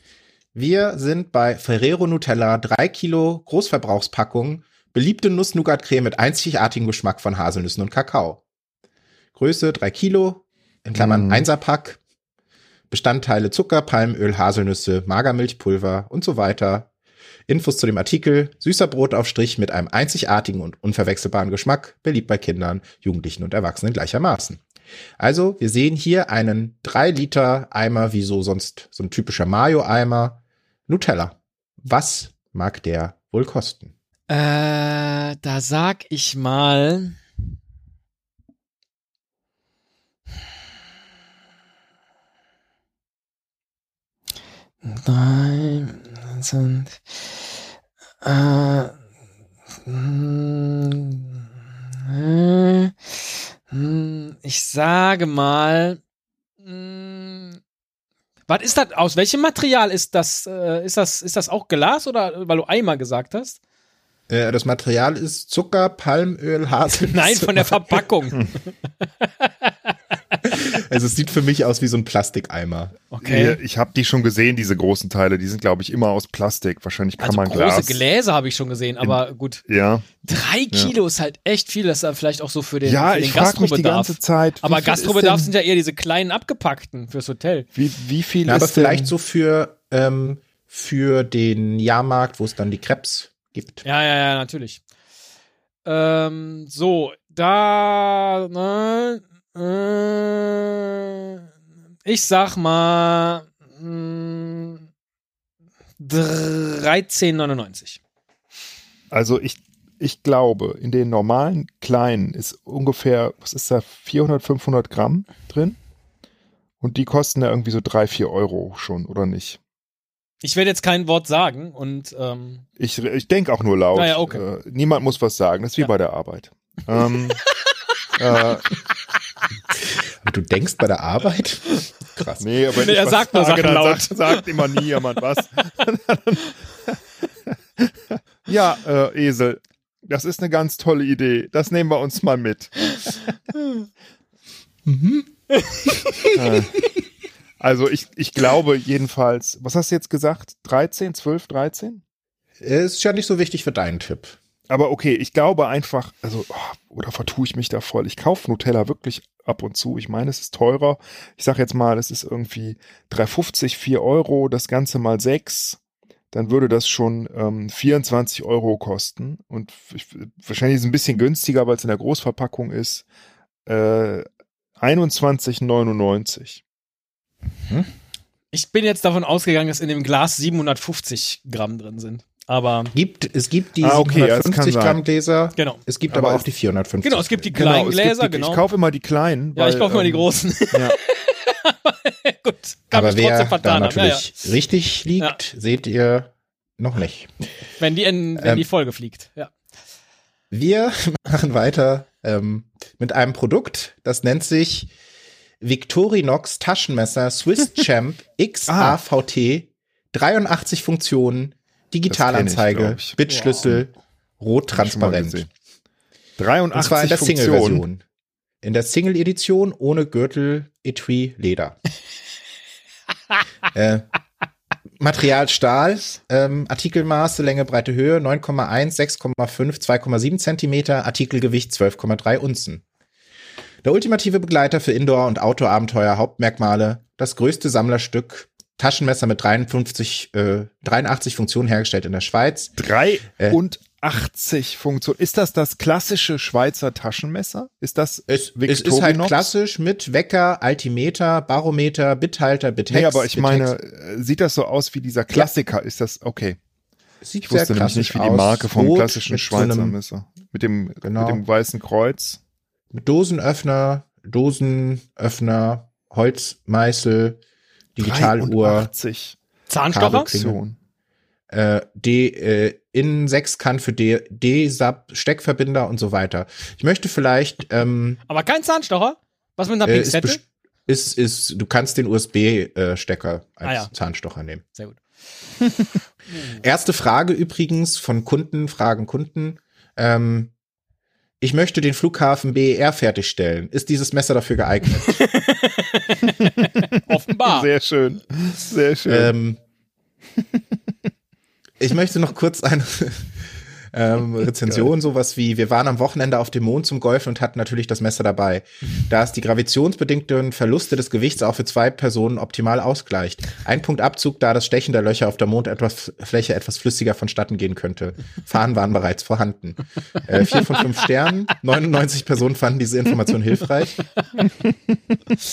Wir sind bei Ferrero Nutella, drei Kilo Großverbrauchspackung, beliebte Nuss-Nougat-Creme mit einzigartigem Geschmack von Haselnüssen und Kakao. Größe drei Kilo, in Klammern mm. Einserpack, Bestandteile Zucker, Palmöl, Haselnüsse, Magermilchpulver und so weiter. Infos zu dem Artikel, süßer Brotaufstrich mit einem einzigartigen und unverwechselbaren Geschmack, beliebt bei Kindern, Jugendlichen und Erwachsenen gleichermaßen. Also, wir sehen hier einen 3 Liter Eimer, wie so sonst so ein typischer Mayo-Eimer, Nutella. Was mag der wohl kosten? Äh, da sag ich mal. Nein sind. Äh, ich sage mal, was ist das? Aus welchem Material ist das? Äh, ist das, ist das auch Glas oder weil du Eimer gesagt hast? Äh, das Material ist Zucker, Palmöl, Haselnüsse. Nein, von der Verpackung. Also es sieht für mich aus wie so ein Plastikeimer. Okay. Ich habe die schon gesehen, diese großen Teile. Die sind, glaube ich, immer aus Plastik. Wahrscheinlich kann Also man große Glas. Gläser habe ich schon gesehen, aber gut. Ja, Drei Kilo ist halt echt viel. Das ist ja vielleicht auch so für den, ja für den ich frage mich die Gastrobedarf. ganze Zeit. aber Gastrobedarf sind ja eher diese kleinen abgepackten fürs Hotel. Wie, wie viel Ja, aber ist vielleicht denn, so für, ähm, für den Jahrmarkt, wo es dann die Krebs gibt. Ja, ja, ja, natürlich. Ähm, so, da, ne, ich sag mal, mh, 13,99. Also ich, ich glaube, in den normalen kleinen ist ungefähr, was ist da, 400, 500 Gramm drin? Und die kosten ja irgendwie so drei, vier Euro schon, oder nicht? Ich werde jetzt kein Wort sagen und ähm, Ich, ich denke auch nur laut. Ah ja, okay. äh, niemand muss was sagen. Das ist wie Ja. bei der Arbeit. Ähm, äh, Aber du denkst bei der Arbeit? Krass. nee, aber wenn Nee, ich er was sagt nur Sachen laut. Sagt, sagt immer nie jemand was. ja, äh, Esel, das ist eine ganz tolle Idee. Das nehmen wir uns mal mit. Äh, Also ich, ich glaube jedenfalls, was hast du jetzt gesagt? 13, 12, 13? Ist ja nicht so wichtig für deinen Tipp. Aber okay, ich glaube einfach, also, oh, oder vertue ich mich da voll? Ich kaufe Nutella wirklich ab und zu. Ich meine, es ist teurer. Ich sage jetzt mal, es ist irgendwie 3,50, 4 Euro, das Ganze mal 6. Dann würde das schon ähm, 24 Euro kosten. Und ich, wahrscheinlich ist es ein bisschen günstiger, weil es in der Großverpackung ist. Äh, 21,99. ich bin jetzt davon ausgegangen, dass in dem Glas 750 Gramm drin sind. Aber Gibt, es gibt die Ah, okay, ja, das kann 750 sein. Gramm Gläser. genau. Es gibt Aber aber, auch die 450. Genau, es gibt die kleinen es gibt Gläser, die, genau. Ich kaufe immer die kleinen. ja, ich weil, kaufe die ähm, großen. Ja. Gut, kann aber mich wer trotzdem da vertan haben. Ja, ja. natürlich richtig liegt, seht ihr noch nicht. Wenn, die, in, wenn Ähm, die Folge fliegt. Ja. Wir machen weiter ähm, mit einem Produkt, das nennt sich Victorinox Taschenmesser Swiss Champ XAVT, 83 Funktionen, Digitalanzeige, ich. Bitschlüssel, rot Hab ich schon mal transparent. gesehen. Und 83 zwar in der. Single-Version. In der Single-Edition ohne Gürtel, Etui, Leder. äh, Material Stahl, ähm, Artikelmaße, Länge, Breite, Höhe 9,1, 6,5, 2,7 Zentimeter, Artikelgewicht 12,3 Unzen. Der ultimative Begleiter für Indoor- und Outdoor-Abenteuer, Hauptmerkmale, das größte Sammlerstück, Taschenmesser mit 53, äh, 83 Funktionen hergestellt in der Schweiz. 83 Funktionen. Ist das das klassische Schweizer Taschenmesser? Ist das Es, es ist halt klassisch mit Wecker, Altimeter, Barometer, Bithalter, Bithex. Nee, aber ich Bithex. meine, äh, sieht das so aus wie dieser Klassiker? Ist das okay? sieht Ich wusste sehr nämlich nicht, wie die. Marke vom Rot klassischen mit so Schweizer einem- Messer. Mit dem, Genau. mit dem weißen Kreuz. Mit Dosenöffner, Dosenöffner, Holzmeißel, Digitaluhr, 83 Zahnstocher? Äh, D, äh, Innen 6 kann für D, D-Sub, Steckverbinder und so weiter. Ich möchte vielleicht, ähm, Aber kein Zahnstocher? Was mit einer äh, ist, Pinzette? best- ist, ist, du kannst den USB-Stecker als Ah ja. Zahnstocher nehmen. Sehr gut. Erste Frage übrigens von Kunden, Fragen Kunden. Ähm, ich möchte den Flughafen BER fertigstellen. Ist dieses Messer dafür geeignet? Offenbar. Sehr schön. Sehr schön. ähm, ich möchte noch kurz eine ähm, Rezension, sowas wie, wir waren am Wochenende auf dem Mond zum Golfen und hatten natürlich das Messer dabei. Da es die gravitationsbedingten Verluste des Gewichts auch für zwei Personen optimal ausgleicht. Ein Punkt Abzug, da das Stechen der Löcher auf der Mondfläche etwas flüssiger vonstatten gehen könnte. Fahnen waren bereits vorhanden. Äh, vier von fünf Sternen, 99 Personen fanden diese Information hilfreich.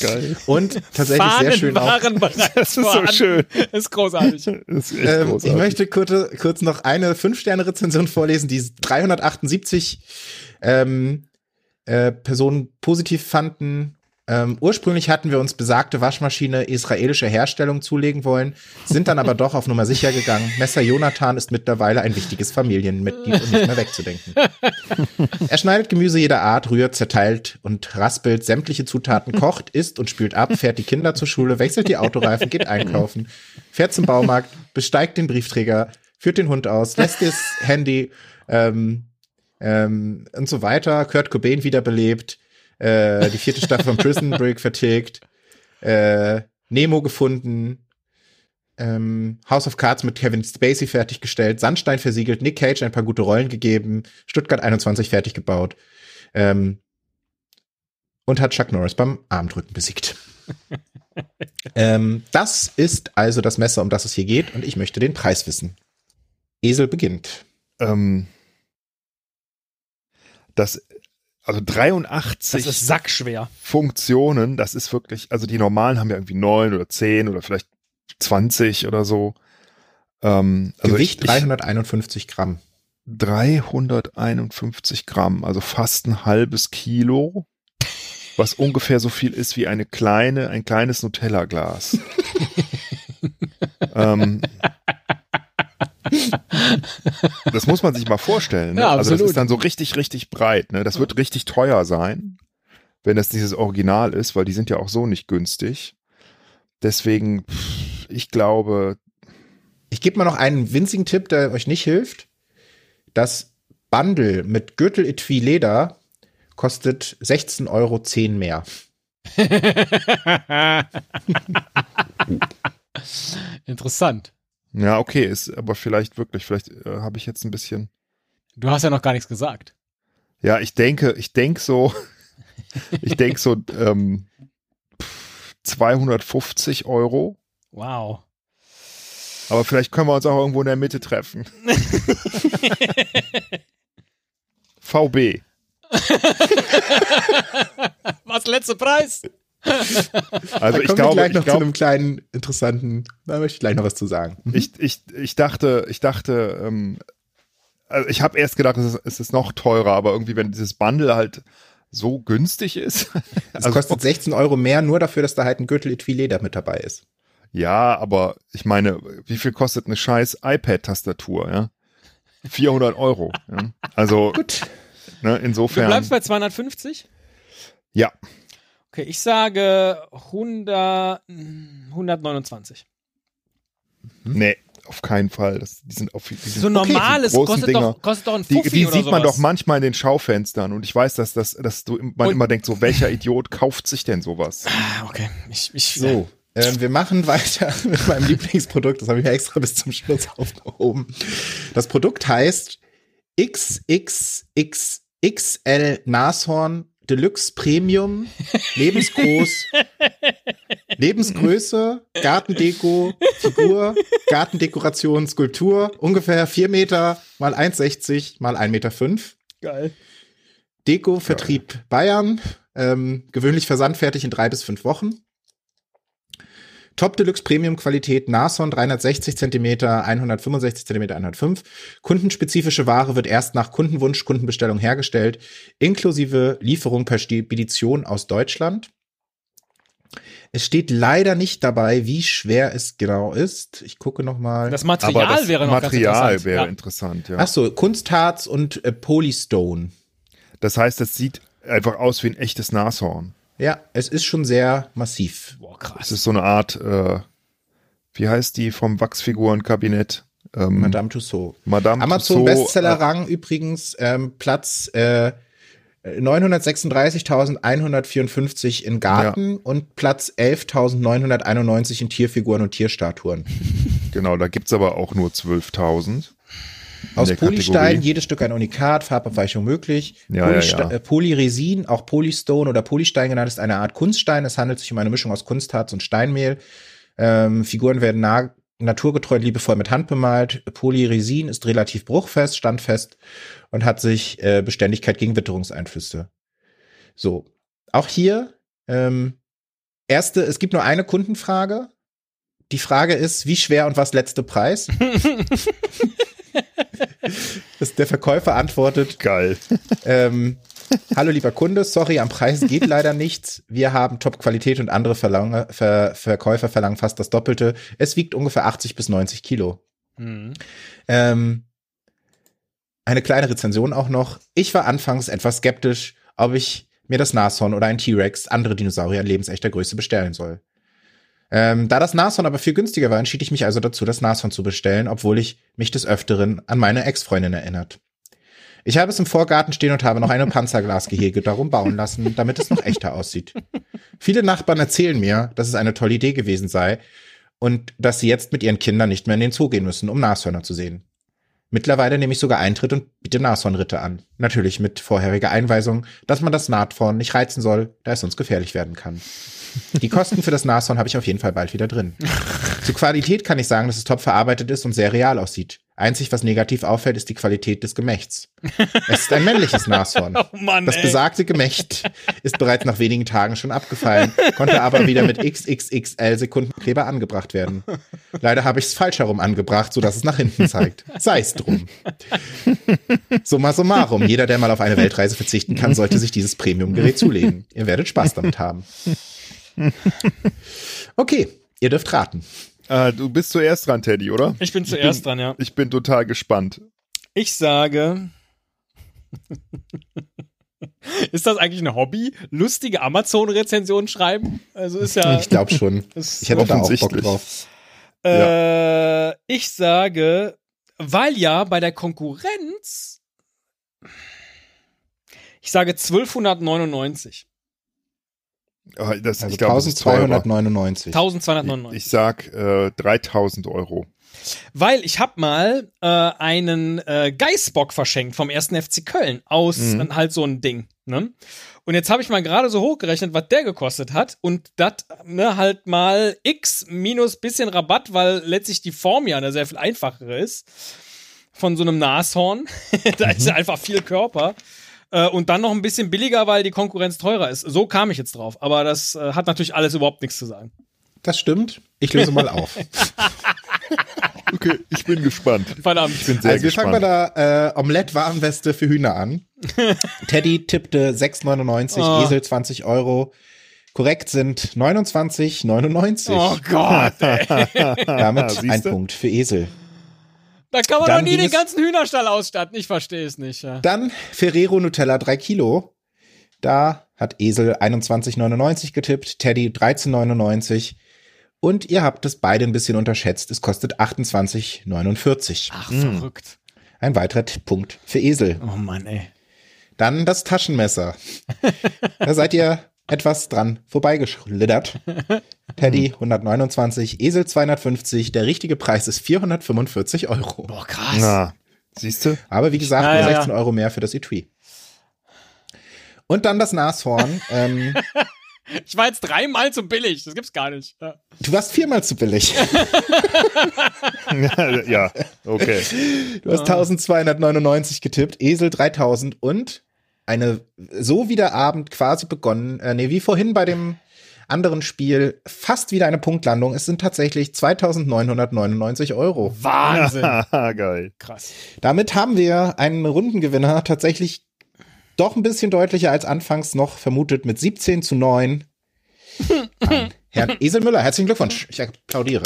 Geil. Und tatsächlich sehr Fahnen schön auch. waren bereits Das ist so vorhanden. schön. Ist großartig. Das ist echt Ähm, ich großartig. möchte kurz, kurz noch eine 5-Sterne-Rezension vorlesen, die 378 ähm, äh, Personen positiv fanden. Ähm, ursprünglich hatten wir uns besagte Waschmaschine israelischer Herstellung zulegen wollen, sind dann aber doch auf Nummer sicher gegangen. Messer Jonathan ist mittlerweile ein wichtiges Familienmitglied und nicht mehr wegzudenken. Er schneidet Gemüse jeder Art, rührt, zerteilt und raspelt sämtliche Zutaten, kocht, isst und spült ab, fährt die Kinder zur Schule, wechselt die Autoreifen, geht einkaufen, fährt zum Baumarkt, besteigt den Briefträger, führt den Hund aus, lässt das Handy ähm, ähm, und so weiter, Kurt Cobain wiederbelebt, Äh, die vierte Staffel von Prison Break vertilgt. Äh, Nemo gefunden. Ähm, House of Cards mit Kevin Spacey fertiggestellt. Sandstein versiegelt. Nick Cage ein paar gute Rollen gegeben. Stuttgart 21 fertig gebaut. Ähm, und hat Chuck Norris beim Armdrücken besiegt. ähm, das ist also das Messer, um das es hier geht. Und ich möchte den Preis wissen. Esel beginnt. Ähm, das, also 83 Das ist sackschwer. Funktionen, das ist wirklich, also die normalen haben ja irgendwie neun oder zehn oder vielleicht 20 oder so. Ähm, also Gewicht ich, 351 Gramm. 351 Gramm, also fast ein halbes Kilo, was ungefähr so viel ist wie eine kleine, ein kleines Nutella-Glas. ähm, das muss man sich mal vorstellen. Ne? Ja, also das ist dann so richtig, richtig breit. Ne? Das wird richtig teuer sein, wenn das dieses Original ist, weil die sind ja auch so nicht günstig. Deswegen, pff, ich glaube, Ich gebe mal noch einen winzigen Tipp, der euch nicht hilft. Das Bundle mit Gürtel Etui Leder kostet 16,10 Euro mehr. Interessant. Ja, okay, ist aber vielleicht wirklich, vielleicht äh, habe ich jetzt ein bisschen. Du hast ja noch gar nichts gesagt. Ja, ich denke, ich denke so, ich denke so ähm, pff, 250 Euro. Wow. Aber vielleicht können wir uns auch irgendwo in der Mitte treffen. VB. Was, letzter Preis? Also da ich kommen wir glaube, gleich ich, noch zu glaube einem kleinen, interessanten, da möchte ich gleich noch was zu sagen. Mhm. ich, ich, ich dachte, ich dachte, ähm, also ich habe erst gedacht, es ist, es ist noch teurer, aber irgendwie, wenn dieses Bundle halt so günstig ist. Es also- kostet 16 Euro mehr, nur dafür, dass da halt ein Gürtel Etui Leder mit dabei ist. Ja, aber ich meine, wie viel kostet eine scheiß iPad-Tastatur, ja? 400 Euro. Ja? Also, Gut. ne, Du insofern. bleibst bei 250? Ja, Okay, ich sage 100, 129. nee, auf keinen Fall. Das, die sind auf, die sind So normales die kostet Dinger. doch, kostet doch ein Die, Fuffi die oder sieht man doch manchmal in den Schaufenstern und ich weiß, dass, dass, dass du, man Und- immer denkt, so welcher Idiot kauft sich denn sowas? Ah, okay. Ich, ich, So, ähm, wir machen weiter mit meinem Lieblingsprodukt. Das habe ich mir extra bis zum Schluss aufgehoben. Das Produkt heißt XXXXL Nashorn Deluxe Premium, lebensgroß, Lebensgröße, Gartendeko, Figur, Gartendekoration, Skulptur, ungefähr 4 Meter mal 1,60 mal 1,5 Meter. fünf. Geil. Deko, Vertrieb Bayern, ähm, gewöhnlich versandfertig in drei bis fünf Wochen. Top Deluxe Premium Qualität Nashorn 360 Zentimeter, 165 Zentimeter, 105. Kundenspezifische Ware wird erst nach Kundenwunsch, Kundenbestellung hergestellt, inklusive Lieferung per Spedition aus Deutschland. Es steht leider nicht dabei, wie schwer es genau ist. Ich gucke noch mal. Das Material Aber das wäre noch Material ganz interessant. wäre ja. interessant, ja. Ach so, Kunstharz und äh, Polystone. Das heißt, es sieht einfach aus wie ein echtes Nashorn. Ja, es ist schon sehr massiv. Boah, Es krass. ist so eine Art, äh, wie heißt die vom Wachsfigurenkabinett? Ähm, Madame Tussauds. Madame Amazon Bestseller-Rang übrigens ähm, Platz äh, 936.154 in Garten und Platz 11.991 in Tierfiguren und Tierstatuen. Äh, genau, da gibt's aber auch nur 12.000. Aus Polystein, Kategorie. jedes Stück ein Unikat, Farbabweichung möglich. Ja, ja, Polyste- ja. Äh, Polyresin, auch Polystone oder Polystein genannt, ist eine Art Kunststein. Es handelt sich um eine Mischung aus Kunstharz und Steinmehl. Ähm, Figuren werden nah, naturgetreu und liebevoll mit Hand bemalt. Polyresin ist relativ bruchfest, standfest und hat sich äh, Beständigkeit gegen Witterungseinflüsse. So, auch hier ähm, erste, es gibt nur eine Kundenfrage. Die Frage ist, wie schwer und was letzte Preis? Das, der Verkäufer antwortet, Geil. ähm, Hallo lieber Kunde, sorry, am Preis geht leider nichts. Wir haben Top-Qualität und andere Verlange, Ver, Verkäufer verlangen fast das Doppelte. Es wiegt ungefähr 80 bis 90 Kilo. Mhm. Ähm, eine kleine Rezension auch noch. Ich war anfangs etwas skeptisch, ob ich mir das Nashorn oder ein T-Rex, andere Dinosaurier in lebensechter Größe bestellen soll. Ähm, da das Nashorn aber viel günstiger war, entschied ich mich also dazu, das Nashorn zu bestellen, obwohl ich mich des Öfteren an meine Ex-Freundin erinnert. Ich habe es im Vorgarten stehen und habe noch eine Panzerglasgehege darum bauen lassen, damit es noch echter aussieht. Viele Nachbarn erzählen mir, dass es eine tolle Idee gewesen sei und dass sie jetzt mit ihren Kindern nicht mehr in den Zoo gehen müssen, um Nashörner zu sehen. Mittlerweile nehme ich sogar Eintritt und biete Nashornritte an. Natürlich mit vorheriger Einweisung, dass man das Nashorn nicht reizen soll, da es sonst gefährlich werden kann. Die Kosten für das Nashorn habe ich auf jeden Fall bald wieder drin. Zur Qualität kann ich sagen, dass es top verarbeitet ist und sehr real aussieht. Einzig, was negativ auffällt, ist die Qualität des Gemächts. Es ist ein männliches Nashorn. Oh Mann, das besagte Gemächt ist bereits nach wenigen Tagen schon abgefallen, konnte aber wieder mit XXXL Sekundenkleber angebracht werden. Leider habe ich es falsch herum angebracht, sodass es nach hinten zeigt. Sei es drum. Summa summarum, jeder, der mal auf eine Weltreise verzichten kann, sollte sich dieses Premium-Gerät zulegen. Ihr werdet Spaß damit haben. Okay, ihr dürft raten. Ah, du bist zuerst dran, Teddy, oder? Ich bin zuerst dran, ja. Ich bin total gespannt. Ich sage. ist das eigentlich ein Hobby? Lustige Amazon-Rezensionen schreiben? Also ist ja. Ich glaube schon. Ich hätte da auch Bock drauf. Äh, ich sage, weil ja bei der Konkurrenz. Ich sage 1299. Das, Also ich glaube, das ist teurer. 1299. 1299. Ich sag äh, 3000 Euro. Weil ich habe mal äh, einen äh, Geißbock verschenkt vom ersten FC Köln aus Mhm. halt so ein Ding. Ne? Und jetzt habe ich mal gerade so hochgerechnet, was der gekostet hat und das ne, halt mal x minus bisschen Rabatt, weil letztlich die Form ja eine sehr viel einfachere ist von so einem Nashorn. da ist ja einfach viel Körper. Äh, und dann noch ein bisschen billiger, weil die Konkurrenz teurer ist. So kam ich jetzt drauf. Aber das äh, hat natürlich alles überhaupt nichts zu sagen. Das stimmt. Ich löse mal auf. Okay, ich bin gespannt. Verdammt. Ich bin sehr also wir fangen bei gespannt. der äh, Omelette-Warnweste für Hühner an. Teddy tippte 6,99, Oh. Esel 20 Euro. Korrekt sind 29,99. Oh Gott, ey. Damit ein Punkt für Esel. Da kann man Dann doch nie den ganzen Hühnerstall ausstatten. Ich verstehe es nicht. Ja. Dann Ferrero Nutella 3 Kilo. Da hat Esel 21,99 getippt, Teddy 13,99. Und ihr habt es beide ein bisschen unterschätzt. Es kostet 28,49. Ach, Hm. verrückt. Ein weiterer Punkt für Esel. Oh Mann, ey. Dann das Taschenmesser. da seid ihr etwas dran vorbeigeschlittert. Teddy 129, Esel 250. Der richtige Preis ist 445 Euro. Boah, krass. Na, siehst du? Aber wie gesagt, nur ja, ja. 16 Euro mehr für das Etui. Und dann das Nashorn. ähm, Ich war jetzt dreimal zu billig. Das gibt's gar nicht. Ja. du warst viermal zu billig. ja, okay. Du hast 1299 getippt, Esel 3000 und eine, so wie der Abend quasi begonnen, äh, nee, wie vorhin bei dem anderen Spiel, fast wieder eine Punktlandung. Es sind tatsächlich 2999 Euro. Wahnsinn. Geil. krass. Damit haben wir einen Rundengewinner tatsächlich doch ein bisschen deutlicher als anfangs noch vermutet mit 17 zu 9. an Herrn Esel Müller, herzlichen Glückwunsch. Ich applaudiere.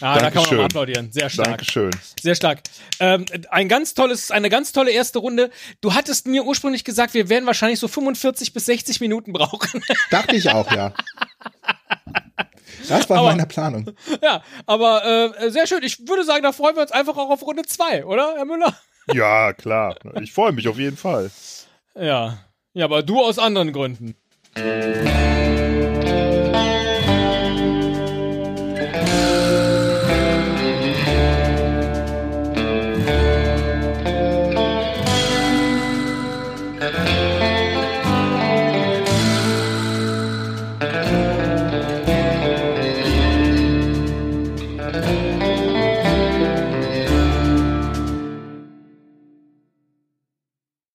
Ah, da kann man Dankeschön. mal applaudieren. Sehr stark. Dankeschön. Sehr stark. Ähm, ein ganz tolles, eine ganz tolle erste Runde. Du hattest mir ursprünglich gesagt, wir werden wahrscheinlich so 45 bis 60 Minuten brauchen. Dachte ich auch, ja. Das war Aber- meine Planung. ja, aber äh, sehr schön. Ich würde sagen, da freuen wir uns einfach auch auf Runde 2, oder, Herr Müller? Ja, klar. Ich freue mich auf jeden Fall. Ja. Ja, aber du aus anderen Gründen.